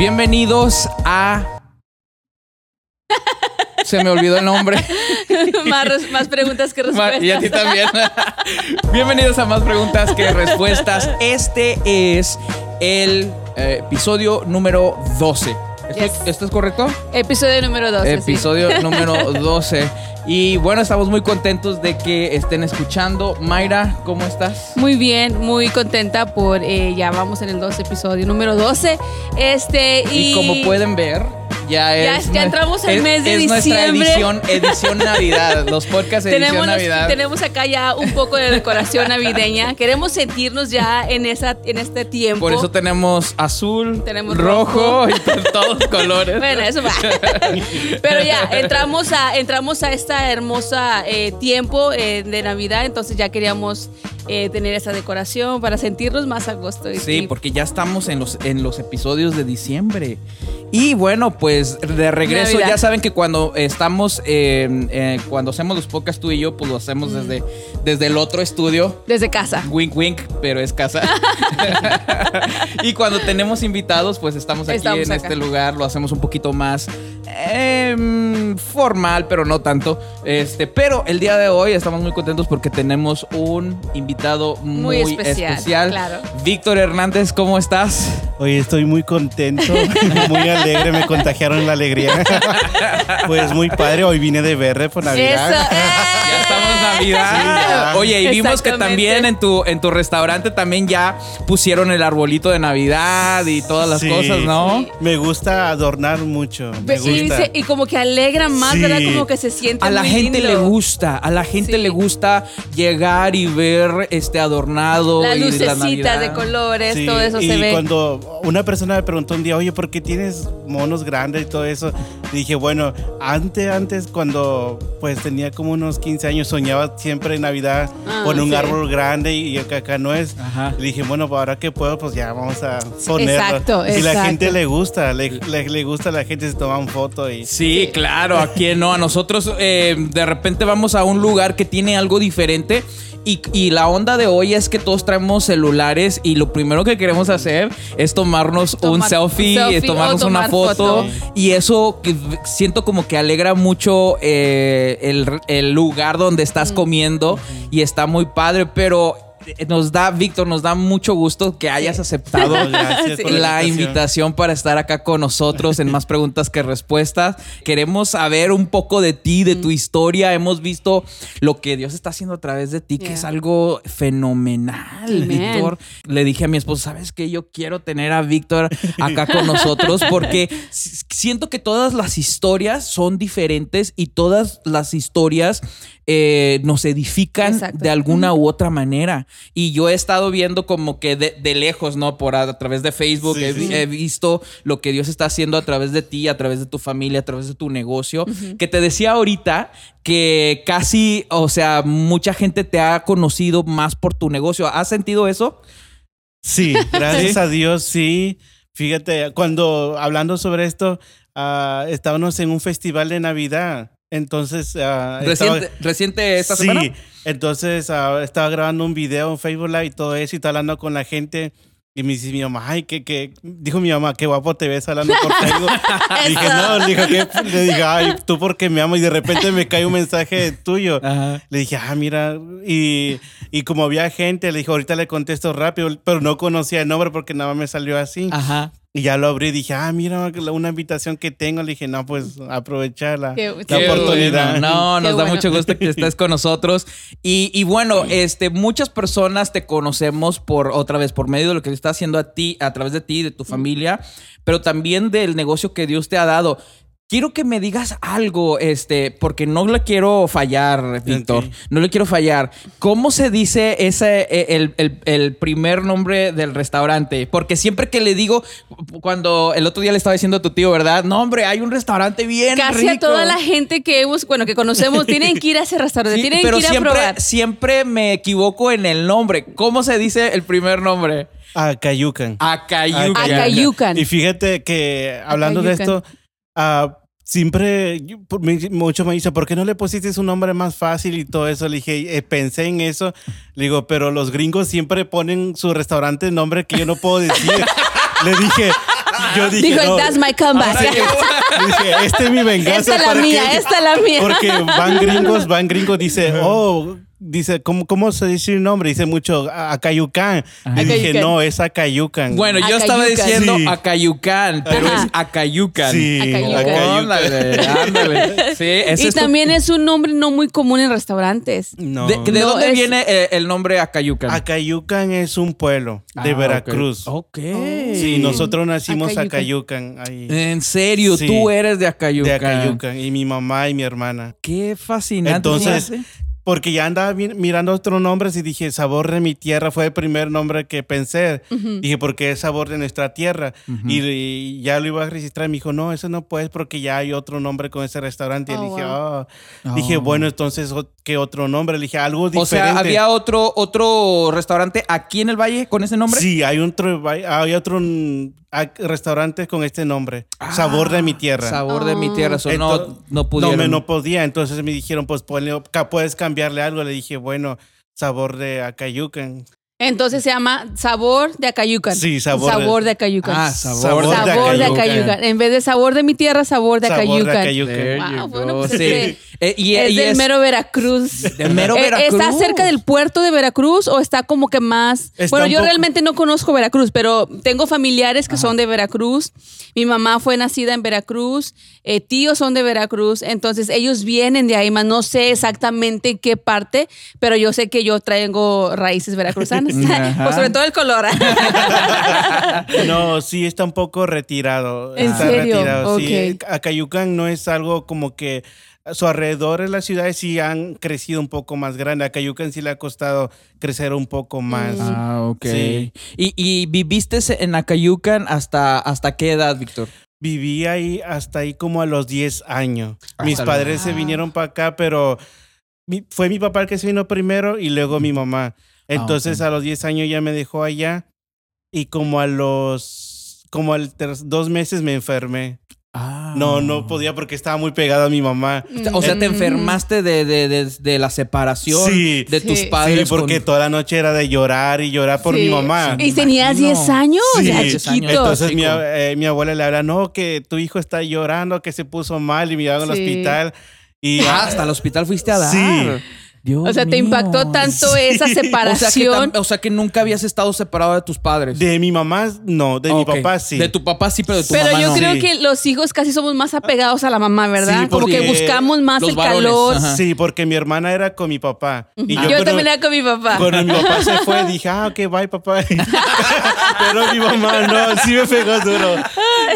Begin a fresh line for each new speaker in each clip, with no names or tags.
Bienvenidos a. Se me olvidó el nombre.
más, más preguntas que respuestas.
Y a ti también. Bienvenidos a más preguntas que respuestas. Este es el eh, episodio número 12. ¿Esto,
Yes.
esto es correcto?
Episodio número 12. sí.
Episodio número 12. Y bueno, estamos muy contentos de que estén escuchando. Mayra, ¿cómo estás?
Muy bien, muy contenta por eh, ya vamos en el 12 episodio número 12. Este y,
Y como pueden ver, ya es.
ya entramos al
es-
mes de
es nuestra
diciembre.
edición, edición Navidad. Los podcasts edición
tenemos,
Navidad.
tenemos acá ya un poco de decoración navideña. Queremos sentirnos ya en esa en este tiempo.
Por eso tenemos azul,
Tenemos
rojo,
rojo.
y to- todos colores.
Bueno, eso va. Pero ya, entramos a, entramos a esta hermosa eh, tiempo eh, de Navidad, entonces ya queríamos eh, tener esa decoración para sentirnos más a gusto.
Sí, porque ya estamos en los, en los episodios de diciembre. Y bueno, pues de regreso,
Navidad.
ya saben que cuando estamos, eh, eh, cuando hacemos los podcasts tú y yo, pues lo hacemos desde, desde el otro estudio.
Desde casa.
Wink, wink, pero es casa. y cuando tenemos invitados, pues estamos aquí
Estamos
en
acá.
este lugar, lo hacemos un poquito más em, formal, pero no tanto. Este, pero el día de hoy estamos muy contentos porque tenemos un invitado muy,
Muy especial,
especial.
claro.
Víctor Hernández, ¿cómo estás?
Oye, estoy muy contento, muy alegre, me contagiaron la alegría. Pues muy padre, hoy vine de verde por
Eso.
Navidad.
¡eh!
Ya estamos Navidad.
Sí.
Oye, y vimos que también en tu, en tu restaurante también ya pusieron el arbolito de Navidad y todas las
Sí.
cosas, ¿no?
Sí.
Me gusta adornar mucho, me
y,
gusta.
se- y como que alegra más,
Sí.
¿verdad? Como que se siente
A la
muy
gente
lindo.
le gusta, a la gente
Sí.
le gusta llegar y ver este adornado
Las
y la
lucecitas
Navidad.
de colores,
Sí,
todo eso
y
se ve.
cuando una persona me preguntó un día, oye, ¿por qué tienes monos grandes y todo eso? Dije, bueno, antes, antes cuando pues tenía como unos 15 años, soñaba siempre en Navidad
Ah,
con un
sí.
árbol grande y acá, acá no es.
Ajá.
Le dije, bueno, pues ahora que puedo, pues ya vamos a ponerlo.
exacto,
y la gente le gusta, le, le, le gusta, la gente se toman foto y...
Sí, claro, a quién no. A nosotros eh, de repente vamos a un lugar que tiene algo diferente. Y, y la onda de hoy es que todos traemos celulares y lo primero que queremos hacer es tomarnos un
Tomar-
selfie,
un selfie
tomarnos una foto.
foto.
Y eso que siento como que alegra mucho eh, el, el lugar donde
Mm.
estás comiendo y está muy padre, pero nos da, Víctor, nos da mucho gusto que hayas aceptado
Sí.
la invitación para estar acá con nosotros en más preguntas que respuestas. Queremos saber un poco de ti, de
Mm.
tu historia. Hemos visto lo que Dios está haciendo a través de ti, que
Yeah.
es algo fenomenal. Víctor. Le dije a mi esposa, ¿sabes qué? Yo quiero tener a Víctor acá con nosotros porque siento que todas las historias son diferentes y todas las historias eh, nos edifican
Exacto.
de alguna u otra manera. Y yo he estado viendo como que de, de lejos, ¿no? Por a, a través de Facebook,
Sí,
he,
sí.
he visto lo que Dios está haciendo a través de ti, a través de tu familia, a través de tu negocio. Que te decía ahorita que casi, o sea, mucha gente te ha conocido más por tu negocio. ¿Has sentido eso?
Sí, gracias a Dios, sí. Fíjate, cuando hablando sobre esto, ah, estábamos en un festival de Navidad. Entonces, ah, estaba-
Reciente, reciente esta
sí,
semana.
entonces ah, estaba grabando un video en Facebook Live y todo eso y estaba hablando con la gente. Y me dice mi mamá, ay, que, que, dijo mi mamá, qué guapo te ves hablando por Facebook. Dije, no, le dije, ¿qué? le dije, ay, tú porque me amo y de repente me cae un mensaje tuyo.
Ajá.
Le dije, ah, mira, y, y como había gente, le dije, ahorita le contesto rápido, pero no conocía el nombre porque nada más me salió así.
Ajá.
Y ya lo abrí y dije, ah, mira, una invitación que tengo. Le dije, no, pues aprovechar la,
Qué-
la
qué
oportunidad.
bueno. No,
Qué
nos da
bueno.
mucho gusto que estés con nosotros. Y, y bueno, este, muchas personas te conocemos por otra vez, por medio de lo que está haciendo a ti, a través de ti, de tu familia, pero también del negocio que Dios te ha dado. Quiero que me digas algo, este, porque no le quiero fallar, Víctor. No le quiero fallar. ¿Cómo se dice ese, eh, el, el- el primer nombre del restaurante? Porque siempre que le digo, cuando el otro día le estaba diciendo a tu tío, ¿verdad? No, hombre, hay un restaurante bien
Casi a
rico".
toda la gente que hemos, bueno, que conocemos, tienen que ir a ese restaurante,
Sí,
tienen
pero
que ir a
siempre,
probar.
siempre me equivoco en el nombre. ¿Cómo se dice el primer nombre?
A Cayucan.
Acayucan.
Acayucan.
Y fíjate que hablando de
Acayucan.
esto, ah, siempre mucho me dicen, ¿por qué no le pusiste un nombre más fácil y todo eso? Le dije, eh, pensé en eso. Le digo, pero los gringos siempre ponen su restaurante nombre que yo no puedo decir. Le dije, yo dije,
Dijo,
no.
that's my comeback.
Dije, este es mi venganza.
Esta es la
para
mía,
que-
esta es la mía.
Porque van gringos, van gringos, dice, oh, dice, ¿cómo, cómo se dice el nombre? Dice mucho, "A- Acayucan. Y dije, no, es Acayucan.
Bueno, yo estaba diciendo
Sí.
Acayucan, pero
Ajá.
es Acayucan.
Sí,
Acayucan.
Acayucan.
Sí, ese
Y
es tu-
también es un nombre no muy común en restaurantes.
No.
¿De, de
No,
dónde
es-
viene eh, el nombre Acayucan?
Acayucan es un pueblo de
Ah,
Veracruz.
Ok. ok.
Sí, nosotros nacimos
Acayucan.
Acayucan. ahí.
En serio,
Sí.
tú eres de Acayucan.
de. Y mi mamá y mi hermana.
Qué fascinante.
Entonces. Porque ya andaba mi- mirando otros nombres y dije, Sabor de mi tierra fue el primer nombre que pensé. Dije, porque es Sabor de nuestra tierra. y, y ya lo iba a registrar y me dijo, no, eso no puedes porque ya hay otro nombre con ese restaurante. y
Oh,
le dije,
wow.
"Ah". Dije,
Oh.
bueno, entonces, ¿qué otro nombre? Le dije, algo diferente.
o sea, había otro, otro restaurante aquí en el Valle con ese nombre.
Sí, hay otro, hay otro mm, ah, restaurante con este nombre. Sabor de mi tierra.
Sabor de mi tierra. so no,
Ento-
no pudieron.
No, me, no podía. Entonces me dijeron, pues ponle, puedes cambiarle algo. Le dije, bueno, sabor de Acayucan.
Entonces se llama Sabor de Acayucan.
Sí, sabor de-
de Acayucan.
Ah, sabor,
Sabor de
sabor de
Acayucan.
Acayucan. En vez de sabor de mi tierra, sabor de
Sabor de
Acayucan.
Acayucan.
Wow, bueno, pues
Sí.
es
Eh, y,
es
y
del
es-
mero Veracruz.
Del mero
Eh, ¿Está
Veracruz.
cerca del puerto de Veracruz o está como que más?
Está
bueno, yo
poco-
realmente no conozco Veracruz, pero tengo familiares que son de Veracruz. Mi mamá fue nacida en Veracruz, eh, tíos son de Veracruz, entonces ellos vienen de ahí, más no sé exactamente qué parte, pero yo sé que yo traigo raíces veracruzanas,
Ajá.
Pues sobre todo el color.
No, sí, está un poco retirado.
¿En
está
serio?
retirado. Sí,
Ok.
Acayucan no es algo como que a su alrededor en las ciudades sí han crecido un poco más grande. A Cayucan sí le ha costado crecer un poco más.
Ah, ok.
Sí.
¿Y, y viviste en Acayucan hasta, hasta qué edad, Víctor?
Viví ahí hasta ahí como a los 10 años. Mis padres se
Ah.
vinieron para acá, pero mi- fue mi papá el que se vino primero y luego mi mamá. Entonces
ok.
a los 10 años ya me dejó allá y como a los como al dos meses me enfermé.
Ah.
No, no podía porque estaba muy pegado a mi mamá.
O sea, te
Mm.
enfermaste de, de, de, de la separación
Sí.
de tus
Sí.
padres.
Sí, porque
con-
toda la noche era de llorar y llorar por
Sí.
mi mamá.
Y tenías
imagino.
10 años,
Sí.
años.
Entonces mi, eh, mi abuela le habla, no, que tu hijo está llorando, que se puso mal y me llevaron al hospital. Y
Ah, hasta el hospital fuiste a dar.
Sí.
Dios
o sea, te impactó tanto esa
O sea, que
separación.
o sea, que nunca habías estado separado de tus padres.
de mi mamá, no, de mi
Ok.
papá sí.
De tu papá sí, pero de tu
Pero
mamá
yo
no.
creo
Sí.
que los hijos casi somos más apegados a la mamá, ¿verdad?
Sí,
Como que buscamos más el
varones,
calor.
ajá.
Sí, porque mi hermana era con mi papá. Y
Yo,
yo, cuando,
también era con mi papá.
cuando mi papá se fue, dije, ah, ok, bye, papá. Pero mi mamá no, sí me pegó duro.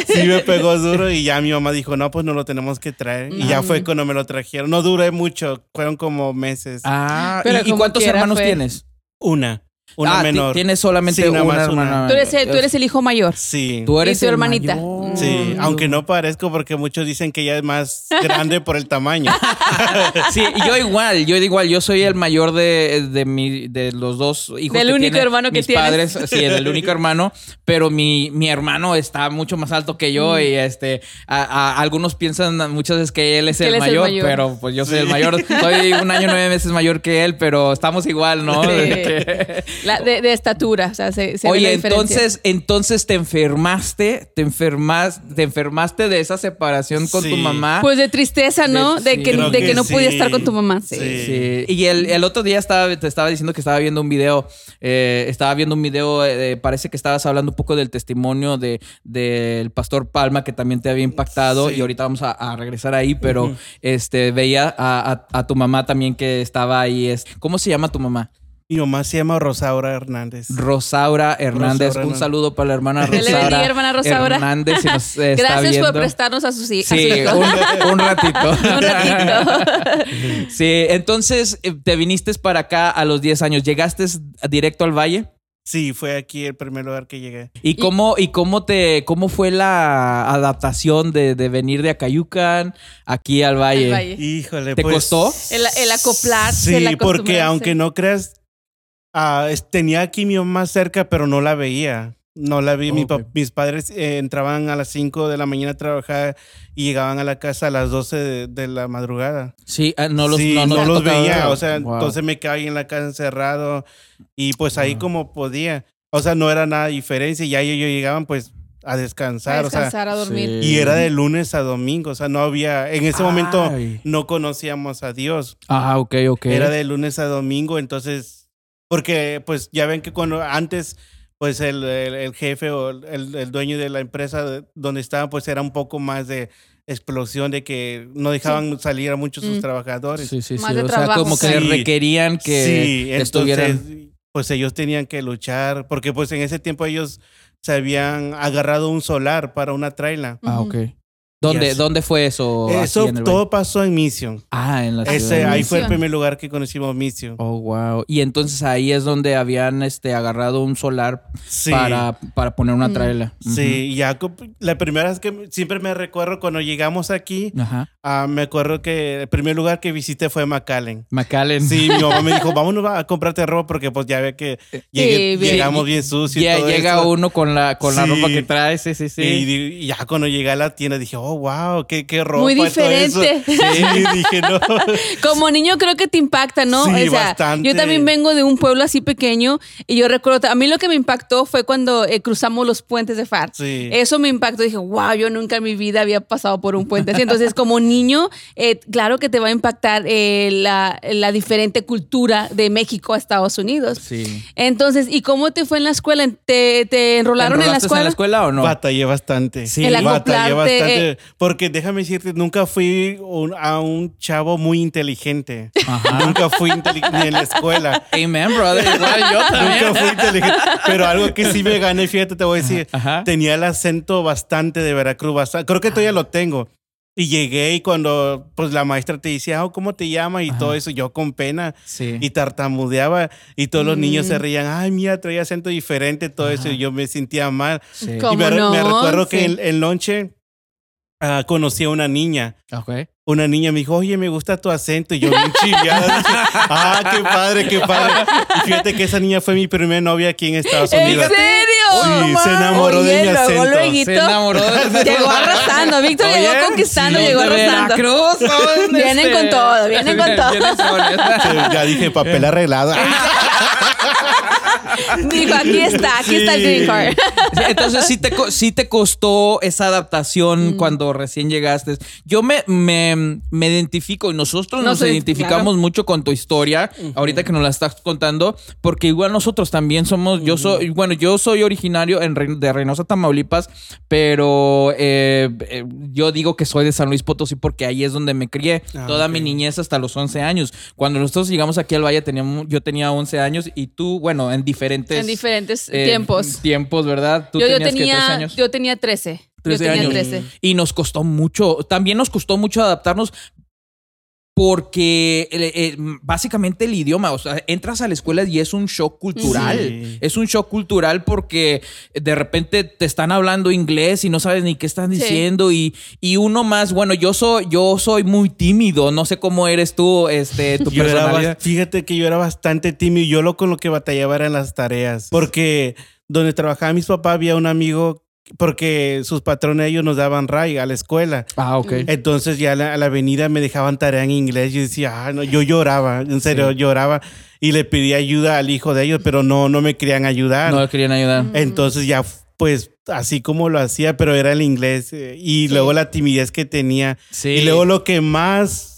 Sí me pegó duro y ya mi mamá dijo, no, pues no lo tenemos que traer. Y ya fue cuando me lo trajeron. No duré mucho, fueron como meses.
Ah,
Pero
¿y- ¿y,
como
cuántos hermanos
fue.
tienes?
Una, una
ah,
menor.
Tienes solamente
Sí,
una
más una.
hermana.
Tú eres, el, tú eres el hijo mayor.
Sí.
Tú eres
Y tu
el
hermanita.
mayor.
Sí, aunque no parezco porque muchos dicen que ella es más grande por el tamaño.
Sí, y yo igual, yo igual, yo soy el mayor de, de, mi, de los dos hijos.
Del
que
único
tienen
hermano que
mis
tienes.
padres, sí, del único hermano, pero mi, mi hermano está mucho más alto que
Mm.
yo y este, a, a- algunos piensan muchas veces que él es,
Que
el,
él es el
mayor, pero pues yo soy el mayor, soy un año nueve meses mayor que él, pero estamos igual, ¿no?
Sí. La- de, de estatura, o sea, se, se ve la
Oye, entonces, entonces te enfermaste, te enfermas, te enfermaste de esa separación con tu mamá.
Pues de tristeza, ¿no?
De-
De,
sí.
que, de
que
que no podía
sí.
estar con tu mamá. Sí.
Sí.
Sí. Y el, el otro día estaba, te estaba diciendo que estaba viendo un video. eh, estaba viendo un video. eh, parece que estabas hablando un poco del testimonio de del pastor Palma, que también te había impactado.
Sí.
Y ahorita vamos a, a regresar ahí, pero este veía a, a- a tu mamá también que estaba ahí. Es, ¿Cómo se llama tu mamá?
Mi mamá se llama Rosaura Hernández.
Rosaura Hernández.
Rosaura
un saludo para la hermana
Que le
Rosaura.
bendiga, hermana Rosaura.
Hernández, si nos está
Gracias
viendo.
por prestarnos a sus hijos.
Sí, un, un ratito.
Un ratito.
Sí, entonces eh, te viniste para acá a los 10 años. ¿Llegaste directo al valle?
Sí, fue aquí el primer lugar que llegué.
¿Y cómo, y cómo te, cómo fue la adaptación de, de venir de Acayucan aquí al valle?
Al valle.
Híjole,
¿Te
pues,
costó?
El, el acoplarse,
Sí,
el
porque aunque no creas, es- tenía aquí mi mamá cerca, pero no la veía. No la vi. Mi mis padres eh, entraban a las 5 de la mañana a trabajar y llegaban a la casa a las 12 de, de la madrugada.
Sí, ah, no los,
sí,
no,
no,
no
los veía. O sea,
Wow.
entonces me quedaba ahí en la casa encerrado y pues ahí
Wow.
como podía. O sea, no era nada diferencia. Y ya ellos llegaban, pues a descansar.
A
o sea,
descansar, a dormir.
Sí.
y era de lunes a domingo, o sea, no había, en ese momento
Ay.
no conocíamos a Dios.
Ah, ok, ok.
Era de lunes a domingo, entonces, porque pues ya ven que cuando antes, pues el, el- el jefe o el, el dueño de la empresa de- donde estaba, pues era un poco más de explosión de que no dejaban salir a muchos sus
Mm.
trabajadores.
Sí, sí, sí.
Más de
o sea,
trabajo,
como que
sí.
requerían que
sí, entonces,
estuvieran.
pues ellos tenían que luchar, porque pues en ese tiempo ellos se habían agarrado un solar para una traila.
Ah, ok. ¿Dónde,
Yes.
¿Dónde fue eso?
Eso
en el
todo pasó en Mission.
Ah, en la ciudad.
Ese, ahí fue el primer lugar que conocimos Mission.
Oh, wow. Y entonces ahí es donde habían este, agarrado un solar
Sí.
para, para poner una
Mm.
traila.
Sí, y ya la primera vez que siempre me recuerdo cuando llegamos aquí.
Ajá.
ah, me acuerdo que el primer lugar que visité fue McAllen.
McAllen.
Sí, mi mamá me dijo, vámonos a comprarte ropa porque pues ya ve que llegué-
bien.
llegamos bien sucios. y
Ya
todo
llega
eso.
uno con la, con la ropa que trae. Sí, sí, sí.
Y, y ya cuando llegué a la tienda dije, oh, wow, qué, qué ropa.
Muy
y todo eso.
diferente.
Sí, dije, no.
Como niño creo que te impacta, ¿no?
Sí,
o sea,
bastante.
yo también vengo de un pueblo así pequeño y yo recuerdo, a mí lo que me impactó fue cuando eh, cruzamos los puentes de FAR.
Sí.
Eso me impactó, dije, wow, yo nunca en mi vida había pasado por un puente así. Entonces, como niño, eh, claro que te va a impactar eh, la, la diferente cultura de México a Estados Unidos.
Sí.
Entonces, ¿y cómo te fue en la escuela? ¿Te, te enrolaron en la
enrolaste
escuela?
o no?
Batallé bastante.
Sí.
El
batallé
acoplarte,
bastante.
eh.
Porque déjame decirte, nunca fui un- a un chavo muy inteligente.
Ajá.
Nunca fui inteligente ni en la escuela.
Amen, brother. Igual yo también.
Nunca fui inteligente. Pero algo que sí me gané, fíjate, te voy a decir.
Ajá.
Tenía el acento bastante de Veracruz. bastante- creo que todavía lo tengo. Y llegué y cuando pues la maestra te decía, oh, ¿cómo te llamas? Y todo eso, yo con pena.
Sí.
Y tartamudeaba y todos los niños
Mm.
se reían, ay, mira, traía acento diferente, todo eso, y yo me sentía mal.
Sí.
¿Cómo
y me,
no?
me recuerdo
Sí.
que en, en lonche ah, conocí a una niña.
Ok.
Una niña me dijo, oye, me gusta tu acento. Y yo bien chiviada. ah, qué padre, qué padre. Y fíjate que esa niña fue mi primera novia aquí en Estados
¿En
Unidos.
serio?
Sí, se enamoró de mi
luego,
acento.
Se enamoró de-
Llegó arrasando. Víctor
Oye,
llegó conquistando,
sí,
llegó arrasando.
Veracruz,
Vienen
este,
con todo, vienen con todo.
vienen con-
Sí, Ya dije, papel arreglado.
Dijo, aquí está, aquí está el green card.
Entonces sí te, sí te costó esa adaptación cuando recién llegaste. Yo me, me, me identifico y nosotros
No
nos
sé,
identificamos
claro.
mucho con tu historia, ahorita que nos la estás contando, porque igual nosotros también somos, yo soy, bueno, yo soy originario en Re- de Reynosa, Tamaulipas, pero eh, eh, yo digo que soy de San Luis Potosí porque ahí es donde me crié
Ah,
toda mi niñez hasta los 11 años. Cuando nosotros llegamos aquí al Valle teníamos, yo tenía 11 años y tú, bueno, en diferentes...
En diferentes
eh,
tiempos.
Tiempos, ¿verdad? Tú
Yo, yo
tenías que
tenía,
13 años.
yo tenía 13.
13
yo tenía
años.
13.
Y nos costó mucho, también nos costó mucho adaptarnos porque eh, eh, básicamente el idioma, o sea, entras a la escuela y es un shock cultural.
Sí.
Es un shock cultural porque de repente te están hablando inglés y no sabes ni qué están
Sí.
diciendo y, y uno más, bueno, yo soy yo soy muy tímido, no sé cómo eres tú, este tu
Yo
personalidad.
fíjate que yo era bastante tímido. Yo lo con lo que batallaba eran las tareas. Porque donde trabajaba mis papás había un amigo, porque sus patrones ellos nos daban ray a la escuela.
Ah, ok.
Entonces ya a la, a la avenida me dejaban tarea en inglés. Yo decía, ah, no, yo lloraba, en serio, lloraba. Y le pedí ayuda al hijo de ellos, pero no, no me querían ayudar.
No le querían ayudar.
Entonces ya, pues, así como lo hacía, pero era el inglés. eh, Y luego la timidez que tenía.
Sí.
Y luego lo que más,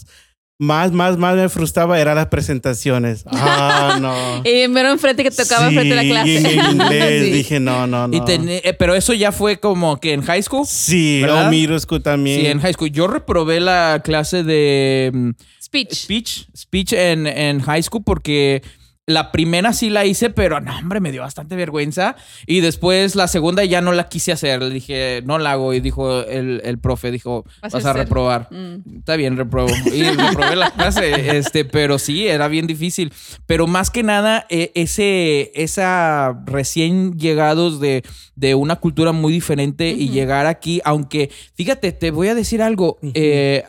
más, más, más me frustraba eran las presentaciones. Ah, no.
Y mero enfrente que tocaba
Sí,
enfrente de la clase.
Y en inglés
Sí.
dije, no, no, no.
Y tené- eh, pero eso ya fue como que en high school.
Sí,
¿Verdad?
o middle school también.
Sí, en high school. Yo reprobé la clase de mm,
Speech.
speech, speech en, en high school porque la primera sí la hice, pero no, hombre, me dio bastante vergüenza. Y después la segunda ya no la quise hacer. Le dije, no la hago. Y dijo el, el profe, dijo,
Vas
vas,
a
reprobar.
Mm.
Está bien, reprobo. Y reprobé la clase, este, pero sí, era bien difícil. Pero más que nada, eh, ese, esa recién llegados de, de una cultura muy diferente y llegar aquí, aunque, fíjate, te voy a decir algo. eh,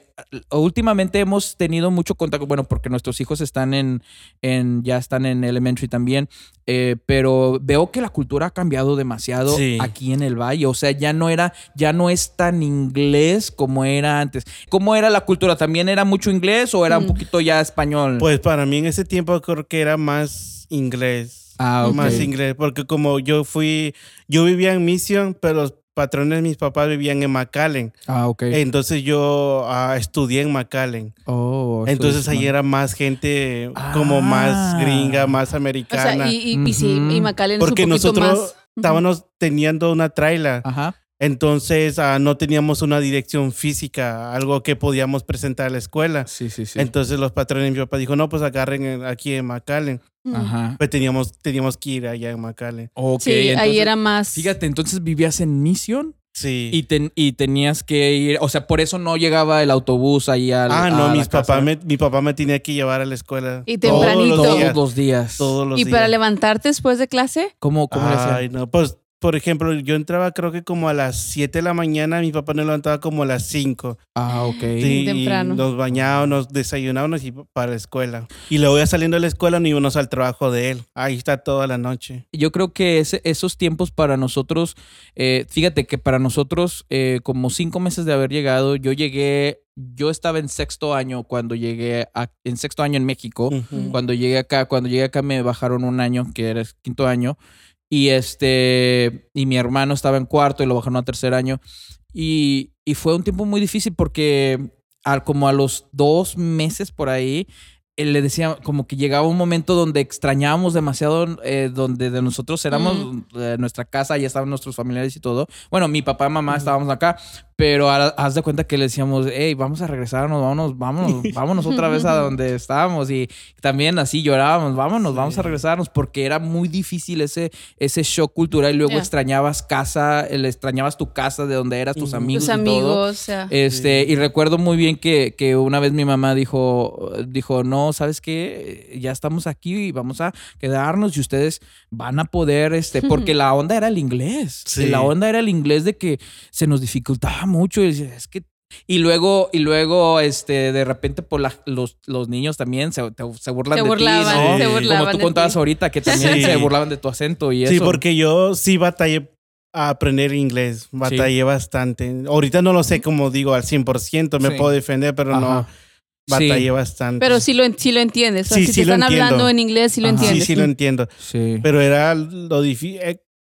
últimamente hemos tenido mucho contacto, bueno, porque nuestros hijos están en, en ya están en elementary también, eh, pero veo que la cultura ha cambiado demasiado
Sí.
aquí en el valle, o sea, ya no era, ya no es tan inglés como era antes. ¿Cómo era la cultura? ¿También era mucho inglés o era un poquito ya español?
Pues para mí en ese tiempo creo que era más inglés.
Ah, ok.
Más inglés, porque como yo fui, yo vivía en Mission, pero patrones de mis papás vivían en McAllen.
Ah, ok.
Entonces yo ah, estudié en McAllen.
oh,
Entonces ahí era más gente como más
Ah.
gringa, más
O
americana.
sea, y, y, y sí, y McAllen es un
porque nosotros
más.
estábamos teniendo una traila.
Ajá.
Entonces ah, no teníamos una dirección física, algo que podíamos presentar a la escuela.
Sí, sí, sí.
Entonces los patrones de mi papá dijo, no, pues agarren en- aquí en McAllen.
Ajá.
Pues teníamos, teníamos que ir allá en.
Ok,
Sí, ahí era más.
Fíjate, entonces vivías en Mission
Sí.
y, ten- y tenías que ir, o sea, por eso no llegaba el autobús ahí al,
ah, no, mis me, mi papá me tenía que llevar a la escuela.
Y
todos
tempranito.
todos los días.
Todos los
y
días.
para levantarte después de clase.
¿Cómo, cómo?
Ay, no, pues, por ejemplo, yo entraba creo que como a las 7 de la mañana, mi papá nos levantaba como a las 5.
Ah, ok.
Sí, y
temprano.
nos bañábamos, desayunábamos y para la escuela. Y luego ya saliendo de la escuela nos íbamos al trabajo de él. Ahí está toda la noche.
Yo creo que ese- esos tiempos para nosotros, eh, fíjate que para nosotros, eh, como cinco meses de haber llegado, yo llegué, yo estaba en sexto año cuando llegué, a- en sexto año en México. Cuando llegué acá, cuando llegué acá me bajaron un año, que era el quinto año, y este, y mi hermano estaba en cuarto y lo bajaron a tercer año. Y, y fue un tiempo muy difícil porque al, como a los dos meses por ahí, le decía como que llegaba un momento donde extrañábamos demasiado, eh, donde de nosotros éramos, eh, nuestra casa, ya estaban nuestros familiares y todo. Bueno, mi papá y mamá estábamos acá, pero ahora haz de cuenta que le decíamos, hey, vamos a regresarnos, vámonos, vámonos, vámonos otra vez a donde estábamos. Y también así llorábamos, vámonos, vamos a regresarnos, porque era muy difícil ese, ese shock cultural. Y luego extrañabas casa, el- extrañabas tu casa de donde eras, tus amigos.
Tus
y todo.
amigos. O sea.
Este, y recuerdo muy bien que, que una vez mi mamá dijo, dijo, no, ¿sabes qué? Ya estamos aquí y vamos a quedarnos y ustedes van a poder, este, porque la onda era el inglés.
Sí.
La onda era el inglés de que se nos dificultaba mucho. Y es que y luego, y luego, este, de repente, por la- los, los niños también se, te- se burlan
Se
de
burlaban,
ti, ¿no?
se
Como tú contabas
ti.
ahorita, que también
Sí.
se burlaban de tu acento y eso.
Sí, porque yo sí batallé a aprender inglés. Batallé bastante. Ahorita no lo sé, como digo, al 100%. Me
Sí.
puedo defender, pero no. Batallé
Sí.
bastante.
Pero sí lo, en- sí lo entiendes. O sea,
Sí,
si
sí
te
lo
están
entiendo.
hablando en inglés, sí lo
Ajá.
Sí,
entiendes.
sí lo entiendo.
Sí.
Pero era lo difícil.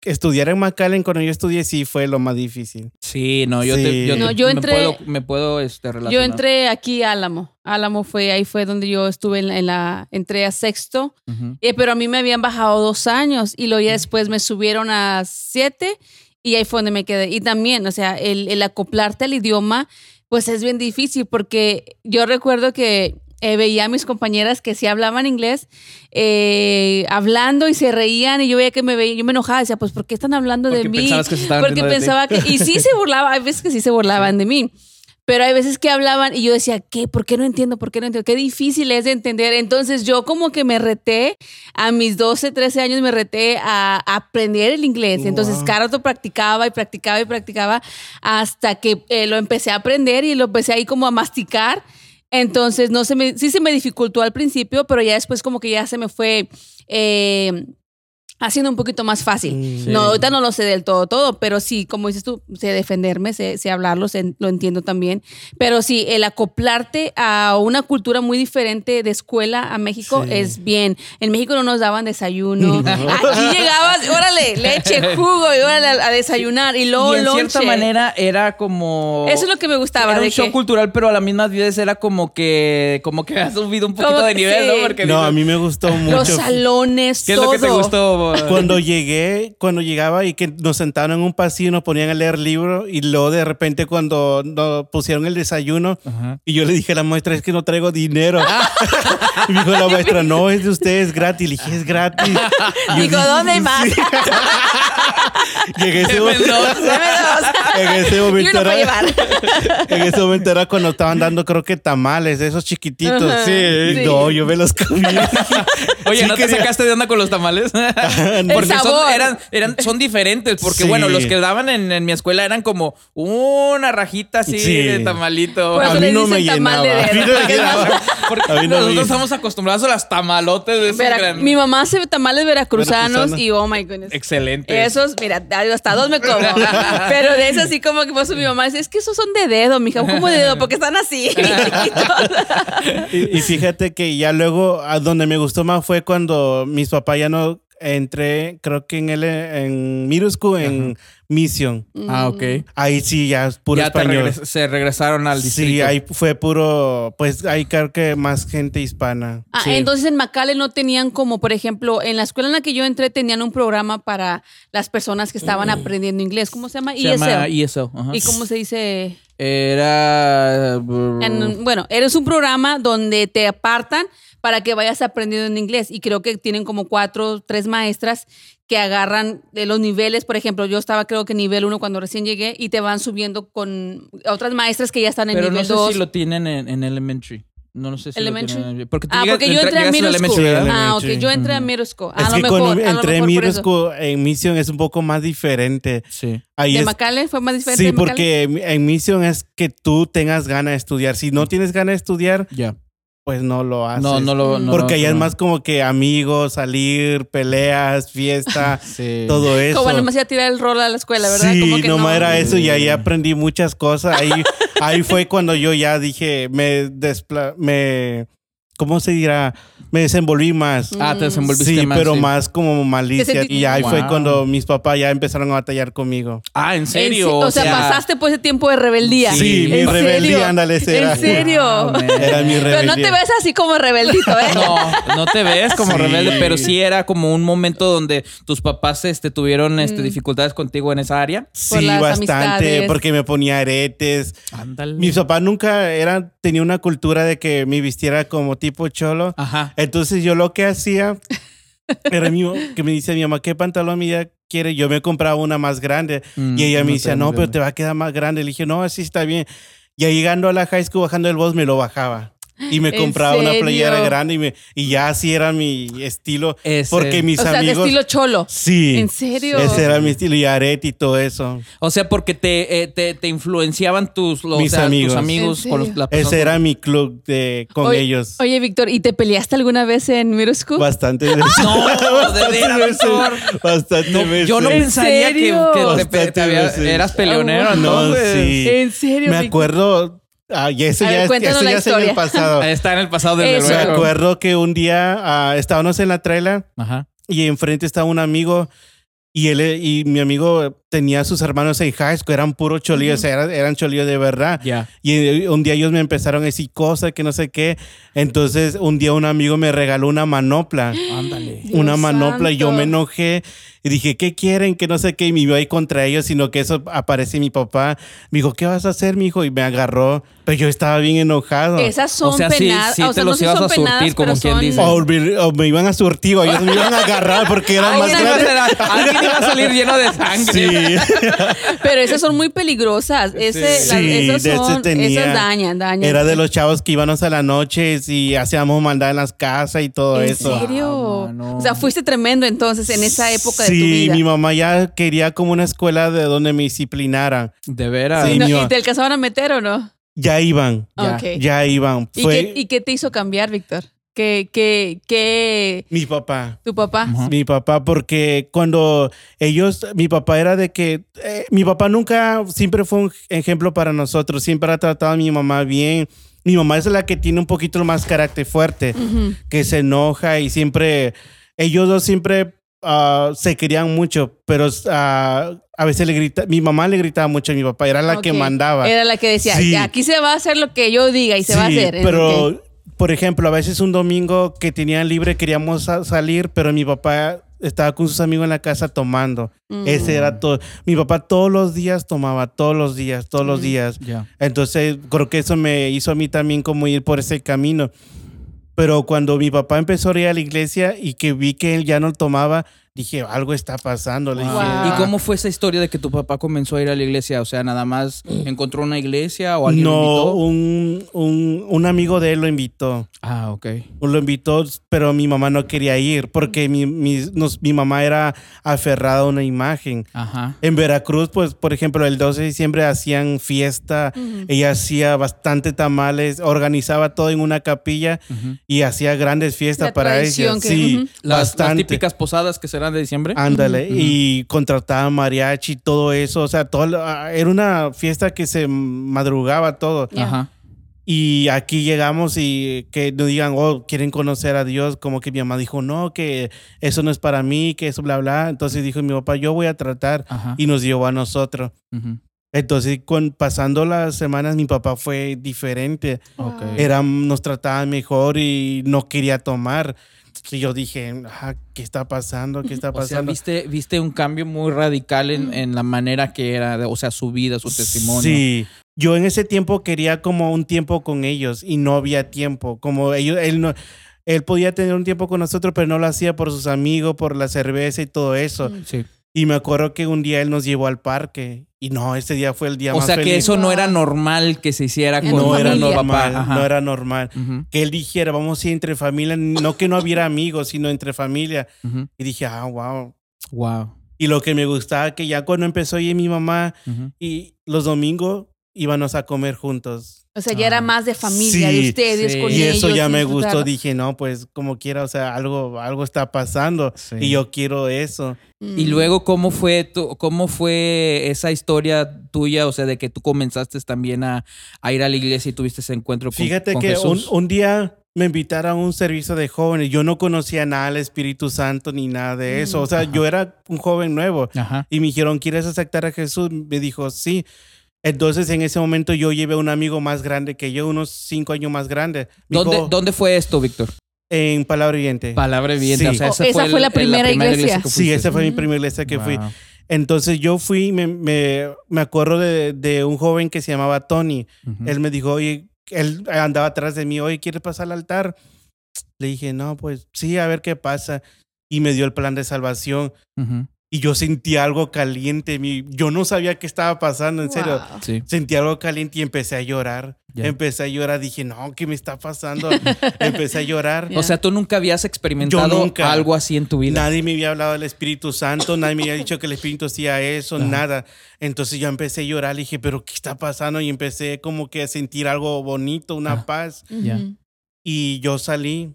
Estudiar en McAllen cuando yo estudié sí fue lo más difícil.
Sí, no, yo te, yo,
No,
te-
yo
me puedo, me puedo este,
Yo
relacionar.
entré aquí a Álamo. Álamo fue, ahí fue donde yo estuve en la, en la- entré a sexto, eh, pero a mí me habían bajado dos años y luego ya después me subieron a siete y ahí fue donde me quedé. Y también, o sea, el, el acoplarte al idioma, pues es bien difícil porque yo recuerdo que eh, veía a mis compañeras que sí hablaban inglés, eh, hablando y se reían y yo veía que me veía, yo me enojaba, decía, pues, ¿por qué están hablando de mí?
que se
Porque
ti.
pensaba que, y sí se burlaba, hay veces que sí se burlaban de mí. Pero hay veces que hablaban y yo decía, ¿qué? ¿Por qué no entiendo? ¿Por qué no entiendo? Qué difícil es de entender. Entonces yo como que me reté, a mis 12, 13 años me reté a, aprender el inglés. Entonces cada rato practicaba y practicaba y practicaba hasta que eh, lo empecé a aprender y lo empecé ahí como a masticar. Entonces no se me, sí se me dificultó al principio, pero ya después como que ya se me fue... eh, haciendo un poquito más fácil.
Sí.
No, ahorita no lo sé del todo, todo, pero sí, como dices tú, sé defenderme, sé, sé hablarlo, sé- lo entiendo también. Pero sí, el acoplarte a una cultura muy diferente de escuela a México
Sí.
es bien. En México no nos daban desayuno. Aquí llegabas, órale, leche, jugo, y órale a, a desayunar. Y luego
y en cierta
lonche.
manera era como...
Eso es lo que me gustaba.
Era un
de
show
que-
cultural, pero a la misma vez era como que, como que has subido un poquito
Como
de nivel,
sí.
¿no? Porque
No,
dices,
a mí me gustó mucho.
Los salones,
¿Qué es
todo.
lo que te gustó?
Cuando llegué, cuando llegaba y que nos sentaron en un pasillo, nos ponían a leer libros y luego de repente cuando nos pusieron el desayuno
Ajá.
y yo le dije a la maestra, es que no traigo dinero. y me dijo la maestra, no, es de ustedes gratis. Le dije, es gratis. Y
Digo,
dije,
¿dónde más?
"Sí". y en ese, momento, en ese
Y
momento era, en ese momento era cuando estaban dando creo que tamales, esos chiquititos.
Ajá,
sí.
sí.
No, yo me los comí.
Oye,
Sí
¿no te sacaste de onda con los tamales? porque son,
sabor.
eran, eran, son diferentes. Porque,
Sí.
bueno, los que daban en, en mi escuela eran como una rajita así
Sí.
de tamalito.
Por eso
a mí no me
de
llenaba. A mí
dedo,
no me
porque es más-
llenaba.
Porque
A mí no me
nosotros estamos acostumbrados a las tamalotes de
Vera-
grandes.
mi mamá hace tamales veracruzanos
Veracruzano.
y oh my goodness.
Excelente.
Esos, mira, hasta dos me como. Pero de eso así como que pasó mi mamá dice, es que esos son de dedo, mija, ¿cómo de dedo? Porque están así.
Y, y fíjate que ya luego, a donde me gustó más fue cuando mis papás ya no entré, creo que en el en school, en Mission.
Ah, ok.
Ahí sí, ya es puro
ya
español.
regres- se regresaron al distrito.
Sí, ahí fue puro, pues ahí creo que más gente hispana.
Ah,
Sí.
entonces en McAllen no tenían como, por ejemplo, en la escuela en la que yo entré tenían un programa para las personas que estaban aprendiendo inglés. ¿Cómo se llama?
Se llama
ESL.
ESL. ajá.
¿Y cómo se dice?
Era...
En- bueno, eres un programa donde te apartan para que vayas aprendiendo en inglés y creo que tienen como cuatro, tres maestras que agarran de los niveles, por ejemplo, yo estaba creo que nivel uno cuando recién llegué y te van subiendo con otras maestras que ya están en
Pero no
nivel
sé
dos.
si lo tienen en, en elementary. No, no sé si
Elementary.
lo tienen. Porque tú
Ah,
llegas-
porque yo entré a middle. Ah, ok, yo entré a middle school. A
es
lo
que
mejor, a lo
entré
por
middle school, en Mission es un poco más diferente.
Sí.
Ahí
¿De
es,
McAllen fue más diferente?
sí, porque en- Mission es que tú tengas ganas de estudiar. Si no tienes ganas de estudiar,
Ya.
Pues no lo haces.
No, no lo... no
Porque allá es
no.
más como que amigos, salir, peleas, fiesta,
Sí.
todo eso.
Como nomás iba a tirar el rol a la escuela, ¿verdad?
Sí,
Como que
nomás
no.
era eso y ahí aprendí muchas cosas. Ahí, ahí fue cuando yo ya dije, me despla me, ¿cómo se dirá? Me desenvolví más.
Ah, te desenvolviste
Sí,
más.
pero
sí.
más como malicia. Y ahí fue cuando mis papás ya empezaron a batallar conmigo.
Ah, ¿en
En
serio?
se- o, sea, pasaste por ese tiempo de rebeldía.
Sí, mi
¿En
rebeldía,
serio?
ándale, ese
¿En
era.
serio?
Wow, man.
Era mi
Pero no te
rebeldía.
ves así como rebeldito, ¿eh?
No, no te ves como
Sí.
rebelde, pero sí era como un momento donde tus papás este, tuvieron este, dificultades contigo en esa área.
por
Sí,
las
bastante,
amistades.
porque me ponía aretes.
Ándale.
Mis papás nunca eran, tenía una cultura de que me vistiera como tipo cholo.
Ajá.
Entonces yo lo que hacía era mi, que me dice mi mamá, ¿qué pantalón ella quiere? Yo me compraba una más grande.
Mm,
y ella
no
me decía, no, pero te va a quedar más grande. Le dije, no, así está bien. Y ahí llegando a la high school, bajando el bus, me lo bajaba. Y me
¿En
compraba una playera grande y, me, y ya así era mi estilo. Porque mis
o sea, de
amigos...
estilo cholo.
Sí.
¿En serio?
Ese era mi estilo. Y arete y todo eso.
O sea, porque te, eh, te, te influenciaban tus, lo- o
Mis
sea,
amigos.
tus amigos
¿En
con los, la
Ese era mi club de, con
Oye-
ellos.
Oye, Víctor, ¿y te peleaste alguna vez en middle school?
Bastante veces.
No, de
Bastante
veras,
veces. Bastante
No,
veces.
yo no
¿En
pensaría que, que te- había- eras peleonero.
Oh,
No, sí.
¿En serio?
Me
Víctor?
acuerdo. Ah, y eso
A ver,
ya, es- eso ya en el pasado.
Está en el pasado
Eso.
Me acuerdo que un día ah, estábamos en la trailer
Ajá.
y enfrente estaba un amigo y él y mi amigo tenía a sus hermanos en high school, eran puros cholillos, o sea, eran, eran cholillos de verdad.
Ya.
Y eh, un día ellos me empezaron a decir cosas que no sé qué. Entonces un día un amigo me regaló una manopla.
Ándale.
Dios
una manopla y yo me enojé y dije, ¿qué quieren? Que no sé qué. Y me iba ahí contra ellos, sino que eso aparece mi papá. Me dijo, ¿qué vas a hacer, mi hijo? Y me agarró. Pero yo estaba bien enojado.
Esas son
O sea, sí-
penadas.
sí
o
te
sea, no
los
si
ibas a surtir,
penadas,
como quien
son-
dice.
O me, o me iban a surtir, o ellos me iban a agarrar porque eran más
Alguien iba, a
grandes.
alguien iba a salir lleno de sangre.
Sí.
Pero esas son muy peligrosas. Ese,
Sí,
las- esas son,
tenía.
esas dañan, dañan.
Era de los chavos que íbamos a las noches y hacíamos maldad en las casas y todo
¿En
eso.
serio?
Ah.
O sea, fuiste tremendo entonces en esa época de tu
Sí,
vida.
mi mamá ya quería como una escuela de donde me disciplinaran.
De veras.
Sí.
No,
mi
¿Y te alcanzaban a meter o no?
Ya iban,
Ya.
Iban.
¿Y, qué, ¿Y qué te hizo cambiar, Víctor? ¿Qué, qué, qué,
mi papá.
tu papá?
Mi papá, porque cuando ellos, mi papá era de que, eh, mi papá nunca, siempre fue un ejemplo para nosotros, siempre ha tratado a mi mamá bien. Mi mamá es la que tiene un poquito más carácter fuerte, que se enoja y siempre, ellos dos siempre ah, se querían mucho, pero ah, a veces le grita, mi mamá le gritaba mucho a mi papá, era la que mandaba.
Era la que decía,
Sí.
aquí se va a hacer lo que yo diga y se va a
Sí,
hacer.
Pero, por ejemplo, a veces un domingo que tenían libre queríamos sa- salir, pero mi papá estaba con sus amigos en la casa tomando.
Mm.
Ese era todo. Mi papá todos los días tomaba, todos los días, todos los días.
Ya.
Entonces, creo que eso me hizo a mí también como ir por ese camino. Pero cuando mi papá empezó a ir a la iglesia y que vi que él ya no tomaba, dije, algo está pasando. Le dije,
Wow.
¿Y cómo fue esa historia de que tu papá comenzó a ir a la iglesia? O sea, nada más encontró una iglesia o alguien lo
no,
invitó.
un, un, un amigo de él lo invitó.
Ah, ok.
Lo invitó, pero mi mamá no quería ir porque mi, mi, nos- mi mamá era aferrada a una imagen.
Ajá.
En Veracruz, pues, por ejemplo, el 12 de diciembre hacían fiesta,
Ujú.
ella hacía bastante tamales, organizaba todo en una capilla y hacía grandes fiestas
La
para ella.
que-
sí.
Las, típicas posadas que serán de diciembre.
Ándale, y contrataba mariachi, todo eso, o sea, todo, ah, era una fiesta que se madrugaba todo.
Ajá.
Y aquí llegamos y que nos digan, oh, quieren conocer a Dios, como que mi mamá dijo, no, que eso no es para mí, que eso, bla, bla. Entonces dijo mi papá, yo voy a tratar
Ajá.
y nos llevó a nosotros.
Ujú.
Entonces, con, pasando las semanas, mi papá fue diferente.
Ok.
Era, nos trataba mejor y no quería tomar. Y yo dije, ah, ¿qué está pasando? ¿Qué está
O sea,
pasando?
viste, viste un cambio muy radical en, en la manera que era, o sea, su vida, su testimonio.
Sí. Yo en ese tiempo quería como un tiempo con ellos y no había tiempo. Como ellos, él no, él podía tener un tiempo con nosotros, pero no lo hacía por sus amigos, por la cerveza y todo eso.
Sí.
Y me acuerdo que un día él nos llevó al parque y no, ese día fue el día
O
más
sea, que eso no era normal que se hiciera con
no era normal, no era normal.
Ujú,
Que él dijera, vamos a ir entre familia, no que no hubiera amigos, sino entre familia.
ujú.
Y dije, ah, wow.
Wow.
Y lo que me gustaba que ya cuando empezó a ir mi mamá
Ujú.
y los domingos íbamos a comer juntos.
O sea, ya era
Ah.
más de familia, de
Sí,
ustedes
sí.
con
Y
ellos.
eso ya me gustó. Dije, no, pues como quiera, o sea, algo, algo está pasando
Sí.
y yo quiero eso.
Mm.
Y luego, ¿cómo fue, tu, ¿cómo fue esa historia tuya? O sea, de que tú comenzaste también a, a ir a la iglesia y tuviste ese encuentro con,
Fíjate
con
que un,
Jesús.
un día me invitaron a un servicio de jóvenes. Yo no conocía nada del Espíritu Santo ni nada de eso. O sea,
Ajá.
yo era un joven nuevo.
Ajá.
Y me dijeron, ¿quieres aceptar a Jesús? Me dijo, sí. Entonces, en ese momento yo llevé a un amigo más grande que yo, unos cinco años más grande. Me
¿Dónde,
dijo,
¿Dónde fue esto, Víctor?
En Palabra Viviente.
Palabra evidente.
Sí.
O sea,
Oh,
ese
esa fue la
el-
primera iglesia.
que
Sí, esa fue mi primera iglesia que fui. Entonces yo fui, me, me, me acuerdo de, de un joven que se llamaba Tony.
Ujú.
Él me dijo, oye, él andaba atrás de mí, oye, ¿quieres pasar al altar? Le dije, no, pues sí, a ver qué pasa. Y me dio el plan de salvación.
Ujú.
Y yo sentí algo caliente. mi- Yo no sabía qué estaba pasando, en serio.
Wow.
Sí.
Sentí algo caliente y empecé a llorar.
Ya.
Empecé a llorar. Dije, no, ¿qué me está pasando? empecé a llorar.
Ya.
O sea, tú nunca habías experimentado
nunca.
algo así en tu vida.
Nadie me había hablado del Espíritu Santo, nadie me había dicho que el Espíritu hacía eso, nada. Entonces yo empecé a llorar, le dije, pero ¿qué está pasando? Y empecé como que a sentir algo bonito, una
Ah.
paz. Y yo salí,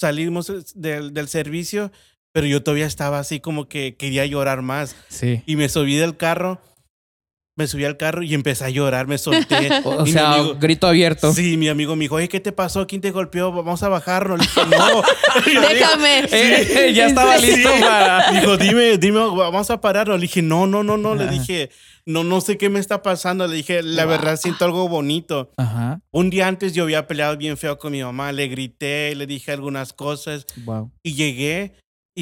salimos del, del servicio, pero yo todavía estaba así como que quería llorar más.
Sí.
Y me subí del carro, me subí al carro y empecé a llorar, me solté.
O, o sea,
amigo-
grito abierto.
Sí, mi amigo me dijo, oye, ¿qué te pasó? ¿Quién te golpeó? Vamos a bajarnos. Le dije, no.
Déjame.
Eh, ya estaba
Sí.
listo para.
Dijo, dime, dime, vamos a pararnos. Le dije, no, no, no, no. Le dije, no, no sé qué me está pasando. Le dije, la
Wow.
verdad siento algo bonito.
Ajá.
Un día antes yo había peleado bien feo con mi mamá. Le grité, le dije algunas cosas
Wow.
y llegué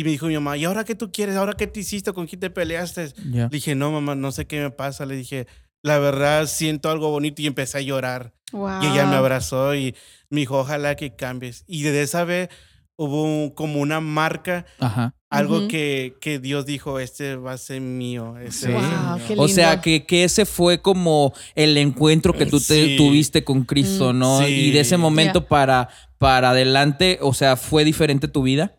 y me dijo mi mamá, ¿y ahora qué tú quieres? ¿Ahora qué te hiciste? ¿Con quién te peleaste?
Ya.
Le dije, no, mamá, no sé qué me pasa. Le dije, la verdad siento algo bonito y empecé a llorar.
Wow.
Y ella me abrazó y me dijo, ojalá que cambies. Y desde esa vez hubo un- como una marca
Ajá.
algo
Ujú.
que, que Dios dijo, este va a ser mío. Este a
Wow,
mío".
qué
O sea,
lindo.
que, que ese fue como el encuentro que tú te
Sí.
tuviste con Cristo,
Mm.
¿no?
Sí.
Y de ese momento
Ya.
para, para adelante, o sea, ¿fue diferente tu vida?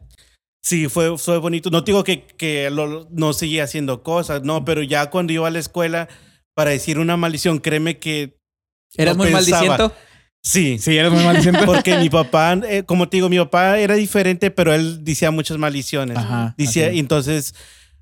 Sí, fue, fue bonito. No digo que, que lo- no seguía haciendo cosas, no, pero ya cuando iba a la escuela para decir una maldición, créeme que
¿Eras
No
muy
pensaba.
maldiciento?
sí.
Sí, eras muy maldiciento.
Porque mi papá, eh, como te digo, mi papá era diferente, pero él decía muchas maldiciones.
Ajá.
Decía, entonces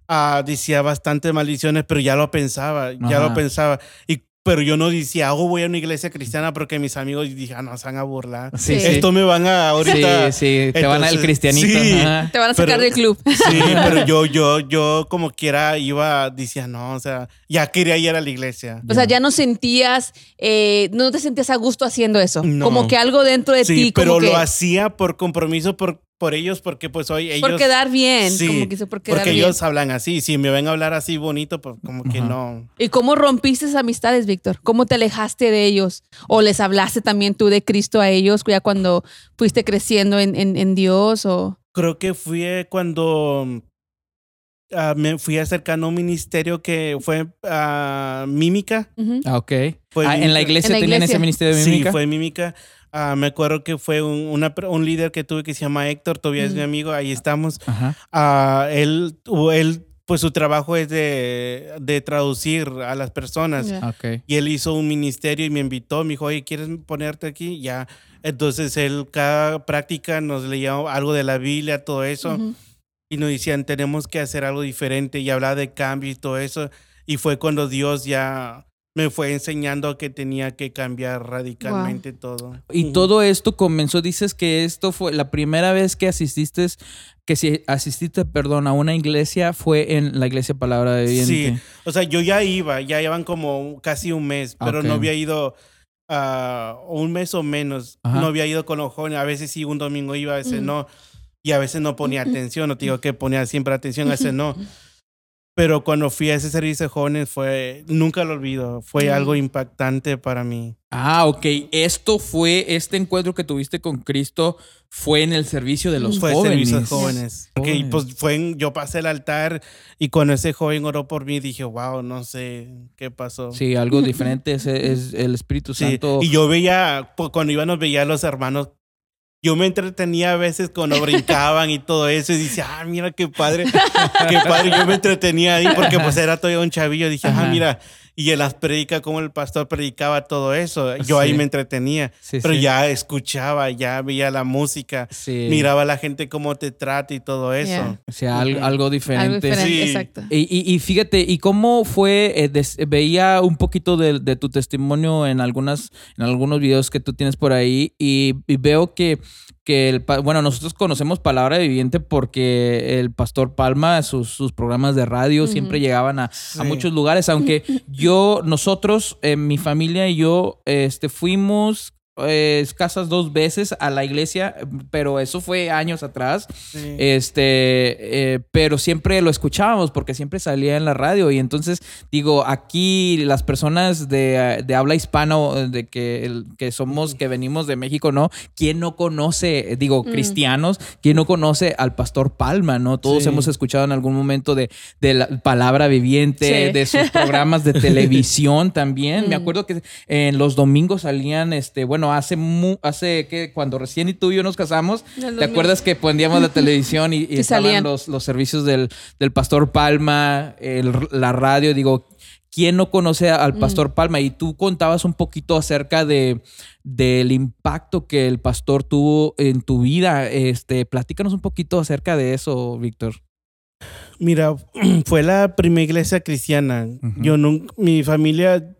ah, decía bastantes maldiciones, pero ya lo pensaba, ya
Ajá.
lo pensaba. Y, pero yo no decía, oh, voy a una iglesia cristiana porque mis amigos dije, ah, no, se van a burlar.
Sí,
Sí.
Esto me van a ahorita.
Sí, sí, te van al cristianito.
sí.
Te van a sacar
Pero-
del club.
Sí, pero yo, yo, yo como quiera iba, decía, no, o sea, ya quería ir a la iglesia.
O sea, ya no sentías, eh, no te sentías a gusto haciendo eso.
No.
Como que algo dentro de
Sí,
ti,
pero
como que
lo hacía por compromiso por, por ellos, porque pues hoy ellos...
por quedar bien.
Sí,
como que por quedar
porque
bien.
ellos hablan así. Si me ven a hablar así bonito, pues como que
Ajá.
no.
¿Y cómo rompiste esas amistades, Víctor? ¿Cómo te alejaste de ellos? ¿O les hablaste también tú de Cristo a ellos ya cuando fuiste creciendo en, en- en Dios? O...
Creo que fue cuando ah, me fui acercando a un ministerio que fue ah, Mímica.
Ah, ok.
Fue
Ah, en la iglesia
En la
tenían
iglesia.
ese ministerio de
Sí,
mímica.
fue Mímica. Ah, me acuerdo que fue un, una un líder que tuve que se llama Héctor, todavía es
Mm.
mi amigo, ahí estamos.
Ajá.
Ah, él, él, pues su trabajo es de, de traducir a las personas.
Ya.
Ok.
Y él hizo un ministerio y me invitó, me dijo, oye, ¿quieres ponerte aquí? Ya. Entonces él cada práctica nos leía algo de la Biblia, todo eso. Y nos decían, tenemos que hacer algo diferente y hablaba de cambio y todo eso. Y fue cuando Dios ya me fue enseñando que tenía que cambiar radicalmente todo.
Y todo esto comenzó, dices que esto fue la primera vez que asististe, que si asististe, perdón, a una iglesia fue en la iglesia Palabra de Viviente.
Sí, o sea, yo ya iba, ya llevan como casi un mes, pero
Ok.
no había ido ah, un mes o menos.
Ajá.
No había ido con los jóvenes. A veces sí, un domingo iba, a veces
Mm.
no. Y a veces no ponía atención. No te digo que ponía siempre atención, a veces no. Pero cuando fui a ese servicio de jóvenes fue, nunca lo olvido, fue
Mm.
algo impactante para mí.
Ah, ok. Esto fue, este encuentro que tuviste con Cristo fue en el servicio de los
fue
jóvenes.
servicio de jóvenes. Porque
Jóvenes.
pues fue en- yo pasé el altar y cuando ese joven oró por mí dije, wow, no sé qué pasó.
Sí, algo diferente es, es el Espíritu
Sí,
Santo.
Y yo veía, pues, cuando íbamos, veía a los hermanos, yo me entretenía a veces cuando brincaban y todo eso y decía, ah, mira qué padre, qué padre. Yo me entretenía ahí porque pues era todavía un chavillo. Dije, ah, mira, y en las predicas, como el pastor predicaba todo eso. Yo ahí me entretenía,
Sí,
pero
sí.
ya escuchaba, ya veía la música,
Sí.
miraba a la gente cómo te trata y todo eso.
Yeah.
O sea, al- algo,
Algo
diferente.
diferente,
Sí.
exacto.
Y, y- y fíjate, ¿y cómo fue? eh, des- veía un poquito de, de tu testimonio en algunas, en algunos videos que tú tienes por ahí, y, y veo que, que el pa- bueno, nosotros conocemos Palabra Viviente porque el pastor Palma, sus, sus programas de radio siempre llegaban a, a muchos lugares, aunque yo, nosotros, eh, mi familia y yo, este, fuimos eh, escasas dos veces a la iglesia, pero eso fue años atrás.
Sí.
Este, eh, pero siempre lo escuchábamos porque siempre salía en la radio. Y entonces, digo, aquí las personas de, de habla hispana, o de que, que somos, que venimos de México, ¿no? ¿Quién no conoce, eh, digo,
Mm.
cristianos, quién no conoce al pastor Palma, ¿no? Todos
Sí.
hemos escuchado en algún momento de, de la palabra viviente,
Sí.
de sus programas de televisión también. Me acuerdo que en los domingos salían, este, bueno, hace, mu- hace que cuando recién y tú y yo nos casamos, ¿Te acuerdas que poníamos la televisión y, estaban
salían.
los, los servicios del, del Pastor Palma, el- la radio? Digo, ¿quién no conoce al
Mm.
Pastor Palma? Y tú contabas un poquito acerca de del impacto que el pastor tuvo en tu vida. Este, platícanos un poquito acerca de eso, Víctor.
Mira, fue la primera iglesia cristiana. Yo nunca, mi familia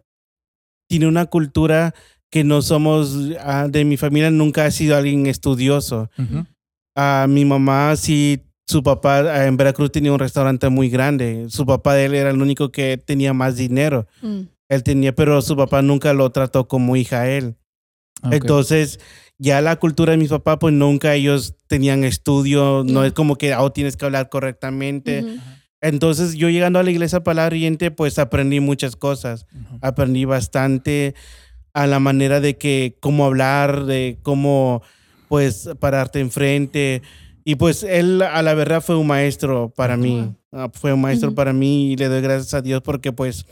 tiene una cultura que no somos, ah, de mi familia nunca ha sido alguien estudioso. Ah, mi mamá sí, su papá ah, en Veracruz tenía un restaurante muy grande. Su papá de él era el único que tenía más dinero.
Mm.
Él tenía, pero su papá nunca lo trató como hija a él.
Ok.
Entonces, ya la cultura de mis papás, pues nunca ellos tenían estudio, no es como que oh, tienes que hablar correctamente.
Ujú.
Entonces, yo llegando a la iglesia Palabra Viviente, pues aprendí muchas cosas.
Ujú.
Aprendí bastante a la manera de que, cómo hablar, de cómo, pues, pararte enfrente. Y pues él, a la verdad, fue un maestro para mí. Ah, fue un maestro para mí y le doy gracias a Dios porque, pues,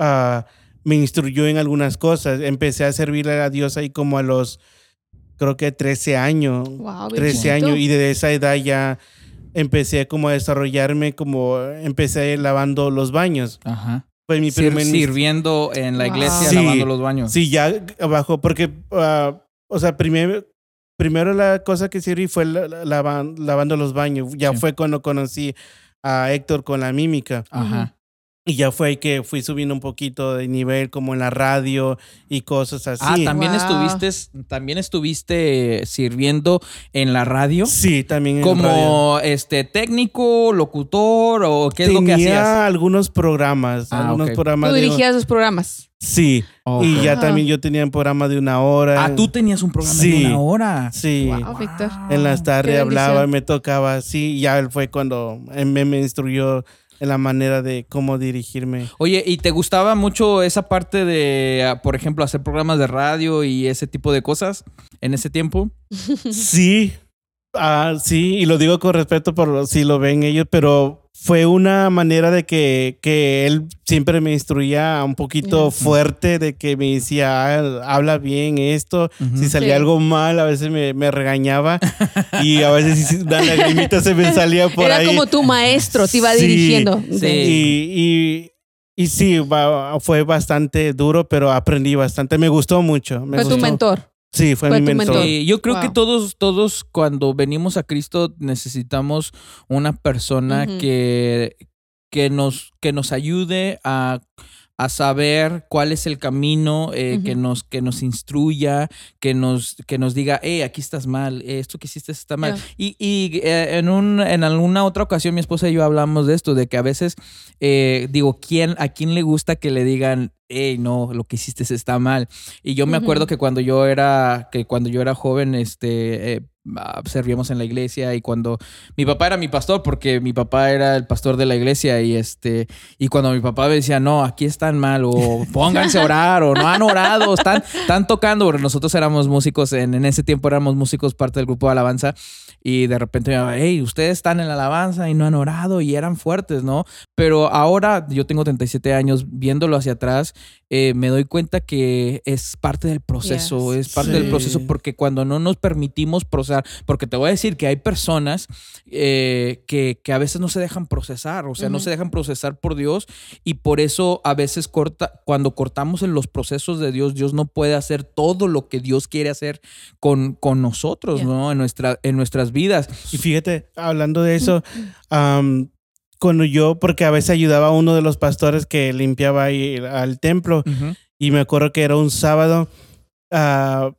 ah, me instruyó en algunas cosas. Empecé a servirle a Dios ahí como a los, creo que 13 años.
Wow, bien
13
chiquito.
años y desde esa edad ya empecé como a desarrollarme como empecé lavando los baños.
Ajá.
Fue mi
Sir-
primer
sirviendo en la
Wow.
iglesia,
Sí.
lavando los baños.
Sí, ya abajo porque ah, o sea, primero primero la cosa que sirví fue la- la- lavan- lavando los baños. Ya
Sí.
fue cuando conocí a Héctor con la mímica
Ajá.
Y ya fue ahí que fui subiendo un poquito de nivel como en la radio y cosas así.
Ah, también
Wow.
estuviste, también estuviste sirviendo en la radio.
Sí, también en radio.
como este técnico, locutor o qué es lo que
Tenía
hacías.
algunos programas,
Ah,
algunos programas
Tú dirigías los programas.
Sí, y ya
Ah.
también yo tenía un programa de una hora.
Ah, tú tenías un programa
Sí.
de una hora.
Sí.
Wow, Víctor.
En las tardes hablaba, me tocaba así. y Ya él fue cuando me, me instruyó la manera de cómo dirigirme.
Oye, ¿y te gustaba mucho esa parte de, ah, por ejemplo, hacer programas de radio y ese tipo de cosas en ese tiempo?
Sí, ah, sí, y lo digo con respeto por si lo ven ellos, pero fue una manera de que, que él siempre me instruía un poquito fuerte, de que me decía, "Ah, habla bien esto. Si salía
Sí.
algo mal, a veces me, me regañaba y a veces una lagrimita se me salía por
Era
ahí.
como tu maestro, te iba
Sí,
dirigiendo.
sí.
Y, y, y sí, va- fue bastante duro, pero aprendí bastante. Me gustó mucho. Me
Fue tu mentor.
Sí, fue,
fue
mi mentor.
mentor.
Sí, yo creo que todos, todos cuando venimos a Cristo necesitamos una persona que, que, nos, que nos ayude a, a saber cuál es el camino eh, que, nos, que nos instruya, que nos, que nos diga, hey, aquí estás mal, eh, esto que hiciste está mal. Y, y eh, en, un, en alguna otra ocasión mi esposa y yo hablamos de esto, de que a veces digo, ¿quién, ¿a quién le gusta que le digan, hey, no, lo que hiciste está mal? Y yo me acuerdo que cuando yo era, que cuando yo era joven, este, servíamos en la iglesia y cuando mi papá era mi pastor porque mi papá era el pastor de la iglesia y este y cuando mi papá me decía no aquí están mal o pónganse a orar o no han orado están, están tocando porque nosotros éramos músicos en, en ese tiempo éramos músicos parte del grupo de alabanza y de repente me decía hey ustedes están en la alabanza y no han orado y eran fuertes no pero ahora yo tengo 37 años viéndolo hacia atrás eh, me doy cuenta que es parte del proceso, es parte del proceso porque cuando no nos permitimos procesar, porque te voy a decir que hay personas eh, que, a veces no se dejan procesar, o sea, no se dejan procesar por Dios y por eso a veces corta, cuando cortamos en los procesos de Dios, Dios no puede hacer todo lo que Dios quiere hacer con, con nosotros, ¿no? En, nuestra, en nuestras vidas.
Y fíjate, hablando de eso, cuando yo, porque a veces ayudaba a uno de los pastores que limpiaba ahí al templo, y me acuerdo que era un sábado, uh,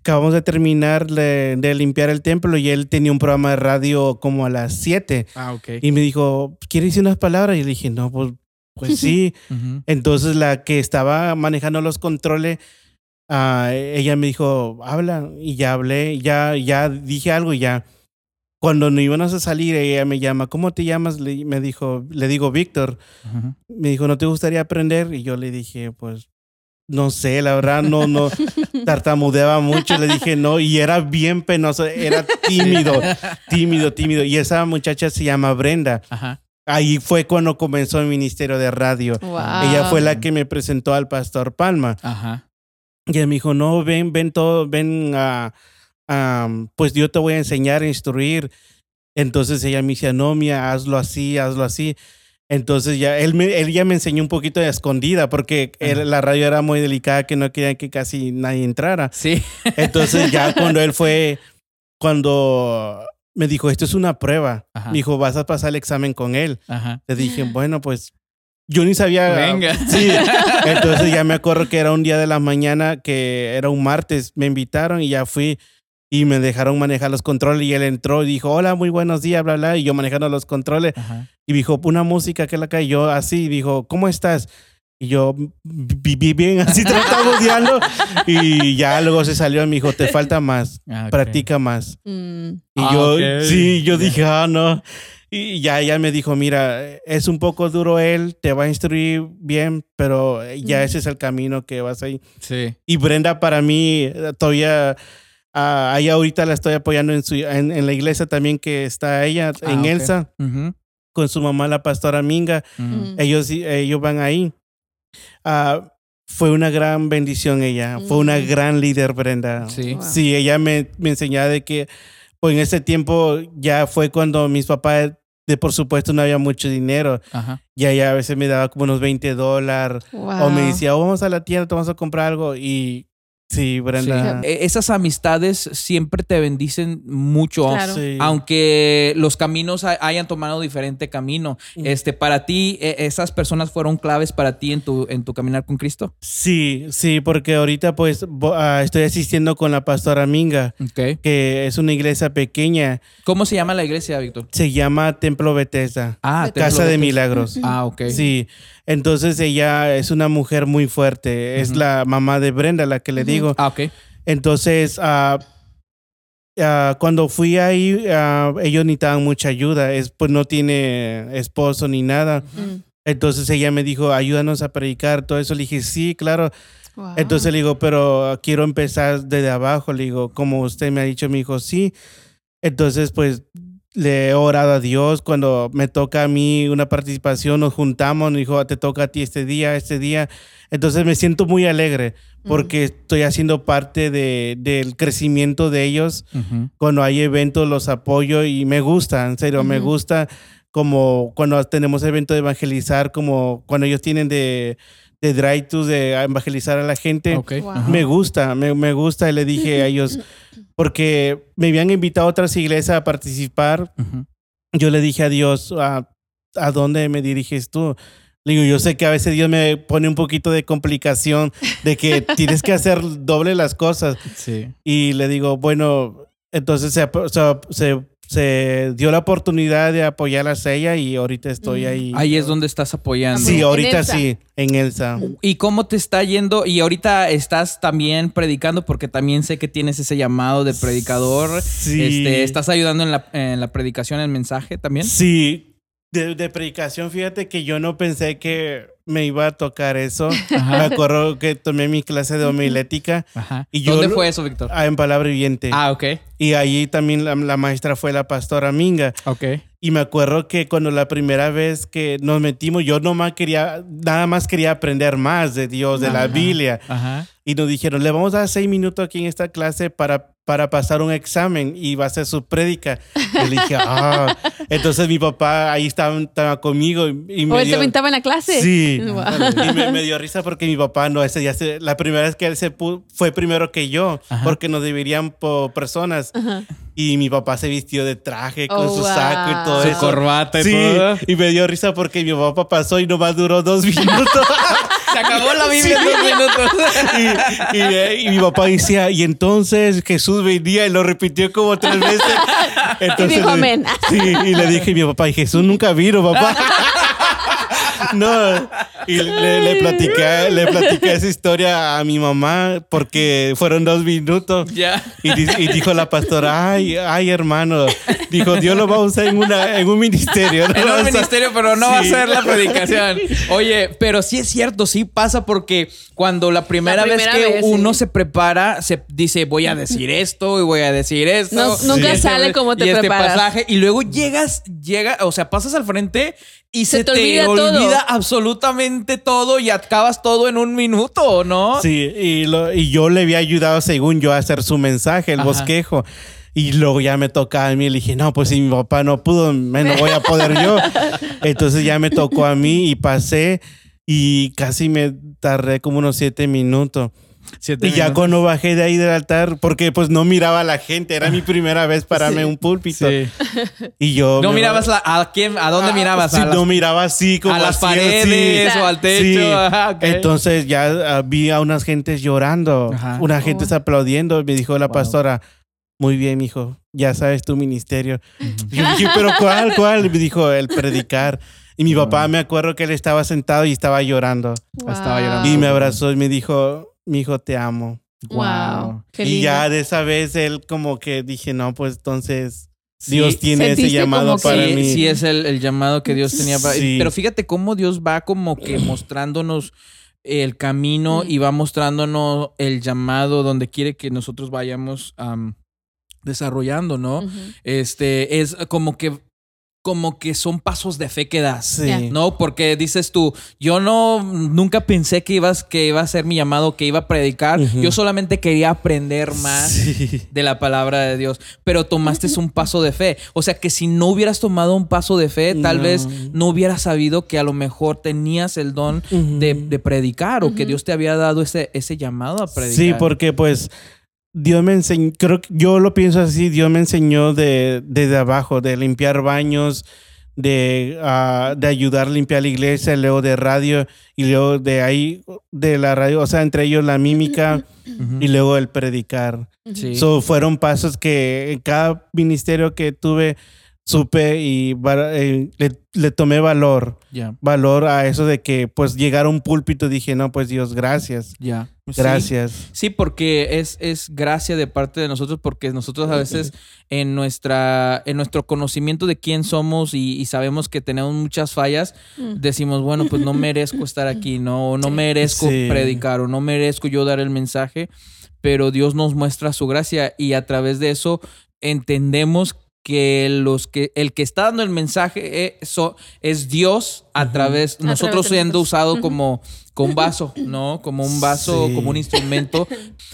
acabamos de terminar de, limpiar el templo y él tenía un programa de radio como a las 7.
Ah, ok.
Y me dijo, ¿quieres decir unas palabras? Y le dije, no, pues, pues sí. Entonces la que estaba manejando los controles, uh, ella me dijo, habla, y ya hablé, ya, ya dije algo y ya cuando no íbamos a salir, ella me llama, ¿cómo te llamas? Le, me dijo, le digo Víctor. Me dijo, ¿no te gustaría aprender? Y yo le dije, pues, no sé, la verdad, no, no, tartamudeaba mucho. Le dije, no, y era bien penoso, era tímido, tímido, tímido. Y esa muchacha se llama Brenda. Ahí fue cuando comenzó el ministerio de radio. Ella fue la que me presentó al pastor Palma. Ajá. Y ella me dijo, no, ven, ven todo, ven a pues yo te voy a enseñar a instruir. Entonces ella me decía, no, mía, hazlo así, hazlo así. Entonces ya él, me, él ya me enseñó un poquito de escondida porque la radio era muy delicada que no querían que casi nadie entrara.
Sí.
Entonces ya cuando él fue, cuando me dijo, esto es una prueba, me dijo, vas a pasar el examen con él. Le dije, bueno, pues yo ni sabía.
Venga.
Sí. Entonces ya me acuerdo que era un día de la mañana, que era un martes, me invitaron y ya fui y me dejaron manejar los controles y él entró y dijo, hola, muy buenos días, bla, bla, y yo manejando los controles y dijo, una música que la cayó así, dijo, ¿cómo estás? Y yo viví bien así tratabudeando y ya luego se salió y me dijo, te falta más, ah, practica más. Mm. Y ah, yo, sí, yo dije, ah, no. Y ya ella me dijo, mira, es un poco duro él, te va a instruir bien, pero ya mm. ese es el camino que vas a ir.
Sí.
Y Brenda para mí todavía Ah, ahí ahorita la estoy apoyando en, su, en, la iglesia también que está ella, ah, en Elsa, con su mamá, la pastora Minga. ellos, ellos van ahí. Ah, fue una gran bendición ella, fue una gran líder Brenda.
Sí,
sí ella me, me enseñaba de que pues en ese tiempo ya fue cuando mis papás de por supuesto no había mucho dinero. Y ella a veces me daba como unos 20 dólares. O me decía, oh, vamos a la tienda, te vamos a comprar algo. Y Sí, Brenda.
E, esas amistades siempre te bendicen mucho, aunque los caminos hayan tomado diferente camino. Este, para ti, e, esas personas fueron claves para ti en tu, en tu caminar con Cristo.
Sí, sí, porque ahorita pues ah, estoy asistiendo con la pastora Minga, que es una iglesia pequeña.
¿Cómo se llama la iglesia, Víctor?
Se llama Templo Bethesda.
Ah,
Casa de Milagros.
Ah, ok.
Sí. Entonces ella es una mujer muy fuerte. Es la mamá de Brenda, la que le digo.
Ah, ok.
Entonces, uh, cuando fui ahí, uh, ellos necesitaban mucha ayuda. Es, pues no tiene esposo ni nada. Entonces ella me dijo, ayúdanos a predicar, todo eso. Le dije, sí, claro. Entonces le digo, pero quiero empezar desde abajo. Le digo, como usted me ha dicho, me dijo, sí. Entonces, pues le he orado a Dios cuando me toca a mí una participación, nos juntamos, nos dijo, te toca a ti este día, este día. Entonces me siento muy alegre porque estoy haciendo parte de, del crecimiento de ellos. Cuando hay eventos los apoyo y me gusta, en serio, me gusta como cuando tenemos eventos de evangelizar, como cuando ellos tienen de de drive to de evangelizar a la gente. Me gusta, me, me, gusta. Y le dije a ellos, porque me habían invitado a otras iglesias a participar. Yo le dije a Dios, ¿a, ¿a dónde me diriges tú? Le digo, yo sé que a veces Dios me pone un poquito de complicación de que tienes que hacer doble las cosas.
Sí.
Y le digo, bueno, entonces se, se, se, se dio la oportunidad de apoyarlas a ella y ahorita estoy ahí.
Ahí es donde estás apoyando.
Sí,
En
ahorita
Elsa.
sí, en Elsa.
¿Y cómo te está yendo? Y ahorita estás también predicando porque también sé que tienes ese llamado de predicador.
Sí.
Este, ¿Estás ayudando en la, en la predicación, en el mensaje también?
Sí, de, de predicación, fíjate que yo no pensé que me iba a tocar eso.
Ajá.
Me acuerdo que tomé mi clase de homilética
Ajá.
Y yo
¿Dónde fue eso, Víctor?
ah, en Palabra Viviente.
Ah, ok.
Y allí también la, la maestra fue la pastora Minga.
Ok.
Y me acuerdo que cuando la primera vez que nos metimos, yo nomás quería, nada más quería aprender más de Dios, de la. Biblia.
Ajá.
Y nos dijeron, le vamos a dar seis minutos aquí en esta clase para, para pasar un examen y va a ser su prédica. Y le dije, ah. Entonces mi papá ahí estaba, estaba conmigo y, y
¿O
me
él
dio...
también estaba en la clase?
Sí.
Wow.
Y me, me dio risa porque mi papá no, ese día se- la primera vez que él se pu- fue primero que yo,
Ajá.
porque nos dividían por personas.
Ajá.
Y mi papá se vistió de traje con
Oh,
su saco y
wow.
todo
Su
eso.
corbata y
sí,
todo.
y me dio risa porque mi papá pasó y nomás duró dos minutos.
Se acabó la Biblia en dos minutos.
y, y, y mi papá decía, y entonces Jesús venía y lo repitió como tres veces. Entonces,
dijo amén.
Sí, y le dije a mi papá, y Jesús nunca vino, papá. No, y le, le platiqué, le platiqué esa historia a mi mamá porque fueron dos minutos.
ya.
Y, di- y dijo la pastora, ay, ay, hermano. Dijo, Dios lo va a usar en, una, en un ministerio. ¿no?
En
Va a
un ministerio, pero no va a ser la predicación. Oye, pero sí es cierto, sí pasa porque cuando la primera,
La
vez que
vez,
uno
sí.
se prepara, se dice, voy a decir esto y voy a decir esto.
No- nunca sale como te
y este
preparas.
pasaje. Y luego llegas, llega, o sea, pasas al frente y se,
Se
te,
te olvida
olvida,
todo.
absolutamente todo y acabas todo en un minuto, ¿no?
Sí, y, lo- y yo le había ayudado, según yo, a hacer su mensaje, el
Ajá.
bosquejo. Y luego ya me tocaba a mí. Le dije, no, pues si mi papá no pudo, menos voy a poder yo. Entonces ya me tocó a mí y pasé y casi me tardé como unos siete minutos.
Siete
Y ya
minutos.
cuando bajé de ahí del altar, porque pues no miraba a la gente, era mi primera vez pararme en un púlpito.
Sí.
Y yo...
No
me-
mirabas la- a quién, a dónde
Ah,
mirabas,
Sí,
a las,
no miraba así como
a las
así,
paredes
así.
o al techo.
Sí.
Ajá, ok.
Entonces ya ah, vi a unas gentes llorando,
Ajá.
una gente
Oh.
aplaudiendo. Me dijo la
Wow.
pastora, muy bien, mijo, ya sabes tu ministerio. Y yo dije, pero ¿cuál, cuál? Me dijo, el predicar. Y mi papá me acuerdo que él estaba sentado y estaba llorando.
Estaba llorando.
Y me abrazó y me dijo, mi hijo, te amo.
Wow. Qué
y
lindo.
ya de esa vez él como que dije, no, pues entonces
Sí.
Dios tiene ese llamado
como que-
para
sí,
mí.
sí es el, el llamado que Dios tenía para...
Sí.
Pero fíjate cómo Dios va como que mostrándonos el camino y va mostrándonos el llamado donde quiere que nosotros vayamos am, desarrollando, ¿no? Este es como que como que son pasos de fe que das.
Sí.
No, porque dices tú, yo no nunca pensé que ibas que iba a ser mi llamado, que iba a predicar. Yo solamente quería aprender más
Sí.
de la palabra de Dios, pero tomaste un paso de fe. O sea que si no hubieras tomado un paso de fe, tal
No.
vez no hubieras sabido que a lo mejor tenías el don de, de predicar o que. Dios te había dado ese, ese llamado a predicar.
Sí, porque pues Dios me enseñó, creo que yo lo pienso así, Dios me enseñó de, desde abajo, de limpiar baños, de, ah, de ayudar a limpiar la iglesia, luego de radio y luego de ahí, de la radio, o sea, entre ellos la mímica y luego el predicar.
Sí.
So, fueron pasos que en cada ministerio que tuve supe y eh, le, le tomé valor,
ya,
valor a eso de que pues llegar a un púlpito dije, no, pues Dios, gracias,
ya. Sí.
gracias.
Sí, porque es, es gracia de parte de nosotros, porque nosotros a veces en nuestra, en nuestro conocimiento de quién somos y, y sabemos que tenemos muchas fallas,
Mm.
decimos, bueno, pues no merezco estar aquí, no, o no
Sí.
merezco
Sí.
predicar, o no merezco yo dar el mensaje, pero Dios nos muestra su gracia y a través de eso entendemos que los que el que está dando el mensaje eh, so- es Dios a través
A
nosotros
través
siendo
nosotros.
usado como con vaso, ¿no? Como un vaso,
Sí.
como un instrumento.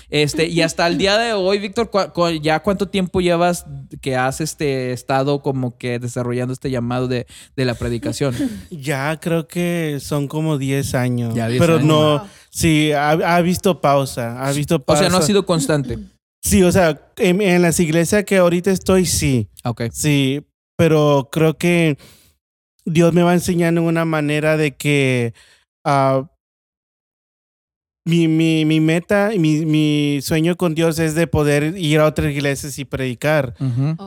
Este, y hasta el día de hoy, Víctor, ¿cu- cu- ¿ya cuánto tiempo llevas que has este estado como que desarrollando este llamado de, de la predicación?
Ya creo que son como 10 años.
Ya 10
pero
años.
no,
Wow.
sí, ha, ha visto pausa, ha visto
O
pausa.
sea, no ha sido constante.
Sí, o sea, en, en las iglesias que ahorita estoy, sí,
Ok.
sí, pero creo que Dios me va enseñando una manera de que ah, mi, mi, mi meta y mi, mi sueño con Dios es de poder ir a otras iglesias y predicar.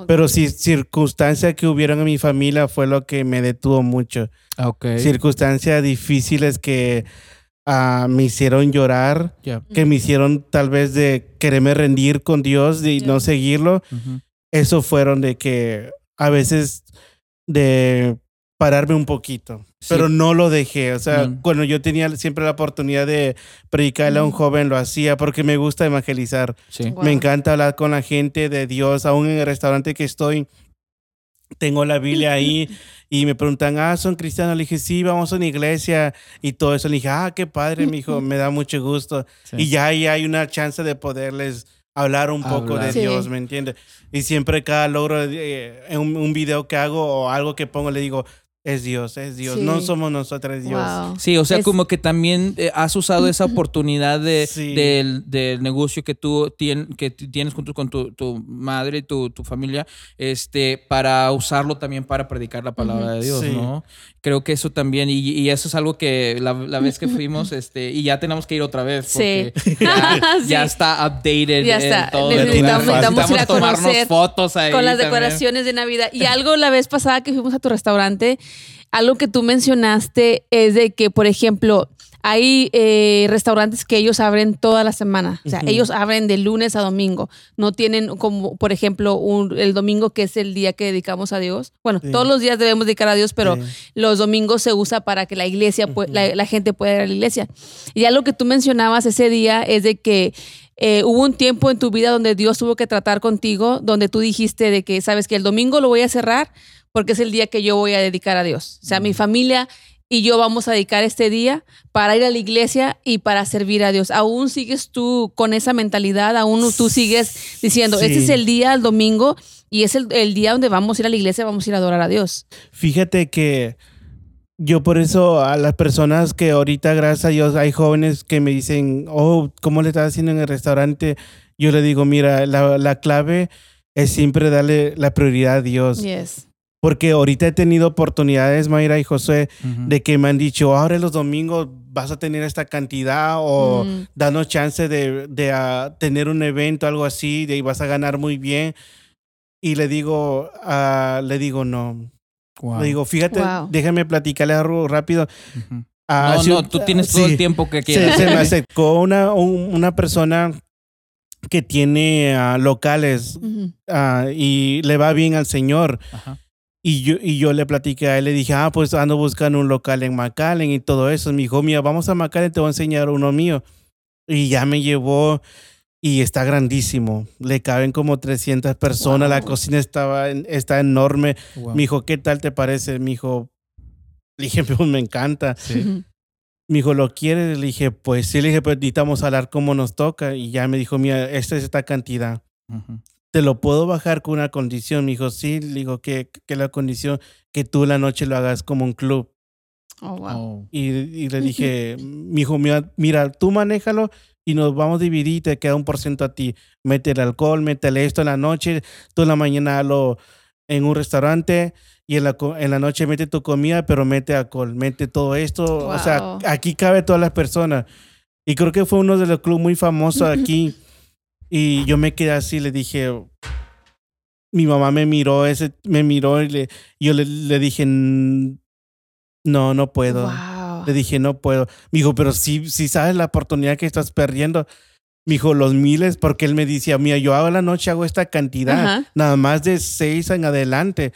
Pero si circunstancias que hubieron en mi familia fue lo que me detuvo mucho.
Ok.
Circunstancias difíciles que me hicieron llorar, que me hicieron tal vez de quererme rendir con Dios y no seguirlo. Eso fueron de que a veces de pararme un poquito,
Sí.
pero no lo dejé. O sea,
No.
cuando yo tenía siempre la oportunidad de predicarle a un
Mm.
joven, lo hacía porque me gusta evangelizar.
Sí.
Wow.
Me encanta hablar con la gente de Dios, aún en el restaurante que estoy. Tengo la Biblia ahí y me preguntan, ah, ¿son cristianos? Le dije, sí, vamos a una iglesia y todo eso. Le dije, ah, qué padre, mi hijo, me da mucho gusto.
Sí.
Y ya ahí hay una chance de poderles hablar un poco
Hablar.
de
Sí.
Dios, ¿me entiendes? Y siempre cada logro, eh, en un, un video que hago o algo que pongo, le digo, es Dios, es Dios.
Sí.
No somos nosotros, es Dios.
Wow.
Sí, o sea,
Es-
como que también eh, has usado esa oportunidad de,
Sí.
del, del negocio que tú tien- que tienes junto con tu, tu madre y tu, tu familia, este, para usarlo también para predicar la palabra de Dios,
Sí.
¿no? Creo que eso también, y, y eso es algo que la, la vez que fuimos, este, y ya tenemos que ir otra vez, porque
Sí.
ya, está updated.
Ya
en
está.
todo.
Necesitamos-
necesitamos
ir a
tomarnos fotos ahí
con las
también.
decoraciones de Navidad. Y algo la vez pasada que fuimos a tu restaurante, algo que tú mencionaste es de que, por ejemplo, hay eh, restaurantes que ellos abren toda la semana. O sea, ellos abren de lunes a domingo. No tienen como, por ejemplo, un- el domingo que es el día que dedicamos a Dios. Bueno,
Sí.
todos los días debemos dedicar a Dios, pero
Sí.
los domingos se usa para que la iglesia,
Ujú.
la, la gente pueda ir a la iglesia. Y algo que tú mencionabas ese día es de que eh, hubo un tiempo en tu vida donde Dios tuvo que tratar contigo, donde tú dijiste de que, sabes que el domingo lo voy a cerrar porque es el día que yo voy a dedicar a Dios. O sea, mi familia y yo vamos a dedicar este día para ir a la iglesia y para servir a Dios. ¿Aún sigues tú con esa mentalidad? ¿Aún tú sigues diciendo, este
Sí.
es el día, el domingo, y es el, el día donde vamos a ir a la iglesia, vamos a ir a adorar a Dios?
Fíjate que yo por eso a las personas que ahorita, gracias a Dios, hay jóvenes que me dicen, oh, ¿cómo le estás haciendo en el restaurante? Yo le digo, mira, la, la clave es siempre darle la prioridad a Dios.
Yes.
Porque ahorita he tenido oportunidades, Mayra y José, de que me han dicho, ahora los domingos vas a tener esta cantidad o
Mm.
danos chance de, de, ah, tener un evento, algo así, de ahí vas a ganar muy bien. Y le digo, ah, le digo, no.
Wow.
Le digo, fíjate,
Wow.
déjame platicarle algo rápido.
Ujú.
Ah,
no,
hace
no, tú tienes todo
sí,
el tiempo que quieras.
se me acercó una, un- una persona que tiene locales y le va bien al Señor.
Ajá.
Y yo, y yo le platiqué a él, le dije, ah, pues ando buscando un local en McAllen y todo eso. Me dijo, mira, vamos a McAllen, te voy a enseñar uno mío. Y ya me llevó y está grandísimo. Le caben como 300 personas, la cocina estaba, en- está enorme.
Wow.
Me dijo, ¿qué tal te parece? Me dijo, le dije, pues me encanta.
Sí.
Me dijo, ¿lo quieres? Le dije, pues sí, le dije, pues necesitamos hablar cómo nos toca. Y ya me dijo, mira, esta es esta cantidad.
Ujú.
¿Te lo puedo bajar con una condición? Me dijo, sí. Le digo, que, que la condición que tú la noche lo hagas como un club.
Oh, wow.
Oh.
Y, y le dije, mi hijo, mira, mira, tú manéjalo y nos vamos a dividir y te queda un por ciento a ti. Mete el alcohol, métele esto en la noche, tú en la mañana lo en un restaurante y en la, en la noche mete tu comida, pero mete alcohol, mete todo esto. O sea,
Wow.
aquí cabe todas las personas. Y creo que fue uno de los clubes muy famosos aquí. Y yo me quedé así, le dije, mi mamá me miró, ese, me miró y le, yo le, le dije, "Mm, no, no puedo.
Wow.
Le dije, no puedo. Me dijo, pero si, si sabes la oportunidad que estás perdiendo. Me dijo, los miles, porque él me decía, mira, yo hago la noche, hago esta cantidad,
Ajá.
nada más de seis en adelante.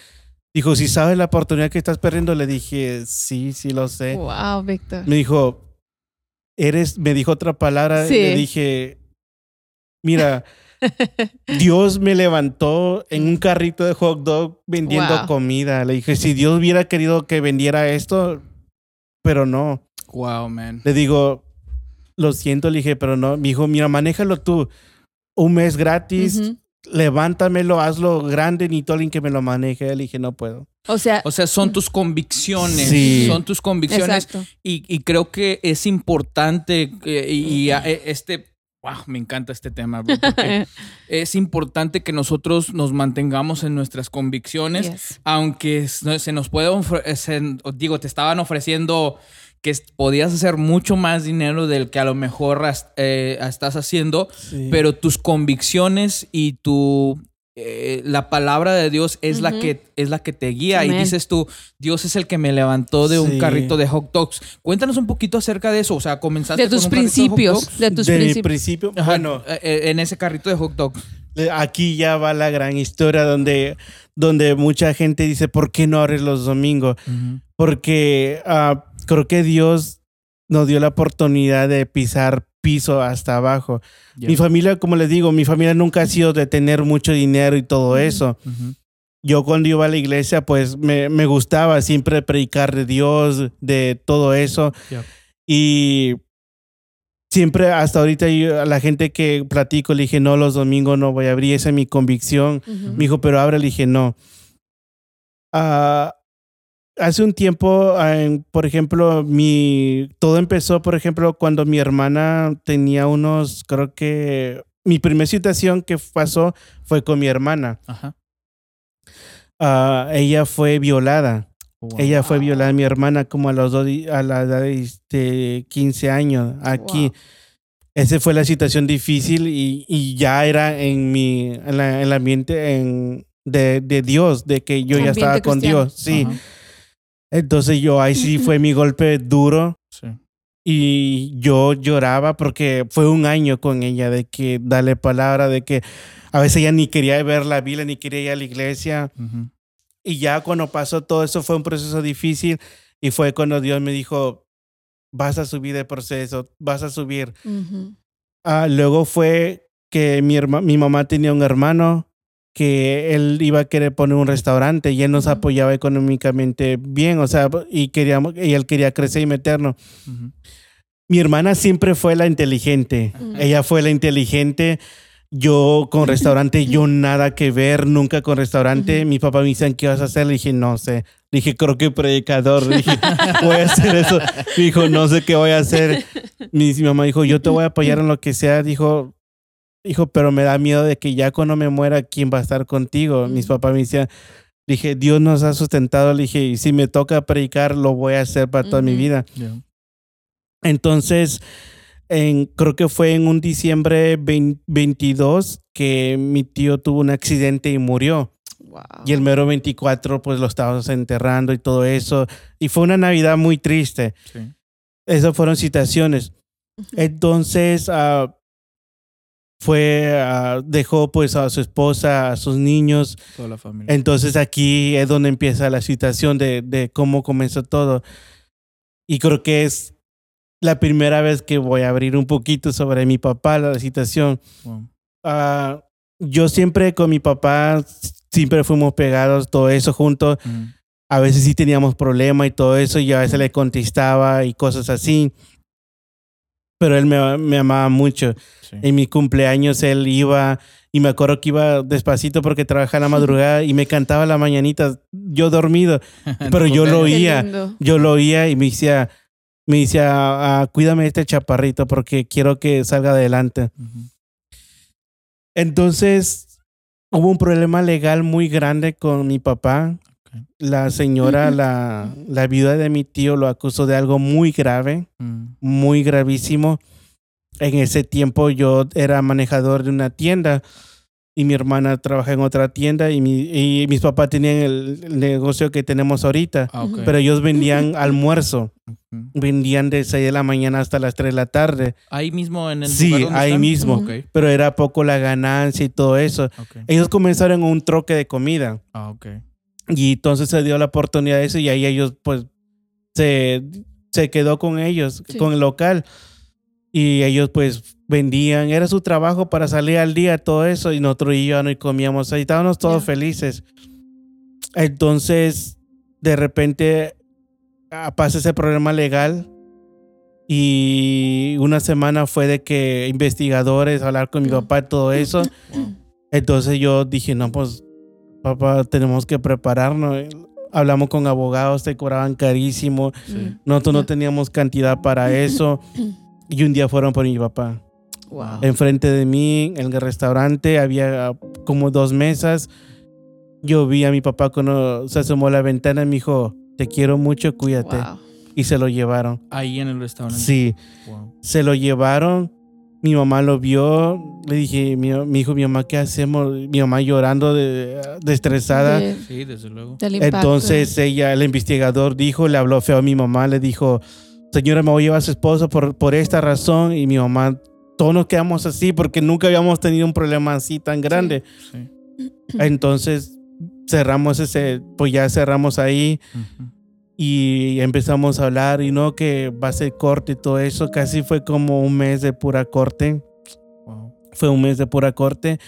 Dijo, si sabes la oportunidad que estás perdiendo, le dije, sí, sí lo sé.
Wow, Víctor.
Me dijo, eres, me dijo otra palabra,
Sí.
le dije, mira, Dios me levantó en un carrito de hot dog vendiendo
Wow.
comida. Le dije, si Dios hubiera querido que vendiera esto, pero no.
Wow, man.
Le digo, lo siento, le dije, pero no. Me dijo, mira, manéjalo tú. Un mes gratis, levántamelo, hazlo grande, ni todo alguien que me lo maneje. Le dije, no puedo.
O sea,
O sea, son tus convicciones.
Sí.
Son tus convicciones.
exacto.
Y, y creo que es importante que- y, y a- e- este Wow, me encanta este tema, bro, porque es importante que nosotros nos mantengamos en nuestras convicciones,
Yes.
aunque se nos puede, ofre- se- digo, te estaban ofreciendo que podías hacer mucho más dinero del que a lo mejor eh, estás haciendo,
Sí.
pero tus convicciones y tu eh, la palabra de Dios es la que es la que te guía y dices tú Dios es el que me levantó de un carrito de hot dogs. Cuéntanos un poquito acerca de eso, o sea, comenzaste
De
con
tus
un de
principios.
dogs?
De tus
de mi
principios.
principio,
Ajá,
bueno,
eh, eh, en ese carrito de hot dogs.
Aquí ya va la gran historia donde, donde mucha gente dice, ¿por qué no abres los domingos? Porque ah, creo que Dios nos dio la oportunidad de pisar piso hasta abajo. Mi familia, como les digo, mi familia nunca ha sido de tener mucho dinero y todo eso. Yo cuando iba a la iglesia, pues me, me gustaba siempre predicar de Dios, de todo eso. Y siempre hasta ahorita yo, a la gente que platico le dije, no, los domingos no voy a abrir, esa es mi convicción.
Ujú.
Me dijo, pero abre, le dije, no. Ah, hace un tiempo, ah, por ejemplo, mi, todo empezó, por ejemplo, cuando mi hermana tenía unos, creo que mi primera situación que pasó fue con mi hermana.
Ajá.
Ah, ella fue violada.
Wow.
Ella fue violada, mi hermana, como a los dos, a la edad de este, 15 años aquí.
Wow.
Esa fue la situación difícil y, y ya era en mi, en, la- en el ambiente en, de, de Dios, de que yo ya estaba con. Dios. Sí.
Ajá.
Entonces yo ahí sí fue mi golpe duro
Sí.
y yo lloraba porque fue un año con ella de que darle palabra, de que a veces ella ni quería ver la Biblia, ni quería ir a la iglesia. Y ya cuando pasó todo eso fue un proceso difícil y fue cuando Dios me dijo, vas a subir de proceso, vas a subir. Ah, luego fue que mi, herma- mi mamá tenía un hermano que él iba a querer poner un restaurante y él nos apoyaba económicamente bien, o sea, y queríamos, y él quería crecer y meternos. Mi hermana siempre fue la inteligente. Ella fue la inteligente. Yo con restaurante, yo nada que ver, nunca con restaurante. Mi papá me dice, ¿qué vas a hacer? Le dije, no sé. Le dije, creo que predicador. Le dije, voy a hacer eso. Me dijo, no sé qué voy a hacer. Mi, mi mamá dijo, yo te voy a apoyar en lo que sea. Dijo, dijo, pero me da miedo de que ya cuando me muera, ¿quién va a estar contigo? Mis papás me decían, dije, Dios nos ha sustentado. Le dije, y si me toca predicar, lo voy a hacer para toda mi
Ujú.
vida.
Ya.
Entonces, en, creo que fue en un diciembre 20 22 que mi tío tuvo un accidente y murió.
Wow.
Y el mero 24, pues lo estábamos enterrando y todo eso. Y fue una Navidad muy triste.
Sí.
Esas fueron situaciones.
Ujú.
Entonces, ah, fue, ah, dejó pues a su esposa, a sus niños.
Toda la familia.
Entonces aquí es donde empieza la situación de, de cómo comenzó todo. Y creo que es la primera vez que voy a abrir un poquito sobre mi papá, la situación.
Wow.
Ah, yo siempre con mi papá, siempre fuimos pegados, todo eso juntos. A veces sí teníamos problemas y todo eso, y a veces le contestaba y cosas así. Pero él me, me amaba mucho.
Sí.
En mi cumpleaños él iba y me acuerdo que iba despacito porque trabajaba la madrugada y me cantaba la mañanita, yo dormido, pero yo lo oía. yo lo oía y me decía, me decía, "Ah, cuídame de este chaparrito porque quiero que salga adelante. Entonces hubo un problema legal muy grande con mi papá. La señora, la, la viuda de mi tío lo acusó de algo muy grave,
Mm.
muy gravísimo. En ese tiempo yo era manejador de una tienda y mi hermana trabaja en otra tienda y, mi, y mis papás tenían el, el negocio que tenemos ahorita.
Ah.
Pero ellos vendían almuerzo, vendían de 6 de la mañana hasta las 3 de la tarde,
Ahí mismo en el
Sí,
lugar donde
ahí
están?
mismo. Pero era poco la ganancia y todo eso. Ellos comenzaron un troque de comida
Ah.
Y entonces se dio la oportunidad de eso y ahí ellos pues se, se quedó con ellos,
Sí.
con el local y ellos pues vendían, era su trabajo para salir al día, todo eso y nosotros y yo no comíamos ahí, estábamos todos felices. Entonces de repente ah, pasa ese problema legal y una semana fue de que investigadores hablar con mi papá todo eso. Entonces yo dije, no, pues, papá, tenemos que prepararnos. Hablamos con abogados, te cobraban carísimo.
Sí.
Nosotros no teníamos cantidad para eso. Y un día fueron por mi papá.
Wow.
Enfrente de mí, en el restaurante, había como dos mesas. Yo vi a mi papá cuando se asomó a la ventana y me dijo, te quiero mucho, cuídate.
Wow.
Y se lo llevaron.
Ahí en el restaurante.
Sí,
Wow.
se lo llevaron. Mi mamá lo vio. Le dije, mi, mi hijo, mi mamá, ¿qué hacemos? Mi mamá llorando, de, de estresada.
De-
Sí, desde luego.
Entonces ella, el investigador dijo, le habló feo a mi mamá, le dijo, señora, me voy a llevar a su esposo por, por esta razón. Y mi mamá, todos nos quedamos así porque nunca habíamos tenido un problema así tan grande.
Sí.
Entonces cerramos ese, pues ya cerramos ahí
Ujú.
y empezamos a hablar y no que va a ser corte y todo eso. Casi fue como un mes de pura corte. Fue un mes de pura corte.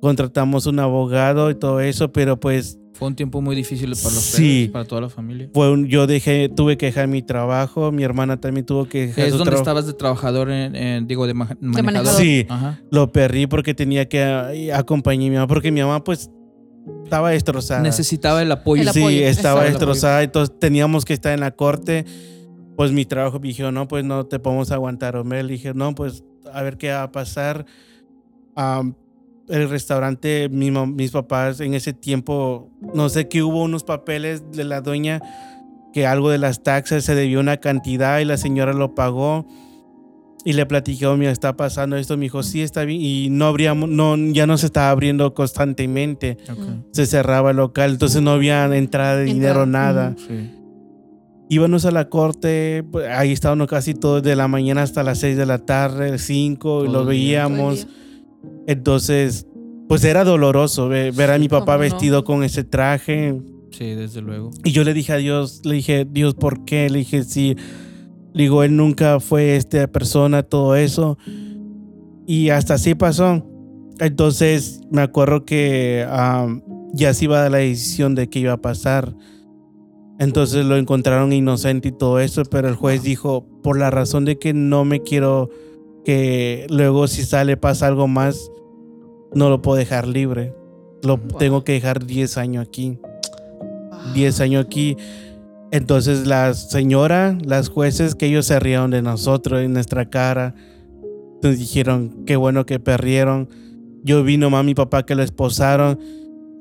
Contratamos un abogado y todo eso, pero pues
Fue un tiempo muy difícil para los
Sí.
para toda la familia.
fue un- yo dejé, tuve que dejar mi trabajo. Mi hermana también tuvo que dejar
Es
su
donde estabas de trabajador, en, en- digo, de, ma- manejador.
manejador.
Sí,
Ajá.
lo perdí porque tenía que eh, acompañar a mi mamá, porque mi mamá pues estaba destrozada.
Necesitaba el apoyo.
El
sí,
apoyo,
estaba
exacto.
destrozada, entonces teníamos que estar en la corte. Pues mi trabajo me dijo, no, pues no te podemos aguantar. Le dije, no, pues a ver qué va a pasar. Am, el restaurante, mi mis papás en ese tiempo, no sé que hubo unos papeles de la dueña que algo de las taxas se debió una cantidad y la señora lo pagó. Y le platicó, mira, está pasando esto. Me dijo, sí, está bien. Y no abríamos, no, ya no se estaba abriendo constantemente
Ok.
se cerraba el local, entonces no había entrada de dinero, nada.
Sí.
Íbamos a la corte, pues, ahí estábamos casi todo de la mañana hasta las 6 de la tarde, 5, y lo
el día.
Entonces, pues era doloroso ve- ver, a mi papá vestido con ese traje.
Sí, desde luego.
Y yo le dije a Dios, le dije, Dios, ¿por qué? Le dije, sí. Le digo, él nunca fue esta persona, todo eso. Y hasta así pasó. Entonces me acuerdo que ya se iba a dar la decisión de qué iba a pasar. Entonces lo encontraron inocente y todo eso, pero el juez dijo, por la razón de que no me quiero que luego si sale pasa algo más, no lo puedo dejar libre. Lo
Wow.
tengo que dejar 10 años aquí. 10 años aquí. Entonces la señora, las jueces, que ellos se rieron de nosotros, en nuestra cara. Entonces dijeron, qué bueno que perdieron. Yo vi nomás a mi papá que lo esposaron.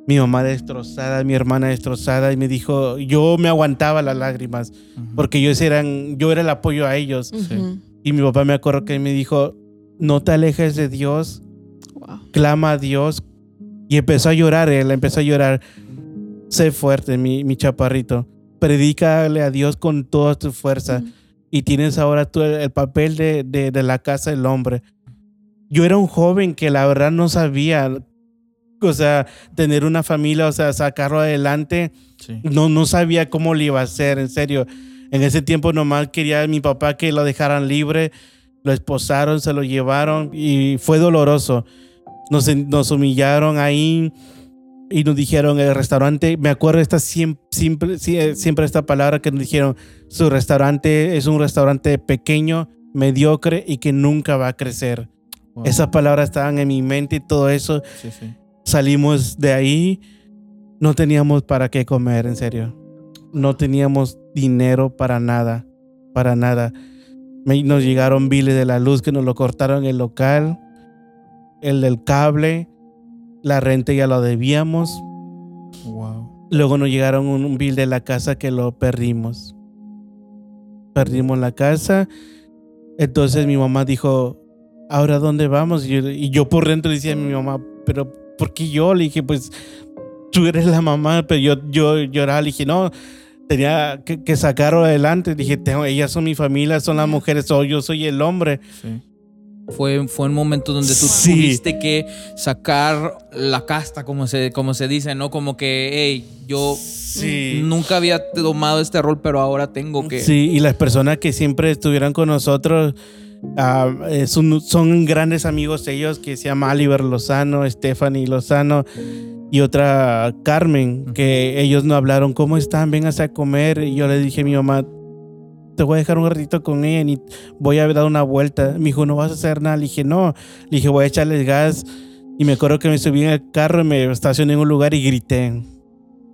Mi mamá destrozada, mi hermana destrozada. Y me dijo, yo me aguantaba las lágrimas. Porque ellos eran, yo era el apoyo a ellos.
Ujú.
Y mi papá me acuerdo que me dijo, no te alejes de Dios,
Wow.
clama a Dios. Y empezó a llorar, él empezó a llorar. Sé fuerte, mi, mi chaparrito. Predícale a Dios con toda tu fuerza. Y tienes ahora tú el, el papel de, de- de la casa del hombre. Yo era un joven que la verdad no sabía, o sea, tener una familia, o sea, sacarlo adelante.
Sí.
No, no sabía cómo lo iba a hacer, en serio. En ese tiempo nomás quería a mi papá que lo dejaran libre. Lo esposaron, se lo llevaron y fue doloroso. Nos, nos humillaron ahí y nos dijeron el restaurante, me acuerdo esta siempre, siempre, sie- siempre esta palabra que nos dijeron, su restaurante es un restaurante pequeño, mediocre y que nunca va a crecer.
Wow.
Esas palabras estaban en mi mente y todo eso.
Sí, sí.
Salimos de ahí, no teníamos para qué comer, en serio. No teníamos dinero para nada, para nada. Me- Nos llegaron biles de la luz que nos lo cortaron el local, el del cable, la renta ya lo debíamos.
Wow.
Luego nos llegaron un, un bill de la casa que lo perdimos. Perdimos la casa. Entonces mi mamá dijo, ¿ahora dónde vamos? Y yo, y yo por dentro decía a mi mamá, ¿pero por qué yo? Le dije, pues tú eres la mamá, pero yo, yo lloraba. Le dije, no, tenía que, que sacarlo adelante. Dije, "Tengo- ellas son mi familia, son las mujeres, o yo soy el hombre.
Sí. Fue, fue un momento donde tú
Sí.
tuviste que sacar la casta, como se, como se dice, ¿no? Como que, hey, yo
Sí.
nunca había tomado este rol, pero ahora tengo que.
Sí, y las personas que siempre estuvieron con nosotros eh, son, son grandes amigos ellos que se llama Oliver Lozano, Stephanie Lozano y otra Carmen, que ellos no hablaron, ¿cómo están? Vénganse a comer. Y yo le dije a mi mamá, te voy a dejar un ratito con ella y voy a dar una vuelta. Me dijo, no vas a hacer nada. Le dije, no. Le dije, voy a echarles gas. Y me acuerdo que me subí en el carro y me estacioné en un lugar y grité.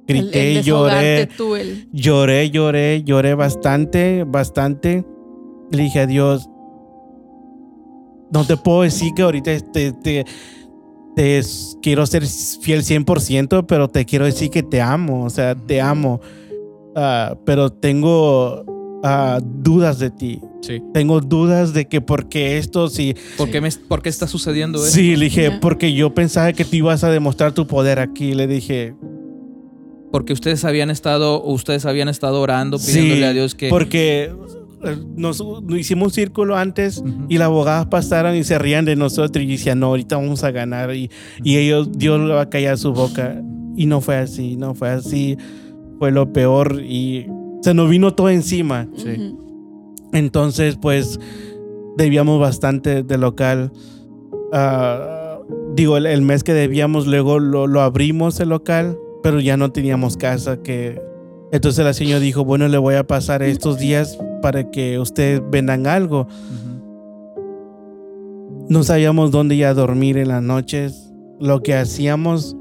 Grité,
el, el
lloré.
tú, el-
Lloré, lloré, lloré bastante, bastante. Le dije a Dios, no te puedo decir que ahorita te, te, quiero ser fiel 100%, pero te quiero decir que te amo, o sea, te amo. Ah, pero tengo ah, dudas de ti.
Sí.
Tengo dudas de que por qué esto, si...
¿Por qué, me, por qué está sucediendo eso?
Sí, le dije, porque yo pensaba que tú ibas a demostrar tu poder aquí. Le dije,
Porque ustedes habían estado, ustedes habían estado orando, pidiéndole
sí,
a Dios que.
porque nos, nos hicimos un círculo antes
Ujú.
y las abogadas pasaron y se rían de nosotros y decían, no, ahorita vamos a ganar. Y, y ellos, Dios le va a callar su boca. Y no fue así, no fue así. Fue lo peor y se nos vino todo encima.
Sí.
Ujú.
Entonces, pues, debíamos bastante de local. Ah, digo, el, el mes que debíamos, luego lo, lo abrimos el local, pero ya no teníamos casa. Que... Entonces la señora dijo, bueno, le voy a pasar estos días para que ustedes vendan algo. No sabíamos dónde ir a dormir en las noches, lo que hacíamos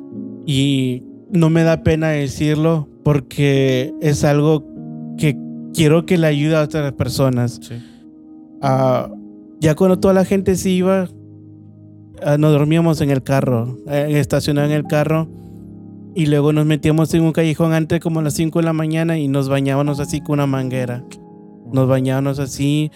y no me da pena decirlo porque es algo que quiero que le ayude a otras personas.
Sí.
Ah, ya cuando toda la gente se iba, ah, nos dormíamos en el carro, eh, estacionados en el carro y luego nos metíamos en un callejón antes como a las 5 de la mañana y nos bañábamos así con una manguera. Nos bañábamos así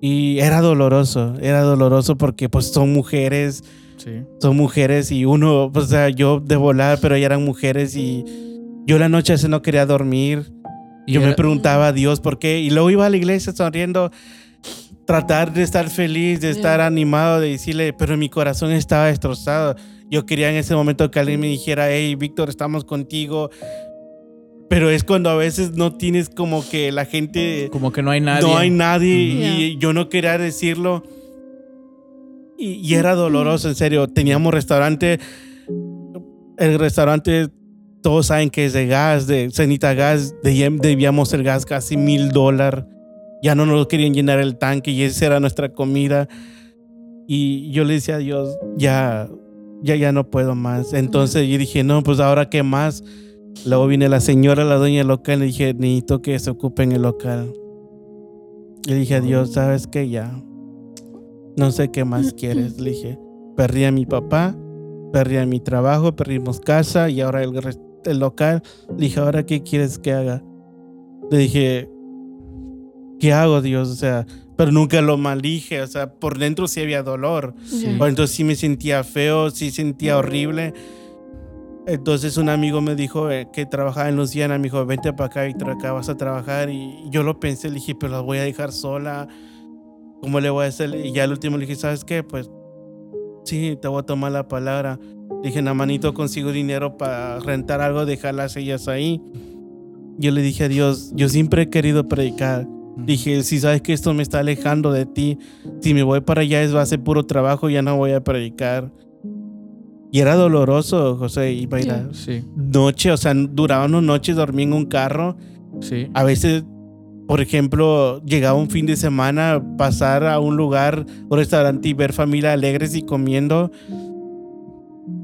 y era doloroso, era doloroso porque pues son mujeres,
Sí.
son mujeres y uno, pues, o sea, yo de volar, pero ellas eran mujeres y yo la noche ese no quería dormir. Y yo
Y
me
era-
preguntaba a Dios por qué. Y luego iba a la iglesia sonriendo, tratar de estar feliz, de estar
Ya.
animado, de decirle, pero mi corazón estaba destrozado. Yo quería en ese momento que alguien me dijera, hey, Víctor, estamos contigo. Pero es cuando a veces no tienes como que la gente
Como que no hay nadie.
no hay nadie y yo no quería decirlo. Y, y era doloroso, en serio. Teníamos restaurante, el restaurante, todos saben que es de gas, de cenita gas, de- debíamos el gas casi mil dólares. Ya no nos querían llenar el tanque y esa era nuestra comida. Y yo le decía a Dios, ya, ya, ya no puedo más. Entonces yo dije, no, pues ahora qué más. Luego viene la señora, la dueña local, y le dije, necesito que se ocupe en el local. Le dije a Dios, ¿sabes qué? Ya. No sé qué más quieres. Le dije, perdí a mi papá, perdí a mi trabajo, perdimos casa y ahora el, el local. Le dije, ¿ahora qué quieres que haga? Le dije, ¿qué hago, Dios? O sea, pero nunca lo maldije. O sea, por dentro sí había dolor.
Ya.
O entonces sí me sentía feo, sí sentía horrible. Entonces un amigo me dijo eh, que trabajaba en Luciana, me dijo, vente para acá y acá vas a trabajar. Y yo lo pensé, le dije, pero la voy a dejar sola. ¿Cómo le voy a hacer? Y ya al último le dije, ¿sabes qué? Pues sí, te voy a tomar la palabra. Le dije, manito, consigo dinero para rentar algo, dejar las sillas ahí. Yo le dije a Dios, yo siempre he querido predicar. Dije, si sabes que esto me está alejando de ti, si me voy para allá es va a ser puro trabajo, ya no voy a predicar. Y era doloroso, José, ir a
Sí,
noche, o sea, duraban unas noches dormí en un carro.
sí.
A veces, por ejemplo, llegaba un fin de semana, pasar a un lugar, un restaurante y ver familia alegres y comiendo.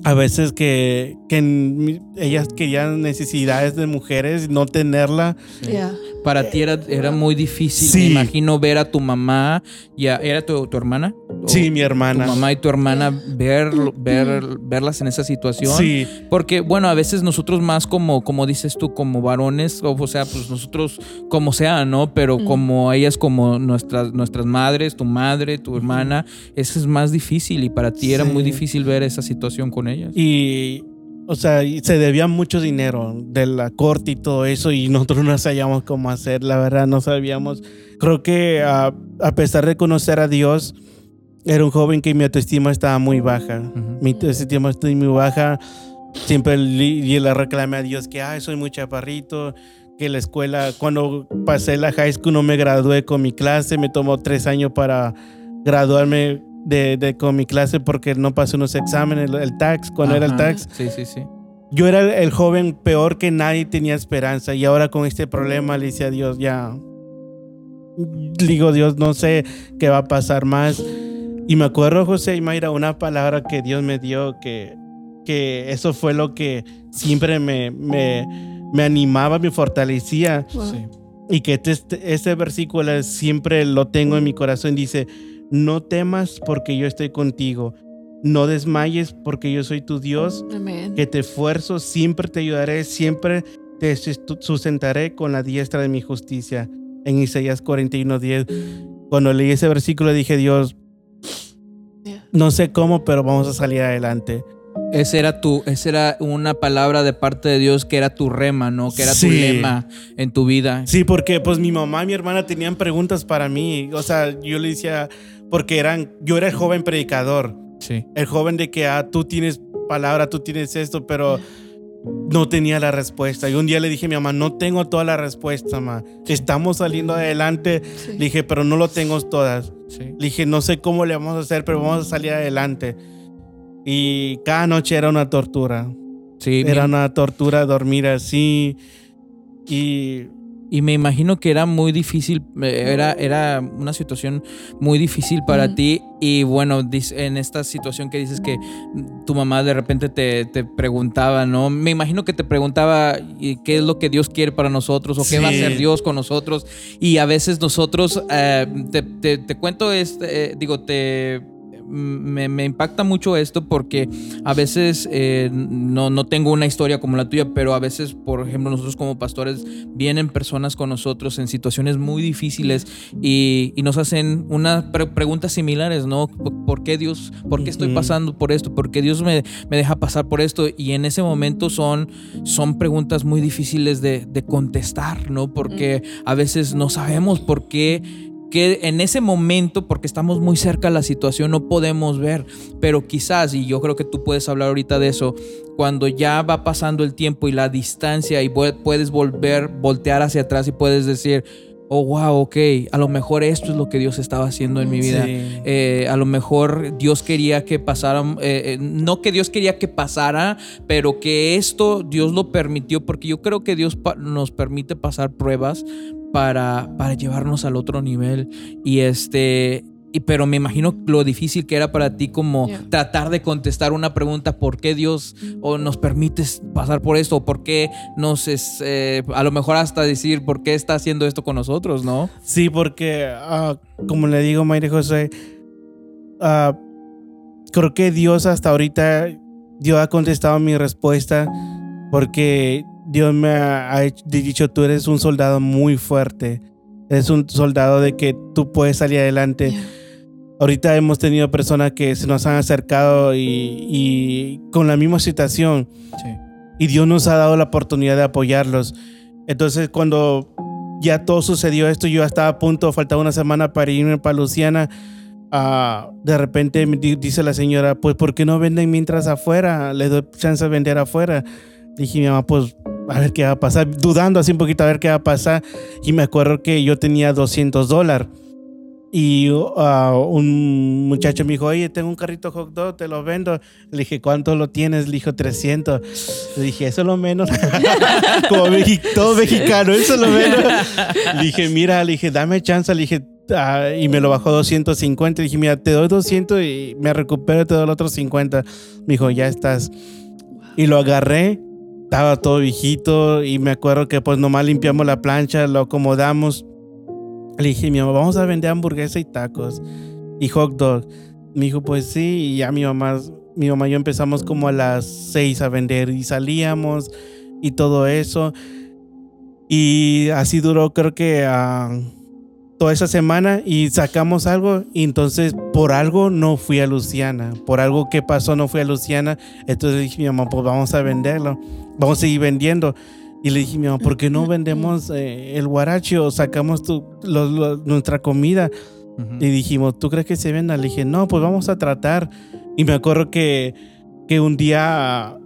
A veces que, que ellas querían necesidades de mujeres, no tenerla.
Ya.
Para ti era, era muy difícil,
Sí.
me imagino, ver a tu mamá. Ya, ¿Era tu, tu hermana? ¿O
Sí, mi
Tu
hermana.
mamá y tu hermana ver, ver, verlas en esa situación.
Sí,
Porque, bueno, a veces nosotros más como, como dices tú, como varones, o, o sea, pues nosotros como sea, ¿no? Pero
Mm.
como ellas, como nuestras, nuestras madres, tu madre, tu hermana, eso es más difícil y para ti era
Sí.
muy difícil ver esa situación con ellas.
Y, o sea, se debía mucho dinero de la corte y todo eso, y nosotros no sabíamos cómo hacer, la verdad, no sabíamos. Creo que a, a pesar de conocer a Dios, era un joven que mi autoestima estaba muy baja.
Ujú.
Mi autoestima estaba muy baja. Siempre le, y le reclamé a Dios que, ay, soy muy chaparrito, que la escuela, cuando pasé la high school no me gradué con mi clase, me tomó tres años para graduarme de, de- con mi clase porque no pasé unos exámenes, el, el tax, cuando era el
Ajá.
tax.
Sí, sí, sí.
Yo era el, el joven peor que nadie tenía esperanza y ahora con este problema le dice a Dios, ya, digo Dios, no sé qué va a pasar más. Y me acuerdo, José y Mayra, una palabra que Dios me dio, que, que eso fue lo que siempre me, me, me animaba, me fortalecía.
Wow.
Sí.
Y que este, este versículo siempre lo tengo en mi corazón. Dice, no temas porque yo estoy contigo. No desmayes porque yo soy tu Dios,
Amén.
que te esfuerzo, siempre te ayudaré, siempre te sustentaré con la diestra de mi justicia. En Isaías 41:10. Cuando leí ese versículo dije, Dios, no sé cómo, pero vamos a salir adelante.
Esa era tu, esa era una palabra de parte de Dios que era tu rema, ¿no? Que era tu lema en tu vida.
Sí, porque pues mi mamá y mi hermana tenían preguntas para mí. O sea, yo le decía, porque eran, yo era el joven predicador.
Sí.
El joven de que, ah, tú tienes palabra, tú tienes esto, pero no tenía la respuesta. Y un día le dije a mi mamá, no tengo toda la respuesta, mamá. Estamos saliendo adelante.
Sí.
Le dije, pero no lo tengo todas.
Sí.
Le dije, no sé cómo le vamos a hacer, pero vamos a salir adelante. Y cada noche era una tortura.
Sí,
Era
mi-
una tortura dormir así. Y
y me imagino que era muy difícil, eh, era, era una situación muy difícil para ti. Y bueno, en esta situación que dices que tu mamá de repente te, te preguntaba, ¿no? Me imagino que te preguntaba ¿y qué es lo que Dios quiere para nosotros o qué va a hacer Dios con nosotros. Y a veces nosotros, eh, te, te- te cuento, este, eh, digo, te... Me, me impacta mucho esto porque a veces eh, no, no tengo una historia como la tuya, pero a veces, por ejemplo, nosotros como pastores vienen personas con nosotros en situaciones muy difíciles y, y nos hacen unas pre- preguntas similares, ¿no? ¿Por por qué Dios, por qué estoy pasando por esto? ¿Por qué Dios me, me deja pasar por esto? Y en ese momento son, son preguntas muy difíciles de, de contestar, ¿no? Porque a veces no sabemos por qué que en ese momento, porque estamos muy cerca de la situación, no podemos ver, pero quizás, y yo creo que tú puedes hablar ahorita de eso, cuando ya va pasando el tiempo y la distancia y pu- puedes volver, voltear hacia atrás y puedes decir, oh, wow, ok, a lo mejor esto es lo que Dios estaba haciendo en mi vida.
Sí.
Eh, a lo mejor Dios quería que pasara, eh, eh, no que Dios quería que pasara, pero que esto Dios lo permitió, porque yo creo que Dios nos permite pasar pruebas para, para llevarnos al otro nivel. Y este, y, pero me imagino lo difícil que era para ti como
Yeah.
tratar de contestar una pregunta, ¿por qué Dios o nos permites pasar por esto? ¿O por qué nos, es, eh, a lo mejor hasta decir, ¿por qué está haciendo esto con nosotros, no?
Sí, porque, ah, como le digo, Mayre José, ah, creo que Dios hasta ahorita, Dios ha contestado mi respuesta porque Dios me ha, dicho, tú eres un soldado muy fuerte, eres un soldado de que tú puedes salir adelante.
Yeah.
Ahorita hemos tenido personas que se nos han acercado y, y con la misma situación
Sí.
y Dios nos ha dado la oportunidad de apoyarlos. Entonces, cuando ya todo sucedió esto, yo estaba a punto, faltaba una semana para irme para Luciana. ah, de repente dice la señora, pues, ¿por qué no venden mientras afuera? Le doy chance de vender afuera. Dije, mi mamá, pues, a ver qué va a pasar. Dudando así un poquito, a ver qué va a pasar. Y me acuerdo que yo tenía 200 dólares. Y ah, un muchacho me dijo, oye, tengo un carrito hot dog, te lo vendo. Le dije, ¿cuánto lo tienes? Le dijo, 300. Le dije, eso es lo menos. Como mexi- todo mexicano, eso es lo menos. Le dije, mira, le dije, dame chance. Le dije, ah, y me lo bajó 250. Le dije, mira, te doy 200 y me recupero y te doy el otro 50. Me dijo, ya estás. Y lo agarré. Estaba todo viejito y me acuerdo que pues nomás limpiamos la plancha, lo acomodamos. Le dije, mi mamá, vamos a vender hamburguesa y tacos y hot dog. Me dijo, pues sí, y ya mi mamá, mi mamá y yo empezamos como a las seis a vender y salíamos y todo eso. Y así duró creo que ah, toda esa semana y sacamos algo y entonces por algo no fui a Luciana, por algo que pasó no fui a Luciana, entonces dije mi mamá, pues vamos a venderlo, vamos a seguir vendiendo. Y le dije, mi mamá, ¿por qué no vendemos eh, el guarache o sacamos tu- lo- lo- nuestra comida?
Ujú.
Y dijimos, ¿tú crees que se venda? Le dije, no, pues vamos a tratar. Y me acuerdo que, que un día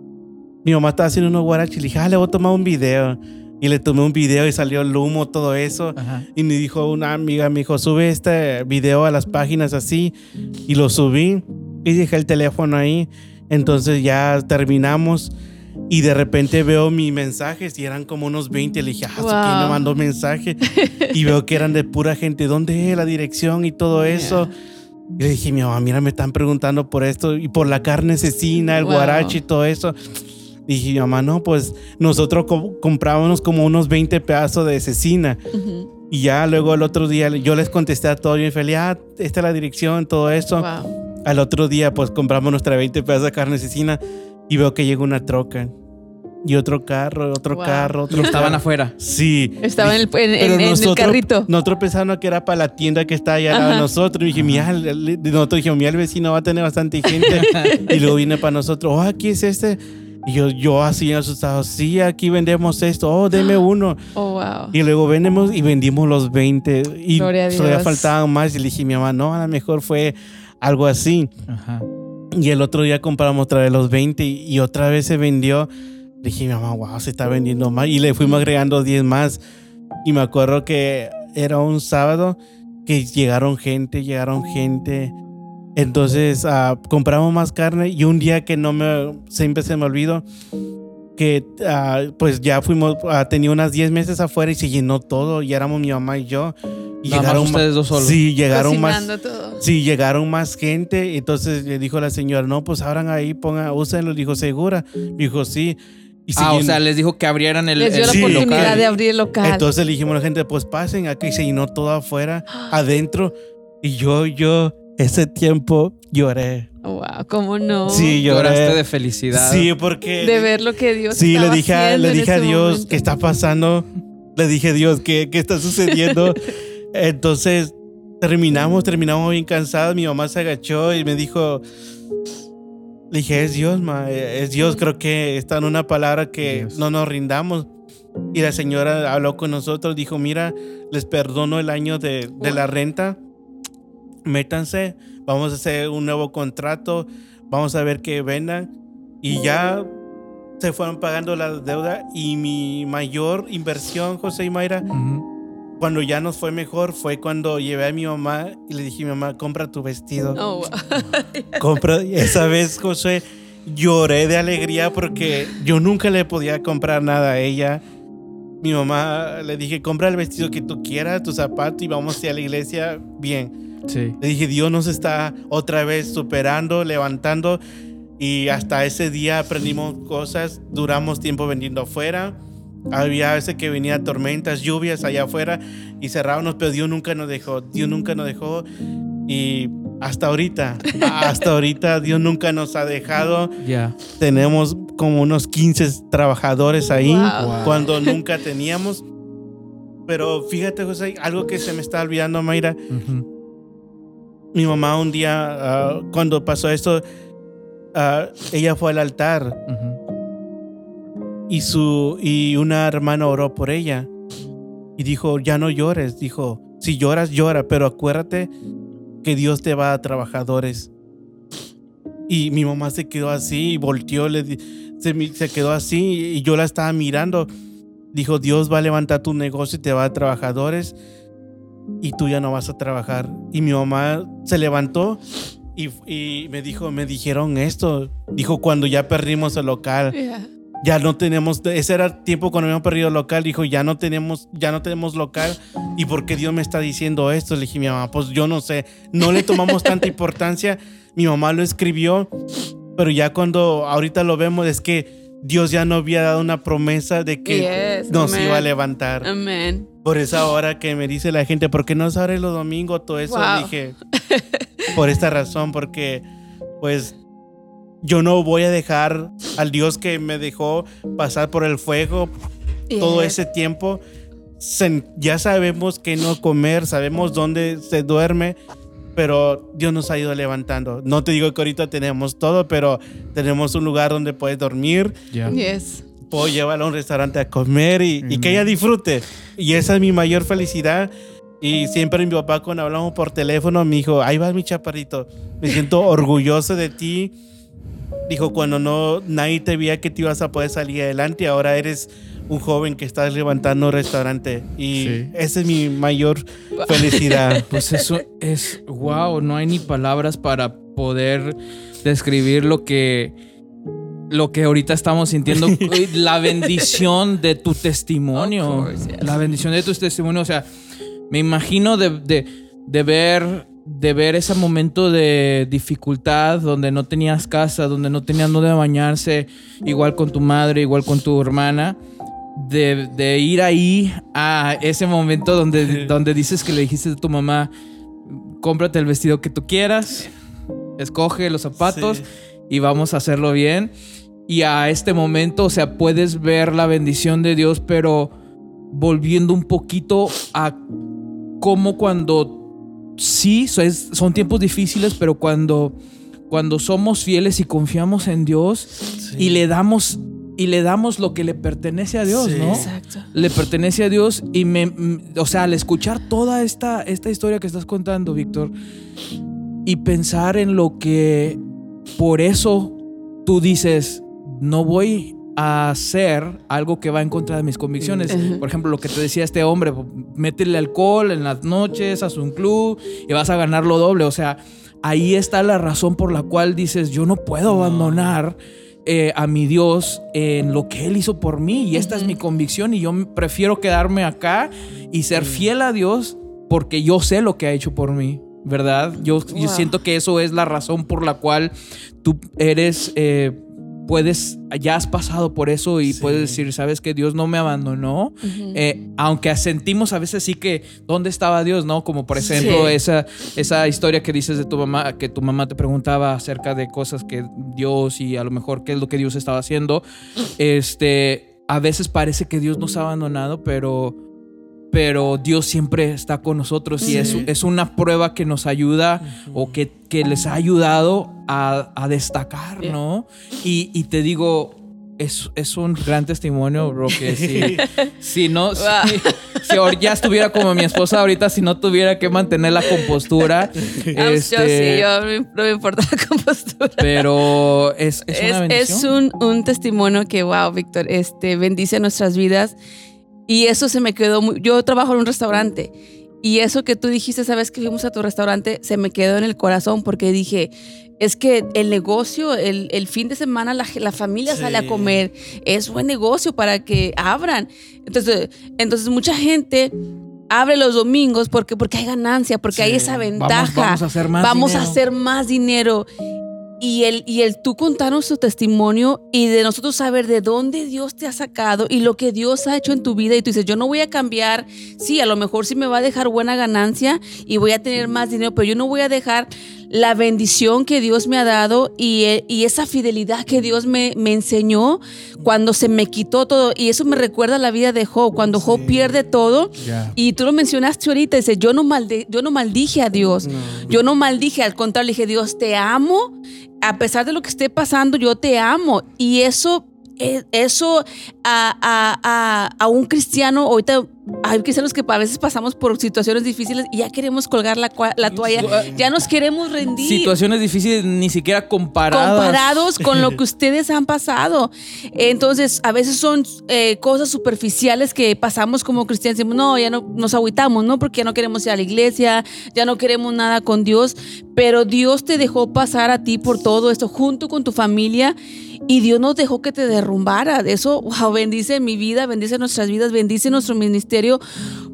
mi mamá estaba haciendo unos guaraches y le dije, ah, le voy a tomar un video. Y le tomé un video y salió el humo, todo eso.
Ajá.
Y me dijo una amiga, me dijo, sube este video a las páginas así. Y lo subí y dejé el teléfono ahí. Entonces ya terminamos. Y de repente veo mis mensajes y eran como unos 20. Le dije, ah, ¿quién me
Wow.
mandó mensaje? y veo que eran de pura gente. ¿Dónde es la dirección y todo eso? Y le dije, mi mamá, mira, me están preguntando por esto y por la carne cecina, el
Wow.
guarache y todo eso. Dije, mi mamá, no, pues nosotros co- comprábamos como unos 20 pedazos de cecina.
Ujú.
Y ya luego el otro día yo les contesté a todos y feliz, ah, esta es la dirección, todo eso.
Wow.
Al otro día, pues compramos nuestra 20 pedazos de carne cecina y veo que llega una troca. Y otro carro, otro
Wow.
carro,
Y
otro
estaban
carro.
afuera.
Sí.
Estaba en el, en-
Pero
en- en el carrito.
Nosotros pensando que era para la tienda que está allá
Ajá.
nosotros. Y dije, mira, nosotros dijimos, mira, el vecino va a tener bastante gente. y luego viene para nosotros, oh, aquí es este. Y yo, yo así asustado, sí, aquí vendemos esto, oh, deme uno.
Oh, wow.
Y luego vendemos y vendimos los 20. Y
a
todavía faltaban más. Y le dije a mi mamá, no, a lo mejor fue algo así.
Ajá.
Y el otro día compramos otra vez los 20 y, otra vez se vendió. Le dije, mi mamá, wow, se está vendiendo más. Y le fuimos agregando 10 más. Y me acuerdo que era un sábado que llegaron gente, llegaron gente. Entonces ah, compramos más carne y un día que no me, siempre se me olvidó, que ah, pues ya fuimos, ah, tenía unas 10 meses afuera y se llenó todo y éramos mi mamá y yo. Y
Nada más ustedes dos solos.
Sí, llegaron más.
Cocinando todo.
Sí, llegaron más gente. Entonces le dijo la señora, no, pues abran ahí, pongan, úsenlo. Dijo, ¿segura? Dijo, sí. Y
Ah, o sea, les dijo que abrieran el,
Les dio
el
la
sí,
oportunidad
local.
de abrir el local.
Entonces le dijimos a la gente, pues pasen aquí. Y se llenó todo afuera, adentro. Y yo, yo, ese tiempo lloré.
wow, ¿cómo no?
Sí,
lloraste
lloré.
de felicidad.
Sí, porque...
De ver lo que Dios
Sí, le dije, a, le dije a Dios,
momento.
¿qué está pasando? Le dije Dios, ¿qué, qué está sucediendo? Entonces terminamos, terminamos bien cansados. Mi mamá se agachó y me dijo, le dije, es Dios, ma, es Dios. Creo que está en una palabra que
Dios.
no nos rindamos. Y la señora habló con nosotros, dijo, mira, les perdono el año de, de la renta. Métanse, vamos a hacer un nuevo contrato, vamos a ver que vendan. Y ya se fueron pagando la deuda y mi mayor inversión, José y Mayra. Cuando ya nos fue mejor, fue cuando llevé a mi mamá y le dije, mamá, compra tu vestido.
Oh, wow.
Compra. Esa vez, José, lloré de alegría porque yo nunca le podía comprar nada a ella. Mi mamá le dije, compra el vestido que tú quieras, tu zapato y vamos a la iglesia bien.
Sí.
Le dije, Dios nos está otra vez superando, levantando. Y hasta ese día aprendimos cosas, duramos tiempo vendiendo afuera. Había veces que venía tormentas, lluvias allá afuera y cerrábamos, pero Dios nunca nos dejó. Dios nunca nos dejó. Y hasta ahorita, hasta ahorita, Dios nunca nos ha dejado.
Ya.
Tenemos como unos 15 trabajadores ahí
Wow.
cuando nunca teníamos. Pero fíjate, José, algo que se me está olvidando, Mayra
Ujú.
mi mamá un día, ah, cuando pasó esto, ah, ella fue al altar
Ujú.
Y, su, y una hermana oró por ella y dijo, ya no llores. Dijo, si lloras, llora, pero acuérdate que Dios te va a trabajadores. Y mi mamá se quedó así y volteó, le, se, se quedó así y yo la estaba mirando. Dijo, Dios va a levantar tu negocio y te va a trabajadores y tú ya no vas a trabajar. Y mi mamá se levantó y, y me dijo, me dijeron esto. Dijo, cuando ya perdimos el local. Ya no tenemos, ese era el tiempo cuando habíamos perdido local. Dijo, ya no tenemos, ya no tenemos local. ¿Y por qué Dios me está diciendo esto? Le dije, mi mamá, pues yo no sé. No le tomamos tanta importancia. Mi mamá lo escribió, pero ya cuando ahorita lo vemos es que Dios ya no había dado una promesa de que
Yes,
nos
amen.
iba a levantar.
Amén.
Por esa hora que me dice la gente, ¿por qué no se abre los domingos? Todo eso
Wow.
dije, por esta razón, porque pues yo no voy a dejar al Dios que me dejó pasar por el fuego todo ese tiempo. Se- ya sabemos que no comer, sabemos dónde se duerme, pero Dios nos ha ido levantando. No te digo que ahorita tenemos todo, pero tenemos un lugar donde puedes dormir,
Ya.
Yes.
puedo llevarla a un restaurante a comer y, y que ella disfrute. Y esa es mi mayor felicidad. Y siempre mi papá cuando hablamos por teléfono me dijo, ahí vas mi chaparrito, me siento orgulloso de ti. Dijo, cuando no nadie te veía que te ibas a poder salir adelante, ahora eres un joven que estás levantando un restaurante. Y
Sí.
esa es mi mayor felicidad.
Pues eso es, wow, no hay ni palabras para poder describir lo que, lo que ahorita estamos sintiendo. La bendición de tu testimonio.
Of course, yes.
La bendición de tu testimonio. O sea, me imagino de, de- de ver de ver ese momento de dificultad donde no tenías casa, donde no tenías donde bañarse, igual con tu madre, igual con tu hermana. De, de ir ahí a ese momento donde, donde dices que le dijiste a tu mamá, cómprate el vestido que tú quieras, escoge los zapatos
Sí.
y vamos a hacerlo bien. Y a este momento, o sea, puedes ver la bendición de Dios, pero volviendo un poquito a cómo cuando sí, es- son tiempos difíciles, pero cuando, cuando somos fieles y confiamos en Dios y le damos y le damos lo que le pertenece a Dios,
Sí.
¿no?
Exacto.
Le pertenece a Dios y me, m- o sea, al escuchar toda esta, esta historia que estás contando, Víctor, y pensar en lo que por eso tú dices, no voy a hacer algo que va en contra de mis convicciones. Por ejemplo, lo que te decía este hombre, métele alcohol en las noches, haz un club y vas a ganar lo doble. O sea, ahí está la razón por la cual dices, yo no puedo abandonar eh, a mi Dios en lo que Él hizo por mí. Y esta es mi convicción y yo prefiero quedarme acá y ser fiel a Dios porque yo sé lo que ha hecho por mí. ¿Verdad? Yo, siento que eso es la razón por la cual tú eres, eh, puedes, ya has pasado por eso y
Sí.
puedes decir, sabes que Dios no me abandonó. Eh, aunque sentimos a veces sí que dónde estaba Dios, ¿no? Como por ejemplo
Sí.
esa, esa historia que dices de tu mamá, que tu mamá te preguntaba acerca de cosas que Dios y a lo mejor qué es lo que Dios estaba haciendo. Este, a veces parece que Dios nos ha abandonado, pero, pero Dios siempre está con nosotros y es,
Sí.
es una prueba que nos ayuda o que, que les ha ayudado a, a destacar,
Yeah.
¿no? Y, y te digo, es, es un gran testimonio, bro, que sí. Si no, si, si ya estuviera como mi esposa ahorita, si no tuviera que mantener la compostura. Este,
Yo sí, yo no me importa la compostura.
Pero es, es,
es,
una
es un, un testimonio que, wow, Víctor, este, bendice nuestras vidas. Y eso se me quedó muy... Yo trabajo en un restaurante. Y eso que tú dijiste, sabes que fuimos a tu restaurante, se me quedó en el corazón porque dije, es que el negocio, el, el fin de semana la, la familia
Sí.
sale a comer, es buen negocio para que abran. Entonces, entonces mucha gente abre los domingos porque, porque hay ganancia, porque hay esa ventaja
vamos a hacer más
vamos a hacer más dinero. Y el, y el tú contarnos tu testimonio y de nosotros saber de dónde Dios te ha sacado y lo que Dios ha hecho en tu vida. Y tú dices, yo no voy a cambiar. Sí, a lo mejor sí me va a dejar buena ganancia y voy a tener más dinero, pero yo no voy a dejar la bendición que Dios me ha dado y, eh, y esa fidelidad que Dios me, me enseñó cuando se me quitó todo. Y eso me recuerda a la vida de Job, cuando Job
Sí.
pierde todo. Y tú lo mencionaste ahorita, dice, yo no, malde- yo no maldije a Dios. Yo no maldije, al contrario, le dije, Dios, te amo. A pesar de lo que esté pasando, yo te amo. Y eso, eh, eso a, a- a- a un cristiano, ahorita hay cristianos que a veces pasamos por situaciones difíciles y ya queremos colgar la, la toalla, ya nos queremos rendir.
Situaciones difíciles ni siquiera comparadas.
comparados con lo que ustedes han pasado. Entonces, a veces son eh, cosas superficiales que pasamos como cristianos. Decimos, no, ya no nos agüitamos, ¿no? Porque ya no queremos ir a la iglesia, ya no queremos nada con Dios. Pero Dios te dejó pasar a ti por todo esto junto con tu familia. Y Dios nos dejó que te derrumbara. Eso, wow, bendice mi vida, bendice nuestras vidas, bendice nuestro ministerio,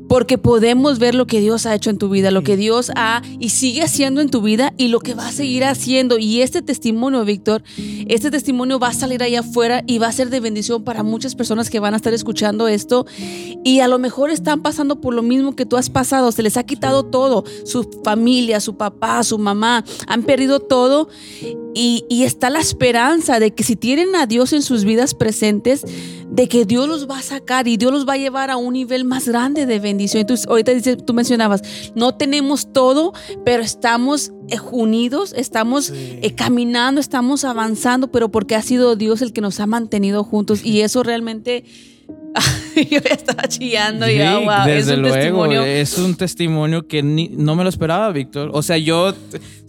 porque podemos ver lo que Dios ha hecho en tu vida, lo que Dios ha y sigue haciendo en tu vida y lo que va a seguir haciendo. Y este testimonio, Víctor, este testimonio va a salir allá afuera y va a ser de bendición para muchas personas que van a estar escuchando esto. Y a lo mejor están pasando por lo mismo que tú has pasado, se les ha quitado todo, su familia, su papá, su mamá, han perdido todo y, y está la esperanza de que si tienen a Dios en sus vidas presentes, de que Dios los va a sacar y Dios los va a llevar a un nivel más grande de bendición. Entonces, ahorita dice, tú mencionabas, no tenemos todo, pero estamos eh, unidos, estamos
Sí.
eh, caminando, estamos avanzando, pero porque ha sido Dios el que nos ha mantenido juntos y eso realmente... yo ya estaba chillando y
Sí,
wow, es
desde
un
luego,
testimonio.
es un testimonio que ni- no me lo esperaba, Víctor. O sea, yo,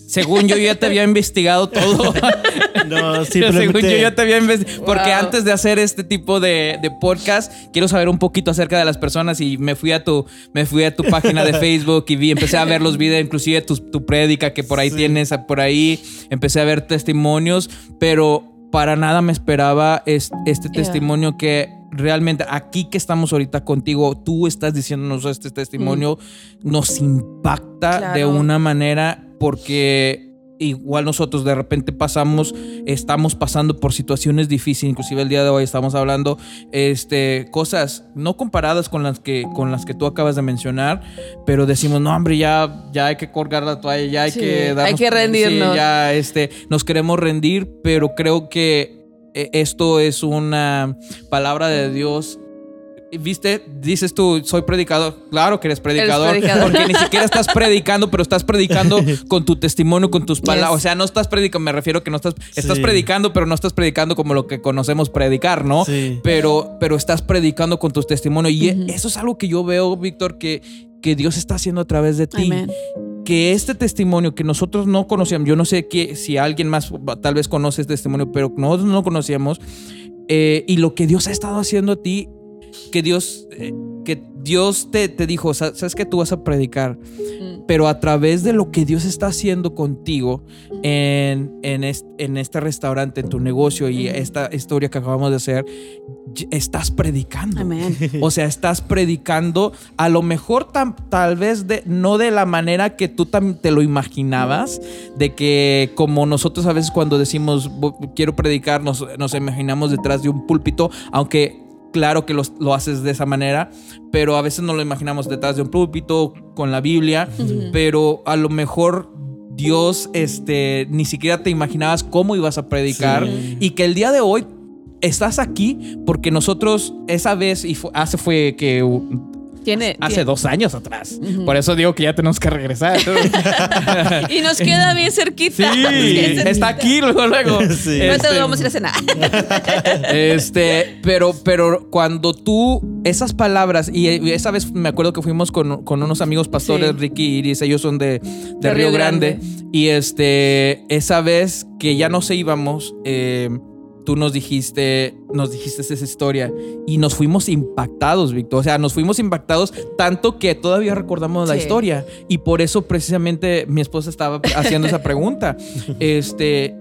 según yo ya te había investigado todo.
No,
según yo
simplemente.
ya te había investigado. Porque
Wow.
antes de hacer este tipo de, de podcast, quiero saber un poquito acerca de las personas y me fui a tu, me fui a tu página de Facebook y vi, empecé a ver los videos, inclusive tu, tu prédica que por ahí
Sí.
tienes, por ahí empecé a ver testimonios, pero para nada me esperaba es- este
Yeah.
testimonio que realmente aquí que estamos ahorita contigo, tú estás diciéndonos este testimonio, nos impacta de una manera porque igual nosotros de repente pasamos, estamos pasando por situaciones difíciles, inclusive el día de hoy estamos hablando este cosas no comparadas con las que con las que tú acabas de mencionar, pero decimos, "No, hombre, ya ya hay que colgar la toalla, ya hay
Sí,
que
hay
darnos
que
sí,
rendirnos.
ya este nos queremos rendir, pero creo que eh, esto es una palabra de Dios ¿Viste? Dices tú, soy predicador. Claro que eres predicador.
predicador.
Porque ni siquiera estás predicando, pero estás predicando con tu testimonio, con tus palabras.
Yes.
O sea, no estás predicando, me refiero que no estás. Estás
Sí.
predicando, pero no estás predicando como lo que conocemos predicar, ¿no?
Sí.
Pero, pero estás predicando con tus testimonios. Y eso es algo que yo veo, Víctor, que, que Dios está haciendo a través de ti
Amén.
que este testimonio que nosotros no conocíamos, yo no sé que, si alguien más tal vez conoce este testimonio, pero nosotros no conocíamos, eh, y lo que Dios ha estado haciendo a ti, que Dios, eh, que Dios te, te dijo, "Sa- sabes que tú vas a predicar,
Mm.
pero a través de lo que Dios está haciendo contigo en, en, est- en este restaurante, en tu negocio y esta historia que acabamos de hacer, estás predicando. O sea, estás predicando a lo mejor tam- tal vez de, no de la manera que tú tam- te lo imaginabas, de que como nosotros a veces cuando decimos "Vo- quiero predicar nos, nos imaginamos detrás de un púlpito, aunque claro que los- lo haces de esa manera, pero a veces no lo imaginamos detrás de un púlpito con la Biblia, pero a lo mejor... Dios, este, ni siquiera te imaginabas cómo ibas a predicar
Sí.
y que el día de hoy estás aquí porque nosotros esa vez y hace fue que
Tiene,
hace
tiene-
dos años atrás. Por eso digo que ya tenemos que regresar.
Y nos queda bien cerquita.
sí,
cerquita.
está aquí luego luego.
Sí.
Pronto
Este,
vamos a ir a cenar.
este, pero, pero cuando tú, esas palabras, y y esa vez me acuerdo que fuimos con, con unos amigos pastores,
Sí.
Ricky y Iris, ellos son de, de
De
Río
Río
Grande.
Grande.
Y este, esa vez que ya no se íbamos, eh, tú nos dijiste, nos dijiste esa historia y nos fuimos impactados, Víctor. O sea, nos fuimos impactados tanto que todavía recordamos la historia. Y por eso precisamente mi esposa estaba haciendo esa pregunta. Este,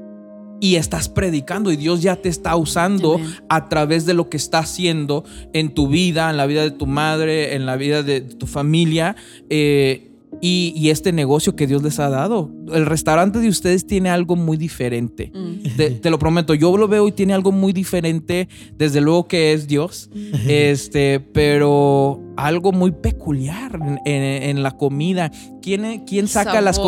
y estás predicando y Dios ya te está usando a través de lo que está haciendo en tu vida, en la vida de tu madre, en la vida de tu familia. eh, y, y este negocio que Dios les ha dado. El restaurante de ustedes tiene algo muy diferente.
Mm.
Te, te lo prometo, yo lo veo y tiene algo muy diferente, desde luego que es Dios, este, pero algo muy peculiar en, en- en la comida. ¿Quién, quién saca las,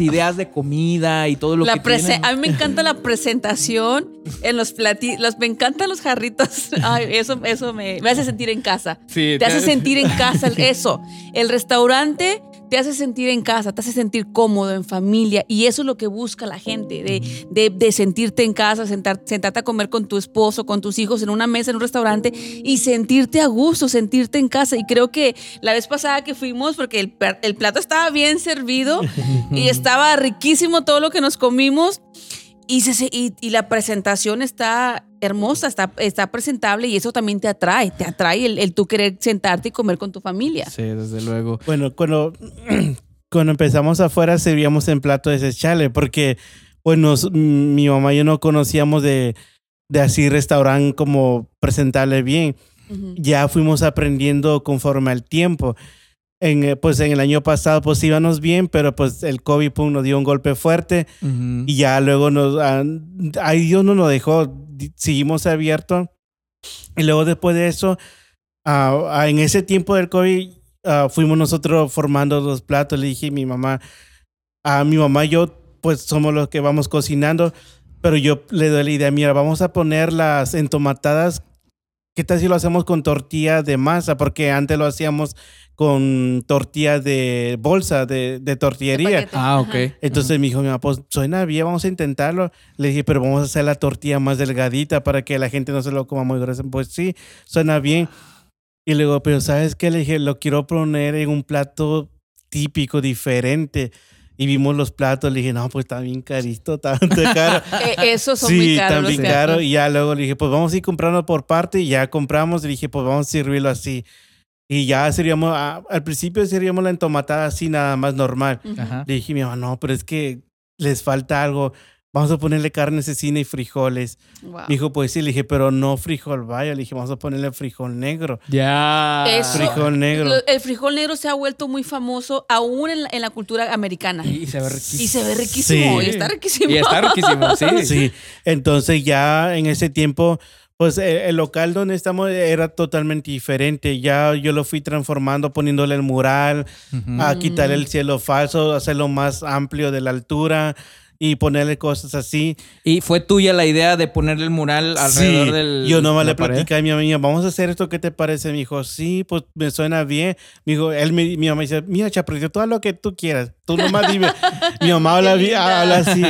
ideas de comida y todo lo
La
que tienen?
a mí me encanta la presentación en los platillos. Me encantan los jarritos. Ay, eso eso me, me hace sentir en casa.
Sí,
te hace sentir en casa. Eso. El restaurante te hace sentir en casa, te hace sentir cómodo, en familia. Y eso es lo que busca la gente, de, de- de sentirte en casa, sentar- sentarte a comer con tu esposo, con tus hijos en una mesa, en un restaurante y sentirte a gusto, sentirte en casa. Y creo que la vez pasada que fuimos, porque el, el plato estaba bien servido y estaba riquísimo todo lo que nos comimos. Y, se- y, y la presentación está hermosa, está, está presentable y eso también te atrae, te atrae el, el tú querer sentarte y comer con tu familia.
Sí, desde luego.
Bueno, cuando, cuando empezamos afuera servíamos en plato desechable porque, bueno, s- mi mamá y yo no conocíamos de, de así restaurante como presentable bien. Ya fuimos aprendiendo conforme al tiempo. En, eh, pues en el año pasado pues íbamos bien, pero pues el COVID pum, nos dio un golpe fuerte y ya luego nos... ah, ahí Dios no nos dejó, seguimos abiertos. Y luego después de eso, ah, ah, en ese tiempo del COVID, ah, fuimos nosotros formando los platos. Le dije a mi mamá, a mi mamá y yo, pues somos los que vamos cocinando, pero yo le doy la idea, mira, vamos a poner las entomatadas. ¿Qué tal si lo hacemos con tortilla de masa? Porque antes lo hacíamos con tortilla de bolsa, de, de tortillería.
paquete.
Ah, ok.
Ajá.
Entonces me dijo, mi mamá, pues suena bien, vamos a intentarlo. Le dije, pero vamos a hacer la tortilla más delgadita para que la gente no se lo coma muy gruesa. Pues sí, suena bien. Y luego, pero ¿sabes qué? Le dije, lo quiero poner en un plato típico, diferente. Y vimos los platos, le dije, no, pues está bien carito, está bastante caro.
Eh, esos son
sí,
muy caros.
tan bien caro. Y ya luego le dije, pues vamos a ir comprando por parte. Y ya compramos. Y dije, pues vamos a servirlo así. Y ya seríamos, ah, al principio seríamos la entomatada así, nada más normal. Le dije, mi mamá, no, pero es que les falta algo. Vamos a ponerle carne cecina y frijoles.
Wow.
Dijo, pues sí, le dije, pero no frijol vaya. Le dije, vamos a ponerle frijol negro.
Ya.
Frijol negro.
El frijol negro se ha vuelto muy famoso aún en la, en la cultura americana.
Y se ve riquísimo.
Y se ve riquísimo.
Sí.
Y está riquísimo.
Y está riquísimo, sí.
Sí, entonces ya en ese tiempo, pues eh, el local donde estamos era totalmente diferente. Ya yo lo fui transformando, poniéndole el mural, a quitarle el cielo falso, hacerlo más amplio de la altura y ponerle cosas así.
Y fue tuya la idea de ponerle el mural alrededor
Sí,
del.
Yo nomás le platicé a mi mamá, vamos a hacer esto, ¿qué te parece? Me dijo, sí, pues me suena bien. Me dijo, él, me- mi mamá dice, mira, Chaprito, todo lo que tú quieras, tú nomás dime. mi mamá habla, habla así.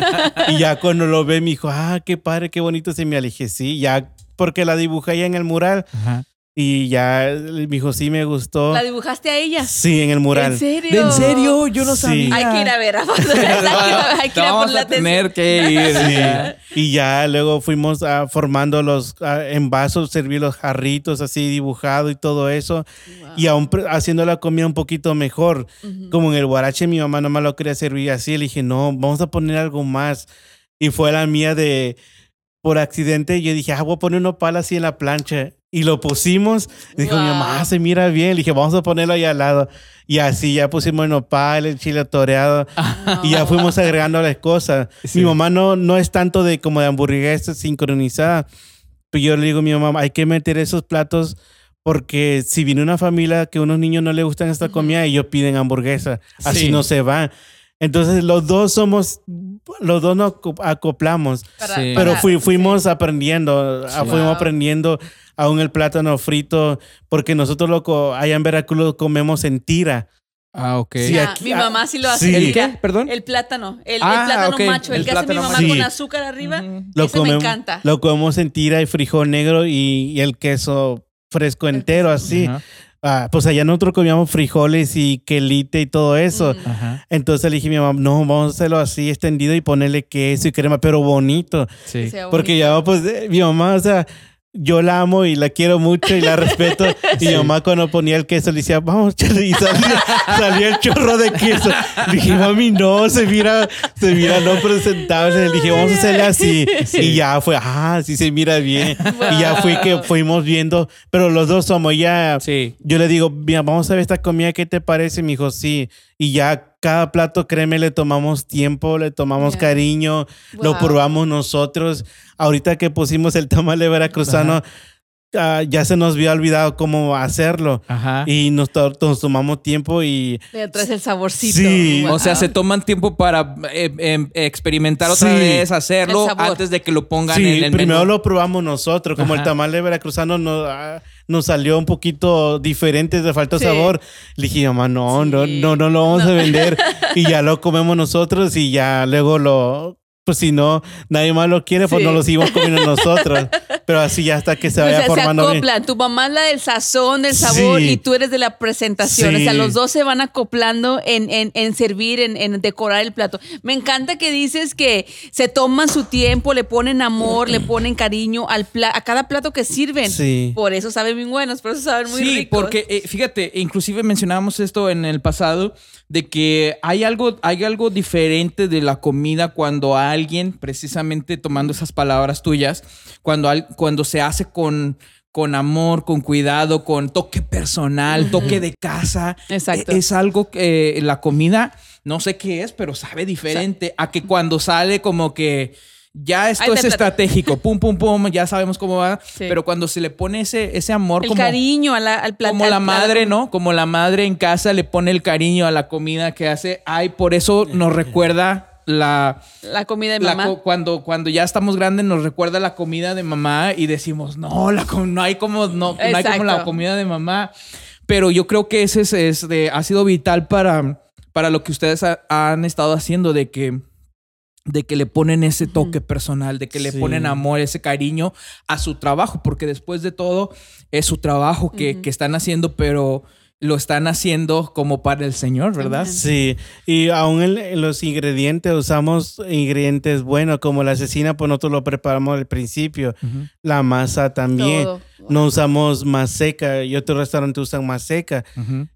Y ya cuando lo ve, me dijo, ah, qué padre, qué bonito se me Le dije, sí, ya, porque la dibujé ahí en el mural.
Ajá.
Y ya me dijo, sí, me gustó.
¿La dibujaste a ella?
Sí, en el mural.
¿En serio?
¿De en serio? Yo no
Sí.
sabía.
Hay que ir a ver. Hay que ir a, hay que ir a
Vamos a tener que ir.
Sí. Y ya luego fuimos ah, formando los ah, en vasos, servir los jarritos así dibujado y todo eso. Y aún haciendo la comida un poquito mejor. Como en el guarache mi mamá nomás lo quería servir así. Le dije, no, vamos a poner algo más. Y fue la mía de, por accidente, yo dije, ah, voy a poner unos palos así en la plancha. Y lo pusimos. Dijo mi
Wow.
mamá, "Ah, se mira bien. Le dije, vamos a ponerlo ahí al lado. Y así ya pusimos el nopal, el chile toreado. Y ya fuimos agregando las cosas.
Sí.
Mi mamá no, no es tanto de como de hamburguesa sincronizada. Pero yo le digo a mi mamá, hay que meter esos platos porque si viene una familia que a unos niños no les gustan esta comida, ellos piden hamburguesa. Así
Sí.
no se van. Entonces los dos somos, los dos nos aco- acoplamos.
Sí.
Pero fui, fuimos aprendiendo, ah, fuimos
Wow.
aprendiendo aún el plátano frito, porque nosotros lo, co- allá en Veracruz lo comemos en tira.
Ah, ok.
Sí, aquí-
mi
ah,
mamá sí lo hace.
sí.
¿El qué? Perdón.
El plátano. El, el
Ah,
plátano macho. El,
el
que hace mi
plátano
mamá
macho.
con azúcar arriba.
Lo
Ese me
comemos,
encanta.
Lo comemos en tira y frijol negro y, y el queso fresco entero, así. Ah, pues allá nosotros comíamos frijoles y quelite y todo eso.
Mm.
Ajá.
Entonces le dije a mi mamá, no, vamos a hacerlo así extendido y ponerle queso y crema, pero bonito.
Sí.
Porque ya, pues, eh, mi mamá, o sea, yo la amo y la quiero mucho y la respeto. Y mi mamá cuando ponía el queso le decía, vamos, Charlie", y salía, salía el chorro de queso. Le dije, mami, no, se mira, se mira no presentable. Le dije, vamos a hacerle así. Y ya fue, ah, sí se mira bien. Y ya fue que fuimos viendo, pero los dos somos ya...
Sí.
Yo le digo, mira, vamos a ver esta comida, ¿qué te parece? Me dijo, sí. Y ya cada plato, créeme, le tomamos tiempo, le tomamos cariño, lo probamos nosotros. Ahorita que pusimos el tamale veracruzano, ah, ya se nos había olvidado cómo hacerlo.
Ajá.
Y nos, to- nos tomamos tiempo y...
Le traes el saborcito.
Sí.
Wow.
O sea, se toman tiempo para eh, em, experimentar otra
Sí.
vez, hacerlo
El
antes de que lo pongan
Sí,
en el
primero
menú.
lo probamos nosotros, como el
Ajá.
tamal veracruzano nos, ah, nos salió un poquito diferente, de falta de
Sí.
sabor. Le dije, mamá, no, no,
Sí.
no, no lo vamos a vender. y ya lo comemos nosotros y ya luego lo, pues si no, nadie más lo quiere, pues
Sí.
no lo seguimos comiendo nosotros. Pero así ya hasta que se
O
vaya
sea, se
formando bien.
acoplan. Tu mamá es la del sazón, del sabor,
Sí.
y tú eres de la presentación. O sea,
Sí.
los dos se van acoplando en, en, en servir, en, en decorar el plato. Me encanta que dices que se toman su tiempo, le ponen amor, le ponen cariño al pla- a cada plato que sirven.
Sí.
Por eso saben bien buenos, por eso saben muy
sí,
ricos.
porque eh, fíjate, inclusive mencionábamos esto en el pasado de que hay algo, hay algo diferente de la comida cuando alguien, precisamente tomando esas palabras tuyas, cuando, al- cuando se hace con, con amor, con cuidado, con toque personal, toque de casa.
Exacto.
E- Es algo que eh, la comida, no sé qué es, pero sabe diferente a que cuando sale como que ya esto es estratégico, pum, pum, pum, ya sabemos cómo va,
Sí.
pero cuando se le pone ese, ese amor
el
como,
cariño a la- al plato.
como la madre, ¿no? Como la madre en casa le pone el cariño a la comida que hace. Ay, por eso nos recuerda la,
La comida de
la
mamá.
cuando cuando ya estamos grandes nos recuerda la comida de mamá y decimos no la no hay como no, no hay como la comida de mamá. Pero yo creo que ese es, es de- ha sido vital para para lo que ustedes ha- han estado haciendo de que de que le ponen ese toque personal, de que le
Sí.
ponen amor, ese cariño a su trabajo, porque después de todo es su trabajo que, que están haciendo, pero lo están haciendo como para el Señor, ¿verdad?
Sí, y aún en, los ingredientes usamos ingredientes buenos, como la cecina, pues nosotros lo preparamos al principio. La masa también.
Todo.
No usamos más seca, y otros restaurantes usan más seca.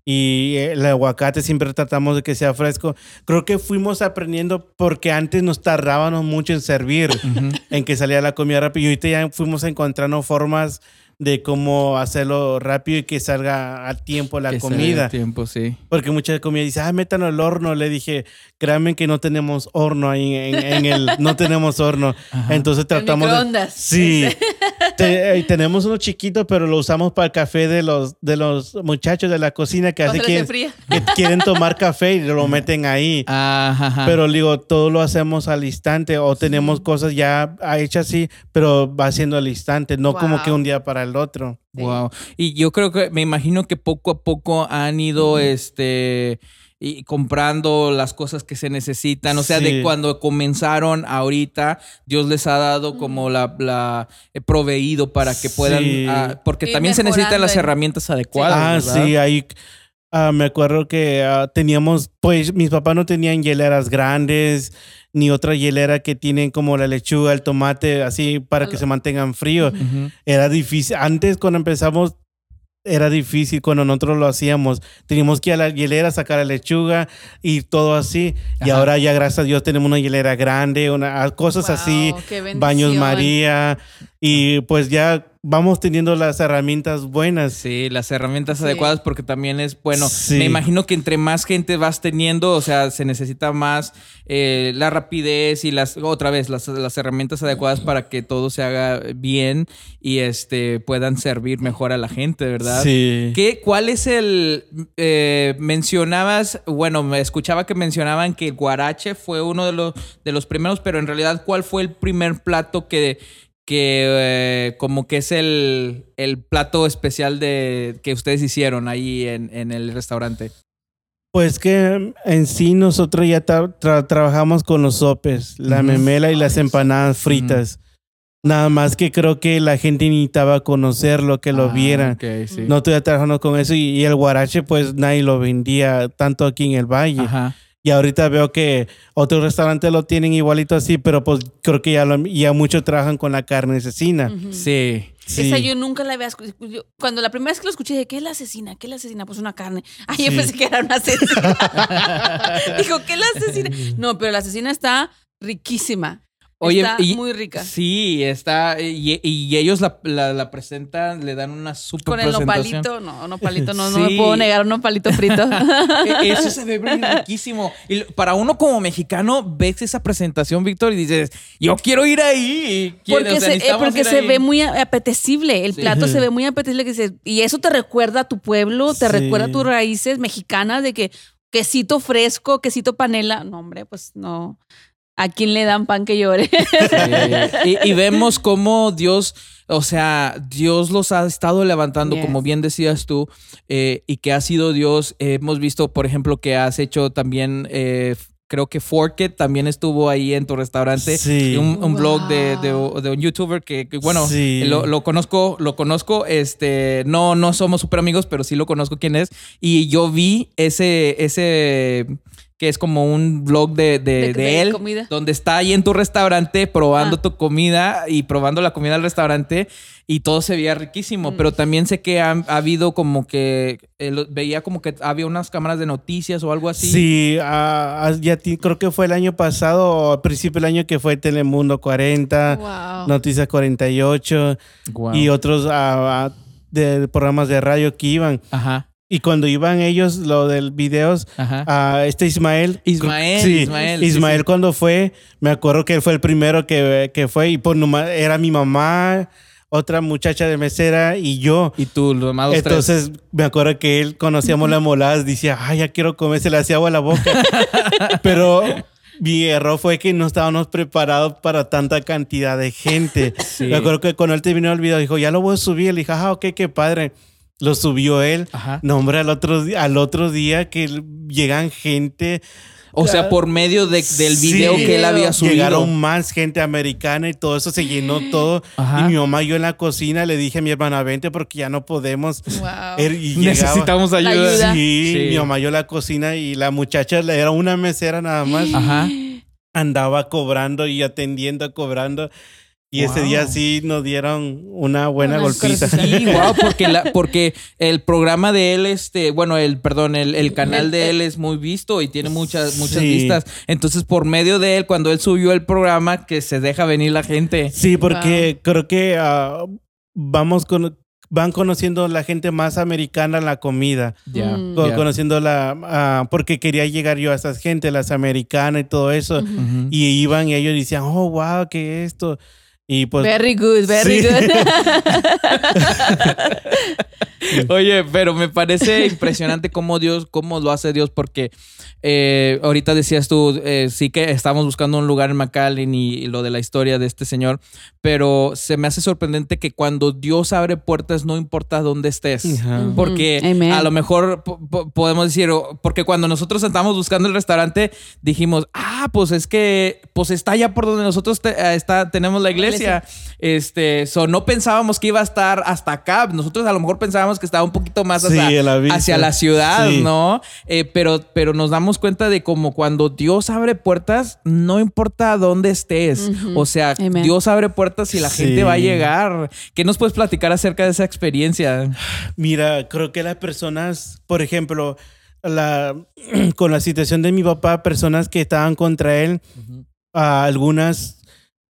Y el aguacate siempre tratamos de que sea fresco. Creo que fuimos aprendiendo porque antes nos tardábamos mucho en servir, en que salía la comida rápido. Y ahorita ya fuimos encontrando formas de cómo hacerlo rápido y que salga a tiempo la
Que
comida.
tiempo, sí.
Porque mucha comida dice, ah, métanlo al horno. Le dije, créanme que no tenemos horno ahí en, en el, no tenemos horno. Entonces tratamos de...
microondas.
Sí. Te- eh, tenemos uno chiquito, pero lo usamos para el café de los, de los muchachos de la cocina que, hace
se
que, quieren tomar café y lo meten ahí.
Ajá, ajá.
Pero digo, todo lo hacemos al instante o tenemos cosas ya hechas así, pero va siendo al instante, no como
Wow.
que un día para el otro.
Sí.
Wow. Y yo creo que me imagino que poco a poco han ido este y comprando las cosas que se necesitan. O sea,
Sí.
de cuando comenzaron ahorita, Dios les ha dado como la, la eh, proveído para que puedan.
Sí.
ah, porque también se necesitan las
en-
herramientas adecuadas.
Ah,
¿verdad?
sí, ahí ah, me acuerdo que ah, teníamos, pues mis papás no tenían hieleras grandes, ni otra hielera que tienen como la lechuga, el tomate, así para que se mantengan fríos. Era difícil. Antes, cuando empezamos, era difícil cuando nosotros lo hacíamos. Teníamos que ir a la hielera, sacar la lechuga y todo así. Y ahora ya, gracias a Dios, tenemos una hielera grande, una, cosas
Wow,
así, baños María. Y pues ya vamos teniendo las herramientas buenas.
Sí, las herramientas
Sí.
adecuadas porque también es, bueno,
Sí.
me imagino que entre más gente vas teniendo, o sea, se necesita más eh, la rapidez y las, otra vez, las, las herramientas adecuadas para que todo se haga bien y este puedan servir mejor a la gente, ¿verdad?
Sí.
¿Qué, ¿Cuál es el... eh, mencionabas, bueno, me escuchaba que mencionaban que el guarache fue uno de los, de los primeros, pero en realidad, ¿cuál fue el primer plato que, que eh, como que es el, el plato especial de que ustedes hicieron ahí en, en el restaurante?
Pues que en sí nosotros ya tra- tra- trabajamos con los sopes, la memela y las empanadas fritas. Nada más que creo que la gente necesitaba conocerlo, que lo
Ah,
vieran.
sí.
No estoy trabajando con eso y, y el guarache pues nadie lo vendía tanto aquí en el valle.
Ajá.
Y ahorita veo que otros restaurantes lo tienen igualito así, pero pues creo que ya, lo- ya muchos trabajan con la carne.
Ujú.
Sí.
Sí.
Esa yo nunca la había escuchado. Yo- Cuando la primera vez que lo escuché, dije, ¿qué es la asesina? ¿Qué es la asesina? Pues una carne. Ay, yo
Sí.
pensé que era una asesina. Dijo, ¿qué es la asesina? No, pero la asesina está riquísima.
Oye,
está
y-
muy rica.
Sí, está. Y, y ellos la, la- la presentan, le dan una super
Con el
presentación.
nopalito, no, nopalito, no, no me
Sí.
puedo negar un nopalito frito.
E- Eso se ve riquísimo. Y para uno como mexicano, ves esa presentación, Víctor, y dices, yo quiero ir ahí. Quiero-
Porque,
o sea,
se, eh, porque se
ahí.
ve muy apetecible. El
Sí.
plato se ve muy apetecible. Que y eso te recuerda a tu pueblo, te
Sí.
recuerda a tus raíces mexicanas de que quesito fresco, quesito panela. No, hombre, pues no. ¿A quién le dan pan que llore?
Sí. Y, y vemos cómo Dios, o sea, Dios los ha estado levantando,
Yes.
como bien decías tú, eh, y que ha sido Dios. Eh, hemos visto, por ejemplo, que has hecho también, eh, creo que Forket también estuvo ahí en tu restaurante.
Sí.
Un, un blog de,
Wow.
de- de un youtuber que, que, bueno,
Sí.
lo, lo conozco, lo conozco, este, no, no somos súper amigos, pero sí lo conozco quién es. Y yo vi ese, ese, que es como un blog de, de,
De-
de
de
él,
comida.
donde está ahí en tu restaurante probando
Ah.
tu comida y probando la comida del restaurante y todo se veía riquísimo,
Mm.
pero también sé que ha, ha habido como que, eh, veía como que había unas cámaras de noticias o algo así.
Sí, ah, ah, ya ti- creo que fue el año pasado o al principio del año que fue Telemundo 40,
wow.
Noticias 48
Guau.
y otros ah, de programas de radio que iban.
Ajá,
Y cuando iban ellos, lo del videos, a este Ismael.
Ismael,
sí,
Ismael, sí,
Ismael
sí.
cuando fue, me acuerdo que él fue el primero que, que fue y nomás era mi mamá, otra muchacha de mesera y yo.
Y tú, los demás tres.
Entonces me acuerdo que él conocíamos las moladas, decía, ay, ya quiero comer, se le hacía agua a la boca. Pero mi error fue que no estábamos preparados para tanta cantidad de gente. Me acuerdo que cuando él terminó el video, dijo, ya lo voy a subir. Le dije, ah, ok, qué padre. Lo subió él.
Ajá.
No, hombre, al otro, al otro día que llegan gente.
O sea, por medio de- del
Sí.
video que él había subido.
Llegaron más gente americana y todo eso se llenó todo.
Ajá.
Y mi mamá yo en la cocina le dije a mi hermana, vente porque ya no podemos.
Wow.
Y
Necesitamos ayuda.
ayuda.
Sí,
Sí.
mi mamá yo en la cocina y la muchacha era una mesera nada más.
Ajá.
Andaba cobrando y atendiendo, cobrando. Y ese día sí nos dieron una buena
Unas
golpiza.
Sí, wow, porque, la, porque el programa de él, este, bueno, el, perdón, el, el canal de él es muy visto y tiene muchas, muchas
Sí.
vistas. Entonces, por medio de él, cuando él subió el programa, que se deja venir la gente.
Sí, porque creo que ah, vamos con, van conociendo la gente más americana la comida.
Ya.
Mm.
Conociendo la. ah, porque quería llegar yo a esas gente, las americanas y todo eso. Y iban y ellos decían, oh, wow, ¿qué es esto? Y pues.
Very good, very
Sí.
good.
Oye, pero me parece impresionante cómo Dios, cómo lo hace Dios, porque eh, ahorita decías tú, eh, sí que estamos buscando un lugar en McAllen y, y lo de la historia de este señor, pero se me hace sorprendente que cuando Dios abre puertas, no importa dónde estés. Porque.
Amen.
a lo mejor po- po- podemos decir, o- porque cuando nosotros estábamos buscando el restaurante, dijimos, ah, pues es que, pues está allá por donde nosotros te- eh, está, tenemos la iglesia. Este, so, no pensábamos que iba a estar hasta acá. Nosotros a lo mejor pensábamos que estaba un poquito más
Sí,
hacia,
la vista.
hacia la ciudad,
Sí.
¿no? Eh, pero, pero nos damos cuenta de como cuando Dios abre puertas, no importa dónde estés. O sea,
Amen.
Dios abre puertas y la
Sí.
gente va a llegar. ¿Qué nos puedes platicar acerca de esa experiencia?
Mira, creo que las personas, por ejemplo, la, con la situación de mi papá, personas que estaban contra él, algunas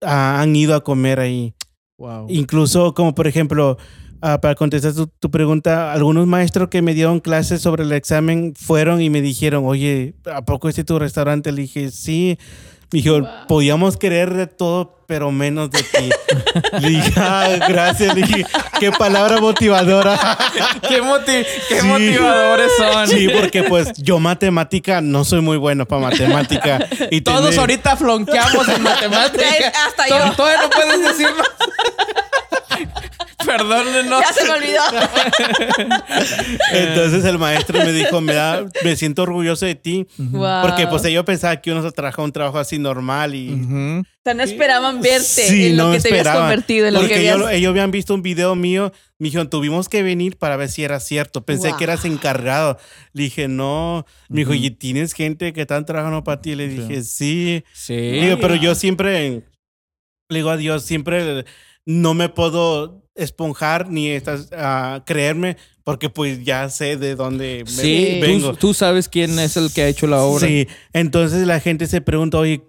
ah, han ido a comer ahí.
Wow.
Incluso, como por ejemplo, ah, para contestar tu, tu pregunta, algunos maestros que me dieron clases sobre el examen fueron y me dijeron, oye, ¿a poco este es tu restaurante? Le dije, sí. Me dijo, podíamos querer de todo, pero menos de ti. Le dije, "Ah, gracias. Le dije, qué palabra motivadora.
¿Qué, moti- qué
Sí.
motivadores son?
Sí, porque pues yo matemática no soy muy bueno para matemática. Y
Todos
tener-
ahorita flonqueamos en matemáticas.
Hasta yo.
Todavía no puedes decir más. Perdónenos.
Ya se me olvidó.
Entonces el maestro me dijo, me, da, me siento orgulloso de ti.
Wow.
Porque pues yo pensaba que uno se trabajaba un trabajo así normal y...
Ujú.
O sea, no esperaban verte
Sí,
en lo
no
que te habías convertido, en lo
Porque
que habías...
ellos habían visto un video mío. Me dijeron, tuvimos que venir para ver si era cierto. Pensé
Wow.
que eras encargado. Le dije, no. Me dijo, ¿y tienes gente que están trabajando para ti? Le dije, sí.
Sí.
Digo, pero yo siempre le digo a Dios, siempre no me puedo esponjar ni estás, a creerme porque pues ya sé de dónde me-
Sí,
vengo.
Tú, tú sabes quién es el que ha hecho la obra.
Sí, entonces la gente se pregunta, oye,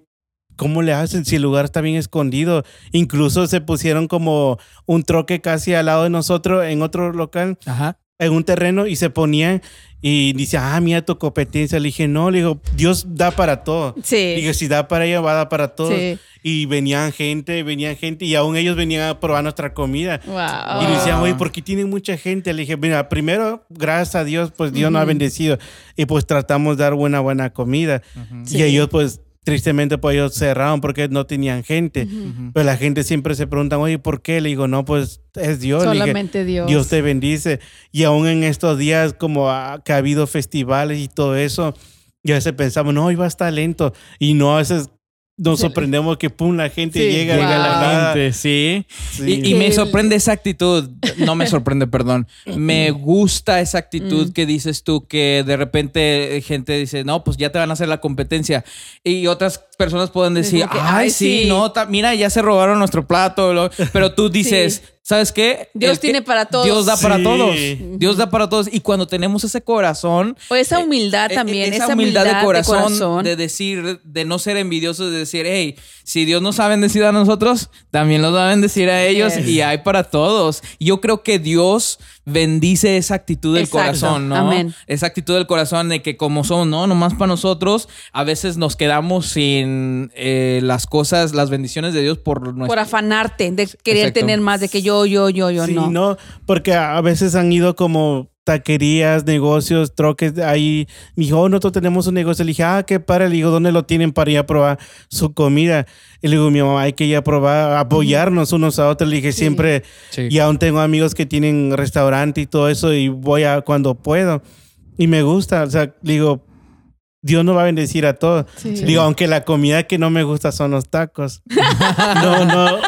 ¿cómo le hacen si el lugar está bien escondido? Incluso se pusieron como un troque casi al lado de nosotros en otro local,
Ajá.
En un terreno, y se ponían y dice, ah, mira tu competencia. Le dije, no, le digo, Dios da para todo.
Sí.
Dije, si da para ella, va a dar para todos.
Sí.
Y venían gente, venían gente, y aún ellos venían a probar nuestra comida.
Wow.
Y le decían, oye, ¿por qué tienen mucha gente? Le dije, mira, primero, gracias a Dios, pues Dios nos ha bendecido. Y pues tratamos de dar buena, buena comida.
Sí.
Y ellos, pues, tristemente, pues ellos cerraron porque no tenían gente. Pero la gente siempre se pregunta, oye, ¿por qué? Le digo, no, pues es Dios. Dije,
Solamente Dios.
Dios te bendice. Y aún en estos días, como ha- que ha habido festivales y todo eso, ya se pensamos, no, iba a estar lento. Y no, a veces nos sorprendemos que, pum, la gente
Sí.
llega.
Llega
de la
gente, sí.
Sí.
Y, y me sorprende esa actitud. No me sorprende, perdón. Me gusta esa actitud
Mm.
que dices tú, que de repente gente dice, no, pues ya te van a hacer la competencia. Y otras personas pueden decir,
que,
ay,
"Ay,
sí,
sí".
no, ta- mira, ya se robaron nuestro plato. lo-". Pero tú dices, ¿sabes qué?
Dios
El que-
tiene para todos.
Dios da para todos. Dios da para todos. Y cuando tenemos ese corazón,
O esa humildad
eh,
también,
esa,
esa,
humildad, de, corazón,
corazón.
de decir, de no ser envidiosos, de decir, hey, si Dios nos ha bendecido a nosotros, también los va a bendecir a ellos
Yes.
y hay para todos. Yo creo que Dios bendice esa actitud del
Exacto.
corazón, ¿no?
Amén.
Esa actitud del corazón de que como somos, no, nomás para nosotros, a veces nos quedamos sin eh, las cosas, las bendiciones de Dios por nuestro...
por afanarte, de querer
Exacto.
tener más, de que yo, yo, yo, yo,
Sí,
no.
no, porque a veces han ido como taquerías, negocios, troques, ahí, me dijo, oh, nosotros tenemos un negocio, le dije, ah, qué padre, le digo, ¿dónde lo tienen para ir a probar su comida? Y le digo, mi mamá, hay que ir a probar, apoyarnos unos a otros, le dije, siempre,
Sí.
y aún tengo amigos que tienen restaurante y todo eso, y voy a cuando puedo, y me gusta, o sea, le digo, Dios nos va a bendecir a todos.
Sí.
Digo, aunque la comida que no me gusta son los tacos. No, no.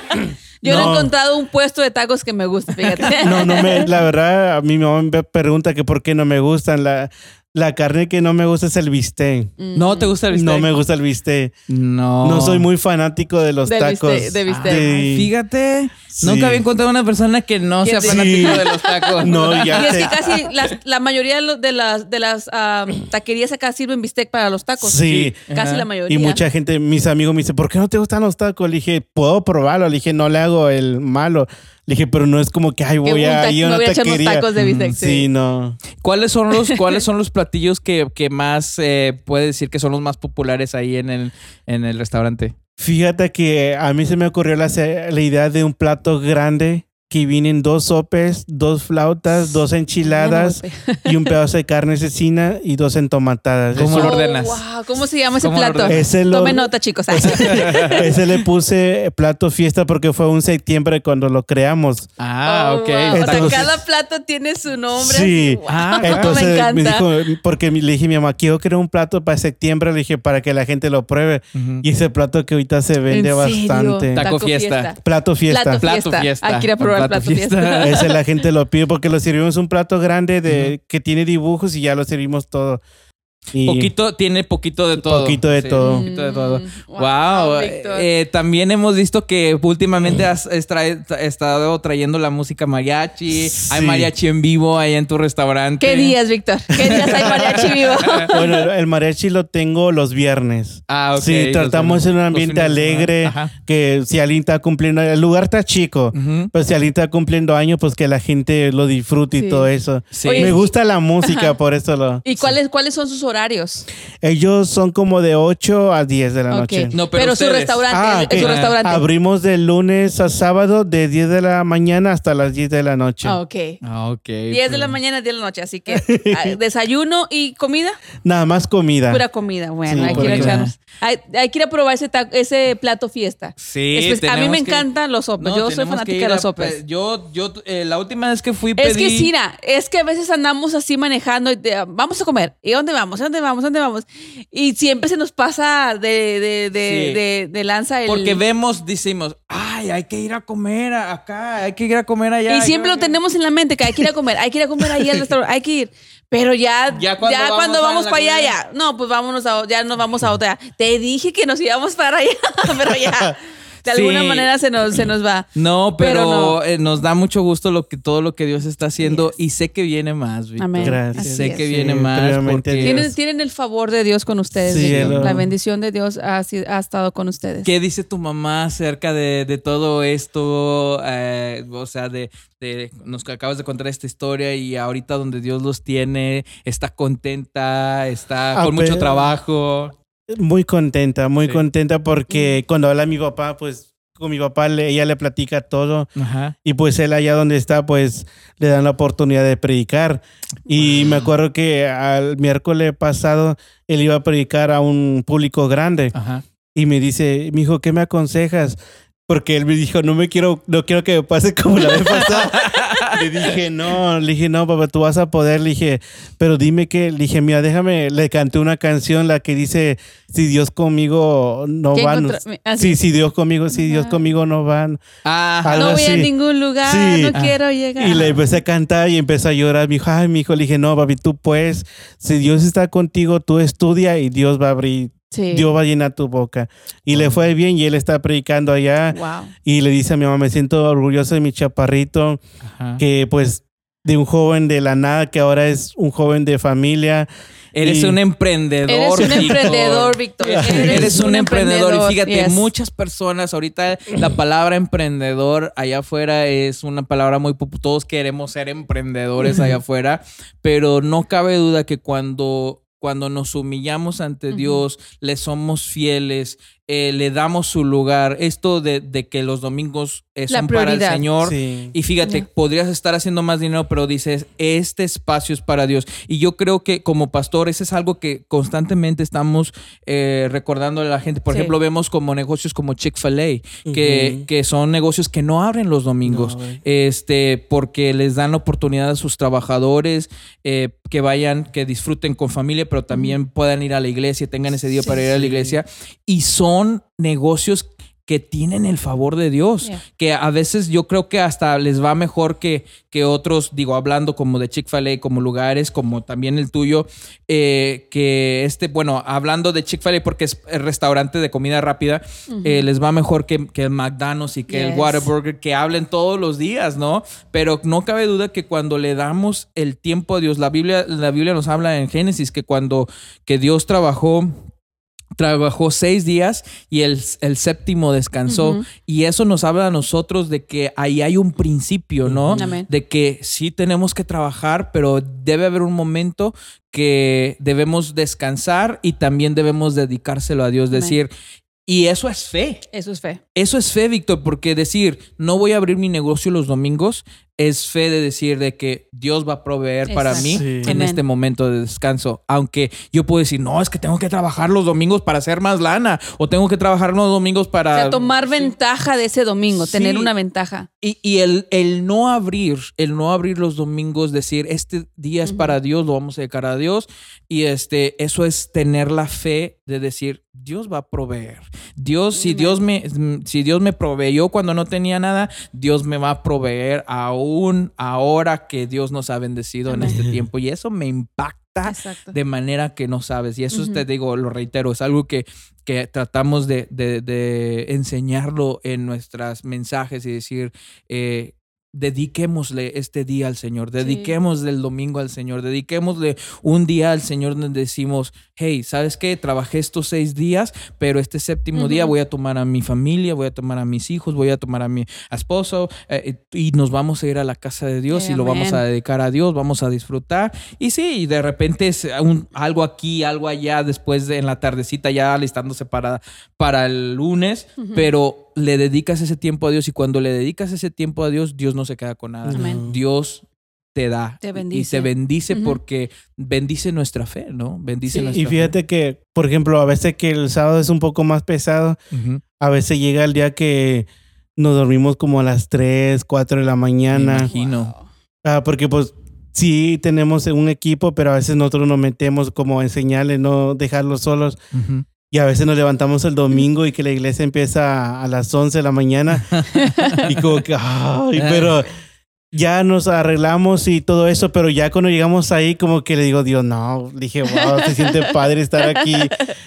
Yo no. he encontrado un puesto de tacos que me guste, fíjate.
No, no me, la verdad, a mi mamá me pregunta que por qué no me gustan. La, la carne que no me gusta es el bistec.
¿No te gusta el bistec?
No me gusta el bistec.
No.
No soy muy fanático de los
Del
tacos.
bistec- de bistec.
Sí.
Fíjate,
Sí.
nunca había encontrado una persona que no sea
sí.
fanático de los tacos.
No, ya
Y es
sé.
casi las- la mayoría de, los- de las, de las ah, taquerías acá sirven bistec para los tacos.
Sí.
Casi
Ajá.
la mayoría.
Y mucha gente, mis amigos me dicen, ¿por qué no te gustan los tacos? Le dije, puedo probarlo. Le dije, no le hago el malo. Le dije, pero no es como que, ay, voy
un
a ir a una
voy a echar unos
taquería.
tacos de bistec.
Sí,
sí.
no.
¿Cuáles son los, cuáles son los platillos que, que más eh, puede decir que son los más populares ahí en el, en el restaurante?
Fíjate que a mí se me ocurrió la, la idea de un plato grande que vienen dos sopes, dos flautas, dos enchiladas y un pedazo de carne asesina y dos entomatadas.
¿Cómo
Eso-
lo ordenas?
Wow, ¿Cómo se llama ese
¿Cómo lo
plato?
Ese lo-
Tomen nota, chicos.
Ese le puse plato fiesta porque fue un septiembre cuando lo creamos.
Ah,
Oh,
ok.
wow. O sea, cada plato tiene su nombre.
Sí.
wow.
Ah,
Entonces
me
me,
encanta.
dijo, porque le dije a mi mamá, quiero crear un plato para septiembre, le dije, para que la gente lo pruebe. Y ese plato que ahorita se vende bastante.
Taco fiesta.
Plato fiesta.
Plato
Plato
fiesta.
fiesta.
Hay que ir a probar
plato fiesta.
la gente lo pide porque lo servimos un plato grande de que tiene dibujos y ya lo servimos todo. Y
Poquito, tiene poquito de todo.
Poquito de todo.
Poquito de todo.
Mm,
Wow.
wow, Víctor.
Eh, también hemos visto que últimamente has estado trayendo la música mariachi.
Sí.
Hay mariachi en vivo ahí en tu restaurante.
¿Qué días, Víctor? ¿Qué días hay mariachi vivo?
bueno, el mariachi lo tengo los viernes.
Ah, ok.
Sí, tratamos en un ambiente alegre,
Ajá.
que si alguien está cumpliendo, el lugar está chico,
Ujú.
pero si alguien está cumpliendo años, pues que la gente lo disfrute
Sí.
y todo eso.
Sí.
Oye,
Me gusta la música,
Ajá.
por eso lo...
¿Y cuáles, cuáles son sus horarios?
Ellos son como de 8 a 10 de la
Ok.
noche.
No, pero
su
ustedes.
restaurante,
Ah,
es su
ok.
restaurante.
Abrimos de lunes a sábado de 10 de la mañana hasta las 10 de la noche.
Ah, ok.
Ah, ok.
10 de la mañana, 10 de la noche, así que ah, desayuno y comida,
Nada más comida.
pura comida. Bueno,
Sí,
hay que ir a
comida.
echarnos. Hay, hay que ir a probar ese, ese plato fiesta.
Sí,
Espe- a mí me
que-
encantan los sopes.
No,
yo soy fanática de los
pe-
sopes.
Yo, yo, eh, la última vez que fui pedí...
Es que, Sira, es que a veces andamos así manejando y te- vamos a comer. ¿Y dónde vamos? ¿A dónde vamos? ¿A dónde vamos? Y siempre se nos pasa de, de, de,
Sí.
de, de lanza el...
Porque vemos, decimos, ay, hay que ir a comer acá, hay que ir a comer allá.
y siempre lo tenemos en la mente que hay que ir a comer, hay que ir a comer ahí al restaurante, hay que ir. Pero ya,
Ya
ya
cuando
cuando,
vamos
para allá, ya. No, pues vámonos a, ya nos vamos a otra. Te dije que nos íbamos para allá, pero ya. De
Sí.
alguna manera se nos, se nos va.
No, pero,
Pero no.
eh, nos da mucho gusto lo que todo lo que Dios está haciendo y sé que viene más, Víctor.
Amén.
Gracias.
Así
Sé
es.
que viene
Sí,
más porque.
Tienen, tienen el favor de Dios con ustedes.
Sí,
la bendición de Dios ha, ha estado con ustedes.
¿Qué dice tu mamá acerca de, de todo esto? Eh, o sea, de, de- nos acabas de contar esta historia y ahorita donde Dios los tiene, está contenta, está con mucho trabajo.
Muy contenta, muy
Sí.
contenta porque cuando habla mi papá, pues con mi papá le- ella le platica todo
Ajá.
y pues él allá donde está, pues le dan la oportunidad de predicar. Y me acuerdo que al miércoles pasado él iba a predicar a un público grande
Ajá.
y me dice, mi hijo, ¿qué me aconsejas? Porque él me dijo, no me quiero, no quiero que me pase como la vez pasada. le dije, no, le dije, no, papá, tú vas a poder. Le dije, pero dime que, le dije, mira, déjame, le canté una canción, la que dice, si Dios conmigo no
¿Qué
van.
ah, sí.
Sí, si Dios conmigo, si Dios conmigo no van.
Ah,
Algo
no voy a ningún lugar,
Sí.
no
Ah.
quiero llegar.
Y le empecé a cantar y empezó a llorar. Me dijo, ay, mi hijo, le dije, no, papi, tú puedes. Si Dios está contigo, tú estudia y Dios va a abrir,
Sí.
Dios va a llenar tu boca. Y le fue bien y él está predicando allá.
Wow.
Y le dice a mi mamá, me siento orgulloso de mi chaparrito,
Ajá.
que pues de un joven de la nada, que ahora es un joven de familia.
Eres
Y-
un emprendedor.
Eres un emprendedor, Víctor.
Eres, un, emprendedor. Y fíjate,
yes.
muchas personas, ahorita la palabra emprendedor allá afuera es una palabra muy popular. Todos queremos ser emprendedores allá afuera, pero no cabe duda que cuando, cuando nos humillamos ante. Dios, le somos fieles eh, le damos su lugar. Esto de, de que los domingos eh, son para el. Señor.
Sí.
Y fíjate, podrías estar haciendo más dinero, pero dices, este espacio es para Dios. Y yo creo que como pastor, eso es algo que constantemente estamos eh, recordando a la gente. Por
Sí.
ejemplo, vemos como negocios como Chick-fil-A, que, que son negocios que no abren los domingos,
No,
este, porque les dan la oportunidad a sus trabajadores eh, que vayan, que disfruten con familia, pero también puedan ir a la iglesia, tengan ese día
Sí,
para ir a la
sí.
iglesia. Y son negocios que tienen el favor de Dios,
Yeah.
que a veces yo creo que hasta les va mejor que, que otros, digo, hablando como de Chick-fil-A, como lugares, como también el tuyo, eh, que este, bueno, hablando de Chick-fil-A porque es el restaurante de comida rápida, eh, les va mejor que, que el McDonald's y que el. Whataburger, que hablen todos los días, ¿no? Pero no cabe duda que cuando le damos el tiempo a Dios, la Biblia, la Biblia nos habla en Génesis que cuando que Dios trabajó trabajó seis días y el, el séptimo descansó. Y eso nos habla a nosotros de que ahí hay un principio, ¿no? De que sí tenemos que trabajar, pero debe haber un momento que debemos descansar y también debemos dedicárselo a Dios.
Amén.
Decir, y eso es fe.
Eso es fe.
Eso es fe, Víctor, porque decir, no voy a abrir mi negocio los domingos, es fe de decir de que Dios va a proveer para mí
Sí.
en este momento de descanso. Aunque yo puedo decir, no, es que tengo que trabajar los domingos para hacer más lana, o tengo que trabajar los domingos para...
O sea, tomar
Sí.
ventaja de ese domingo,
Sí.
tener una ventaja.
Y, y el, el no abrir, el no abrir los domingos, decir, este día es para Dios, lo vamos a dedicar a Dios. Y este, eso es tener la fe de decir, Dios va a proveer. Dios, si. Dios me, si Dios me proveyó cuando no tenía nada, Dios me va a proveer aún ahora que Dios nos ha bendecido en este tiempo. Y eso me impacta
Exacto.
de manera que no sabes. Y eso te digo, lo reitero, es algo que, que tratamos de, de- de enseñarlo en nuestros mensajes y decir, eh, dediquémosle este día al Señor, dediquémosle el domingo al Señor, dediquémosle un día al Señor donde decimos, hey, ¿sabes qué? Trabajé estos seis días, pero este séptimo día voy a tomar a mi familia, voy a tomar a mis hijos, voy a tomar a mi esposo eh, y nos vamos a ir a la casa de Dios
Eh,
y lo vamos a dedicar a Dios, vamos a disfrutar. Y sí, de repente es un- algo aquí, algo allá, después de, en la tardecita ya alistándose para, para el lunes, pero le dedicas ese tiempo a Dios y cuando le dedicas ese tiempo a Dios, Dios no se queda con nada.
Amén.
Dios te da
Te
y te bendice porque bendice nuestra fe, ¿no? Bendice
Sí.
nuestra
Y fíjate que, por ejemplo, a veces que el sábado es un poco más pesado, a veces llega el día que nos dormimos como a las 3, 4 de la
Me
mañana.
imagino.
Wow.
Ah, porque pues sí tenemos un equipo, pero a veces nosotros nos metemos como a enseñarles, no dejarlos solos. Y a veces nos levantamos el domingo y que la iglesia empieza a las 11 de la mañana. y como que, ay, pero ya nos arreglamos y todo eso, pero ya cuando llegamos ahí, como que le digo, Dios, no, le dije, wow, se siente padre estar aquí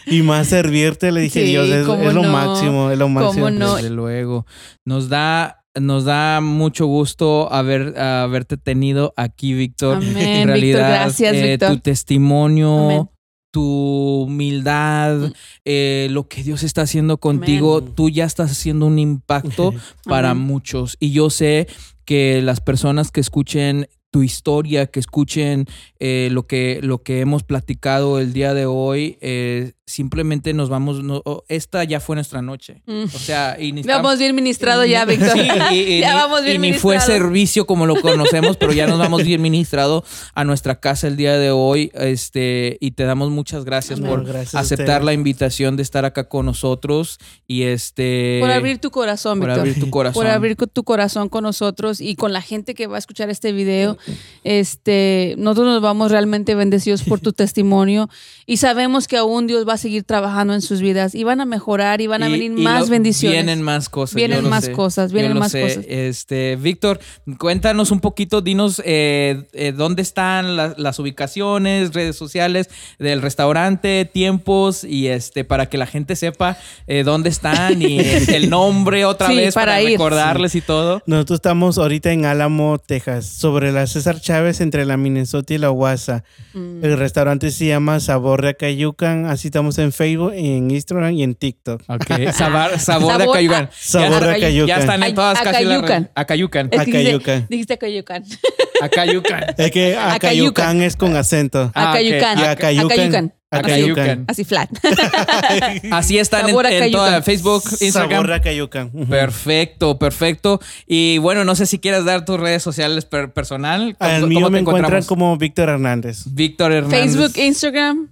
y más servirte. Le dije,
Sí,
Dios, es, es lo
no.
máximo, es lo máximo.
¿Cómo no?
Desde luego. Nos da, nos da mucho gusto haber, haberte tenido aquí, Víctor. En
Víctor,
realidad,
gracias,
eh,
Víctor.
tu testimonio,
Amén.
Tu humildad,
Mm.
eh, lo que Dios está haciendo contigo, tú ya estás haciendo un impacto para
Amén.
muchos. Y yo sé que las personas que escuchen tu historia, que escuchen eh, lo, que, lo que hemos platicado el día de hoy, eh, simplemente nos vamos, no- oh, esta ya fue nuestra noche.
Mm.
O sea, y
vamos bien ministrado ya, Víctor.
Sí, y, y
ya
ni-
vamos bien
y ni fue servicio como lo conocemos, pero ya nos vamos bien ministrado a nuestra casa el día de hoy. Este, y te damos muchas gracias
Amén.
por
Gracias
aceptar la invitación de estar acá con nosotros y este
Por abrir tu corazón,
por
Víctor.
abrir tu corazón.
Por abrir tu corazón con nosotros y con la gente que va a escuchar este video. Este, nosotros nos vamos realmente bendecidos por tu testimonio y sabemos que aún Dios va a seguir trabajando en sus vidas y van a mejorar y van a
Y-
venir
y
más
lo-
bendiciones.
Vienen más cosas.
Vienen más
sé,
cosas, vienen más
sé.
cosas.
Este, Víctor, cuéntanos un poquito, dinos eh, eh, dónde están la- las ubicaciones, redes sociales del restaurante, tiempos y este para que la gente sepa eh, dónde están y el nombre otra
Sí,
vez para,
para ir.
recordarles y todo.
Nosotros estamos ahorita en Álamo, Texas, sobre la César Chávez entre la Minnesota y la Guasa.
Mm.
El restaurante se llama Sabor de Acayucan. Así estamos en Facebook, en Instagram y en TikTok.
Ok. Sabor, sabor de Acayucan.
a-
Sabor de
ya,
Acayucan.
ya están en todas casi las
Acayucan.
Acayucan.
Acayucan.
Dijiste Acayucan.
Acayucan.
Es que
Acayucan.
Acayucan es con acento.
Ah.
Acayucan.
Y Acayucan.
Acayucan.
Acayucan.
Así flat.
Así están en,
Sabor
en
Acayucan.
toda Facebook, Instagram.
Sabor a Cayucan. Ujú.
Perfecto, perfecto. Y bueno, no sé si quieras dar tus redes sociales per- personal.
Al
¿Cómo-
mío
cómo
me
te
encuentran como Víctor Hernández.
Víctor Hernández.
Facebook, Instagram.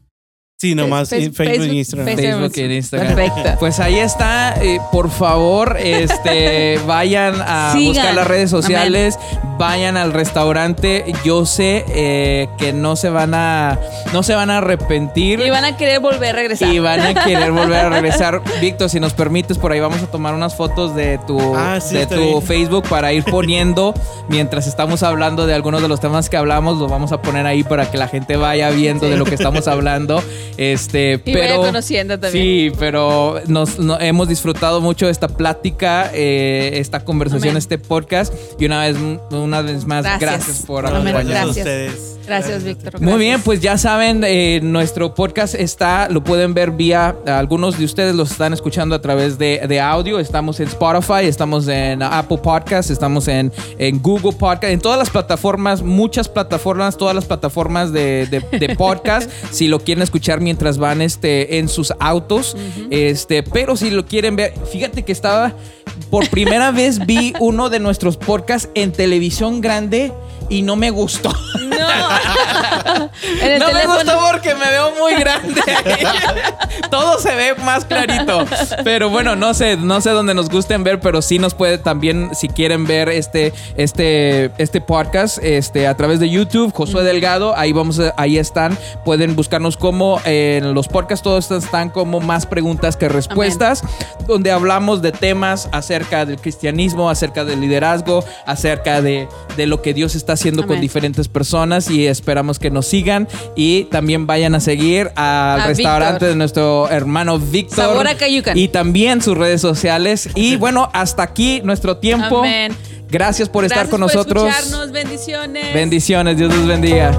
Sí, nomás
Fe-
Facebook e Instagram.
Facebook.
Facebook y Instagram.
Perfecto.
Pues ahí está. Eh, por favor, este, vayan a
Sigan.
buscar las redes sociales, vayan al restaurante. Yo sé eh, que no se van a, no se van a arrepentir.
Y van a querer volver a regresar.
y van a querer volver a regresar. Víctor, si nos permites, por ahí vamos a tomar unas fotos de tu,
Ah, sí,
de tu
bien.
Facebook para ir poniendo mientras estamos hablando de algunos de los temas que hablamos. Los vamos a poner ahí para que la gente vaya viendo de lo que estamos hablando. Este,
Y
pero
conociendo también.
Sí, pero nos, no- hemos disfrutado mucho esta plática, eh, esta conversación,
Amén.
este podcast. Y una vez, una vez más, gracias,
Gracias.
por acompañarnos.
Gracias a
Gracias.
ustedes.
Gracias, Víctor.
Muy bien, pues ya saben, eh, nuestro podcast está, lo pueden ver vía, algunos de ustedes los están escuchando a través de, de audio, estamos en Spotify, estamos en Apple Podcast, estamos en, en Google Podcast, en todas las plataformas, muchas plataformas, todas las plataformas de, de- de podcast, si lo quieren escuchar mientras van este, en sus autos, este, pero si lo quieren ver, fíjate que estaba, por primera vez vi uno de nuestros podcasts en televisión grande y no me gustó.
No. en el
no
teléfono.
me gustó porque me veo muy grande. Todo se ve más clarito. Pero bueno, no sé, no sé dónde nos gusten ver, pero sí nos puede también, si quieren ver este, este, este podcast, este, a través de YouTube, Josué Delgado, ahí vamos, ahí están. Pueden buscarnos como eh, en los podcasts, todos están como más preguntas que respuestas, donde hablamos de temas acerca del cristianismo, acerca del liderazgo, acerca de, de lo que Dios está haciendo con diferentes personas y esperamos que nos sigan y también vayan a seguir al
A
restaurante
Víctor.
de nuestro hermano Víctor.
Sabor a Cayucan.
Y también sus redes sociales. Y bueno, hasta aquí nuestro tiempo.
Amén.
Gracias por estar con
por
nosotros.
Bendiciones.
Bendiciones, Dios los bendiga.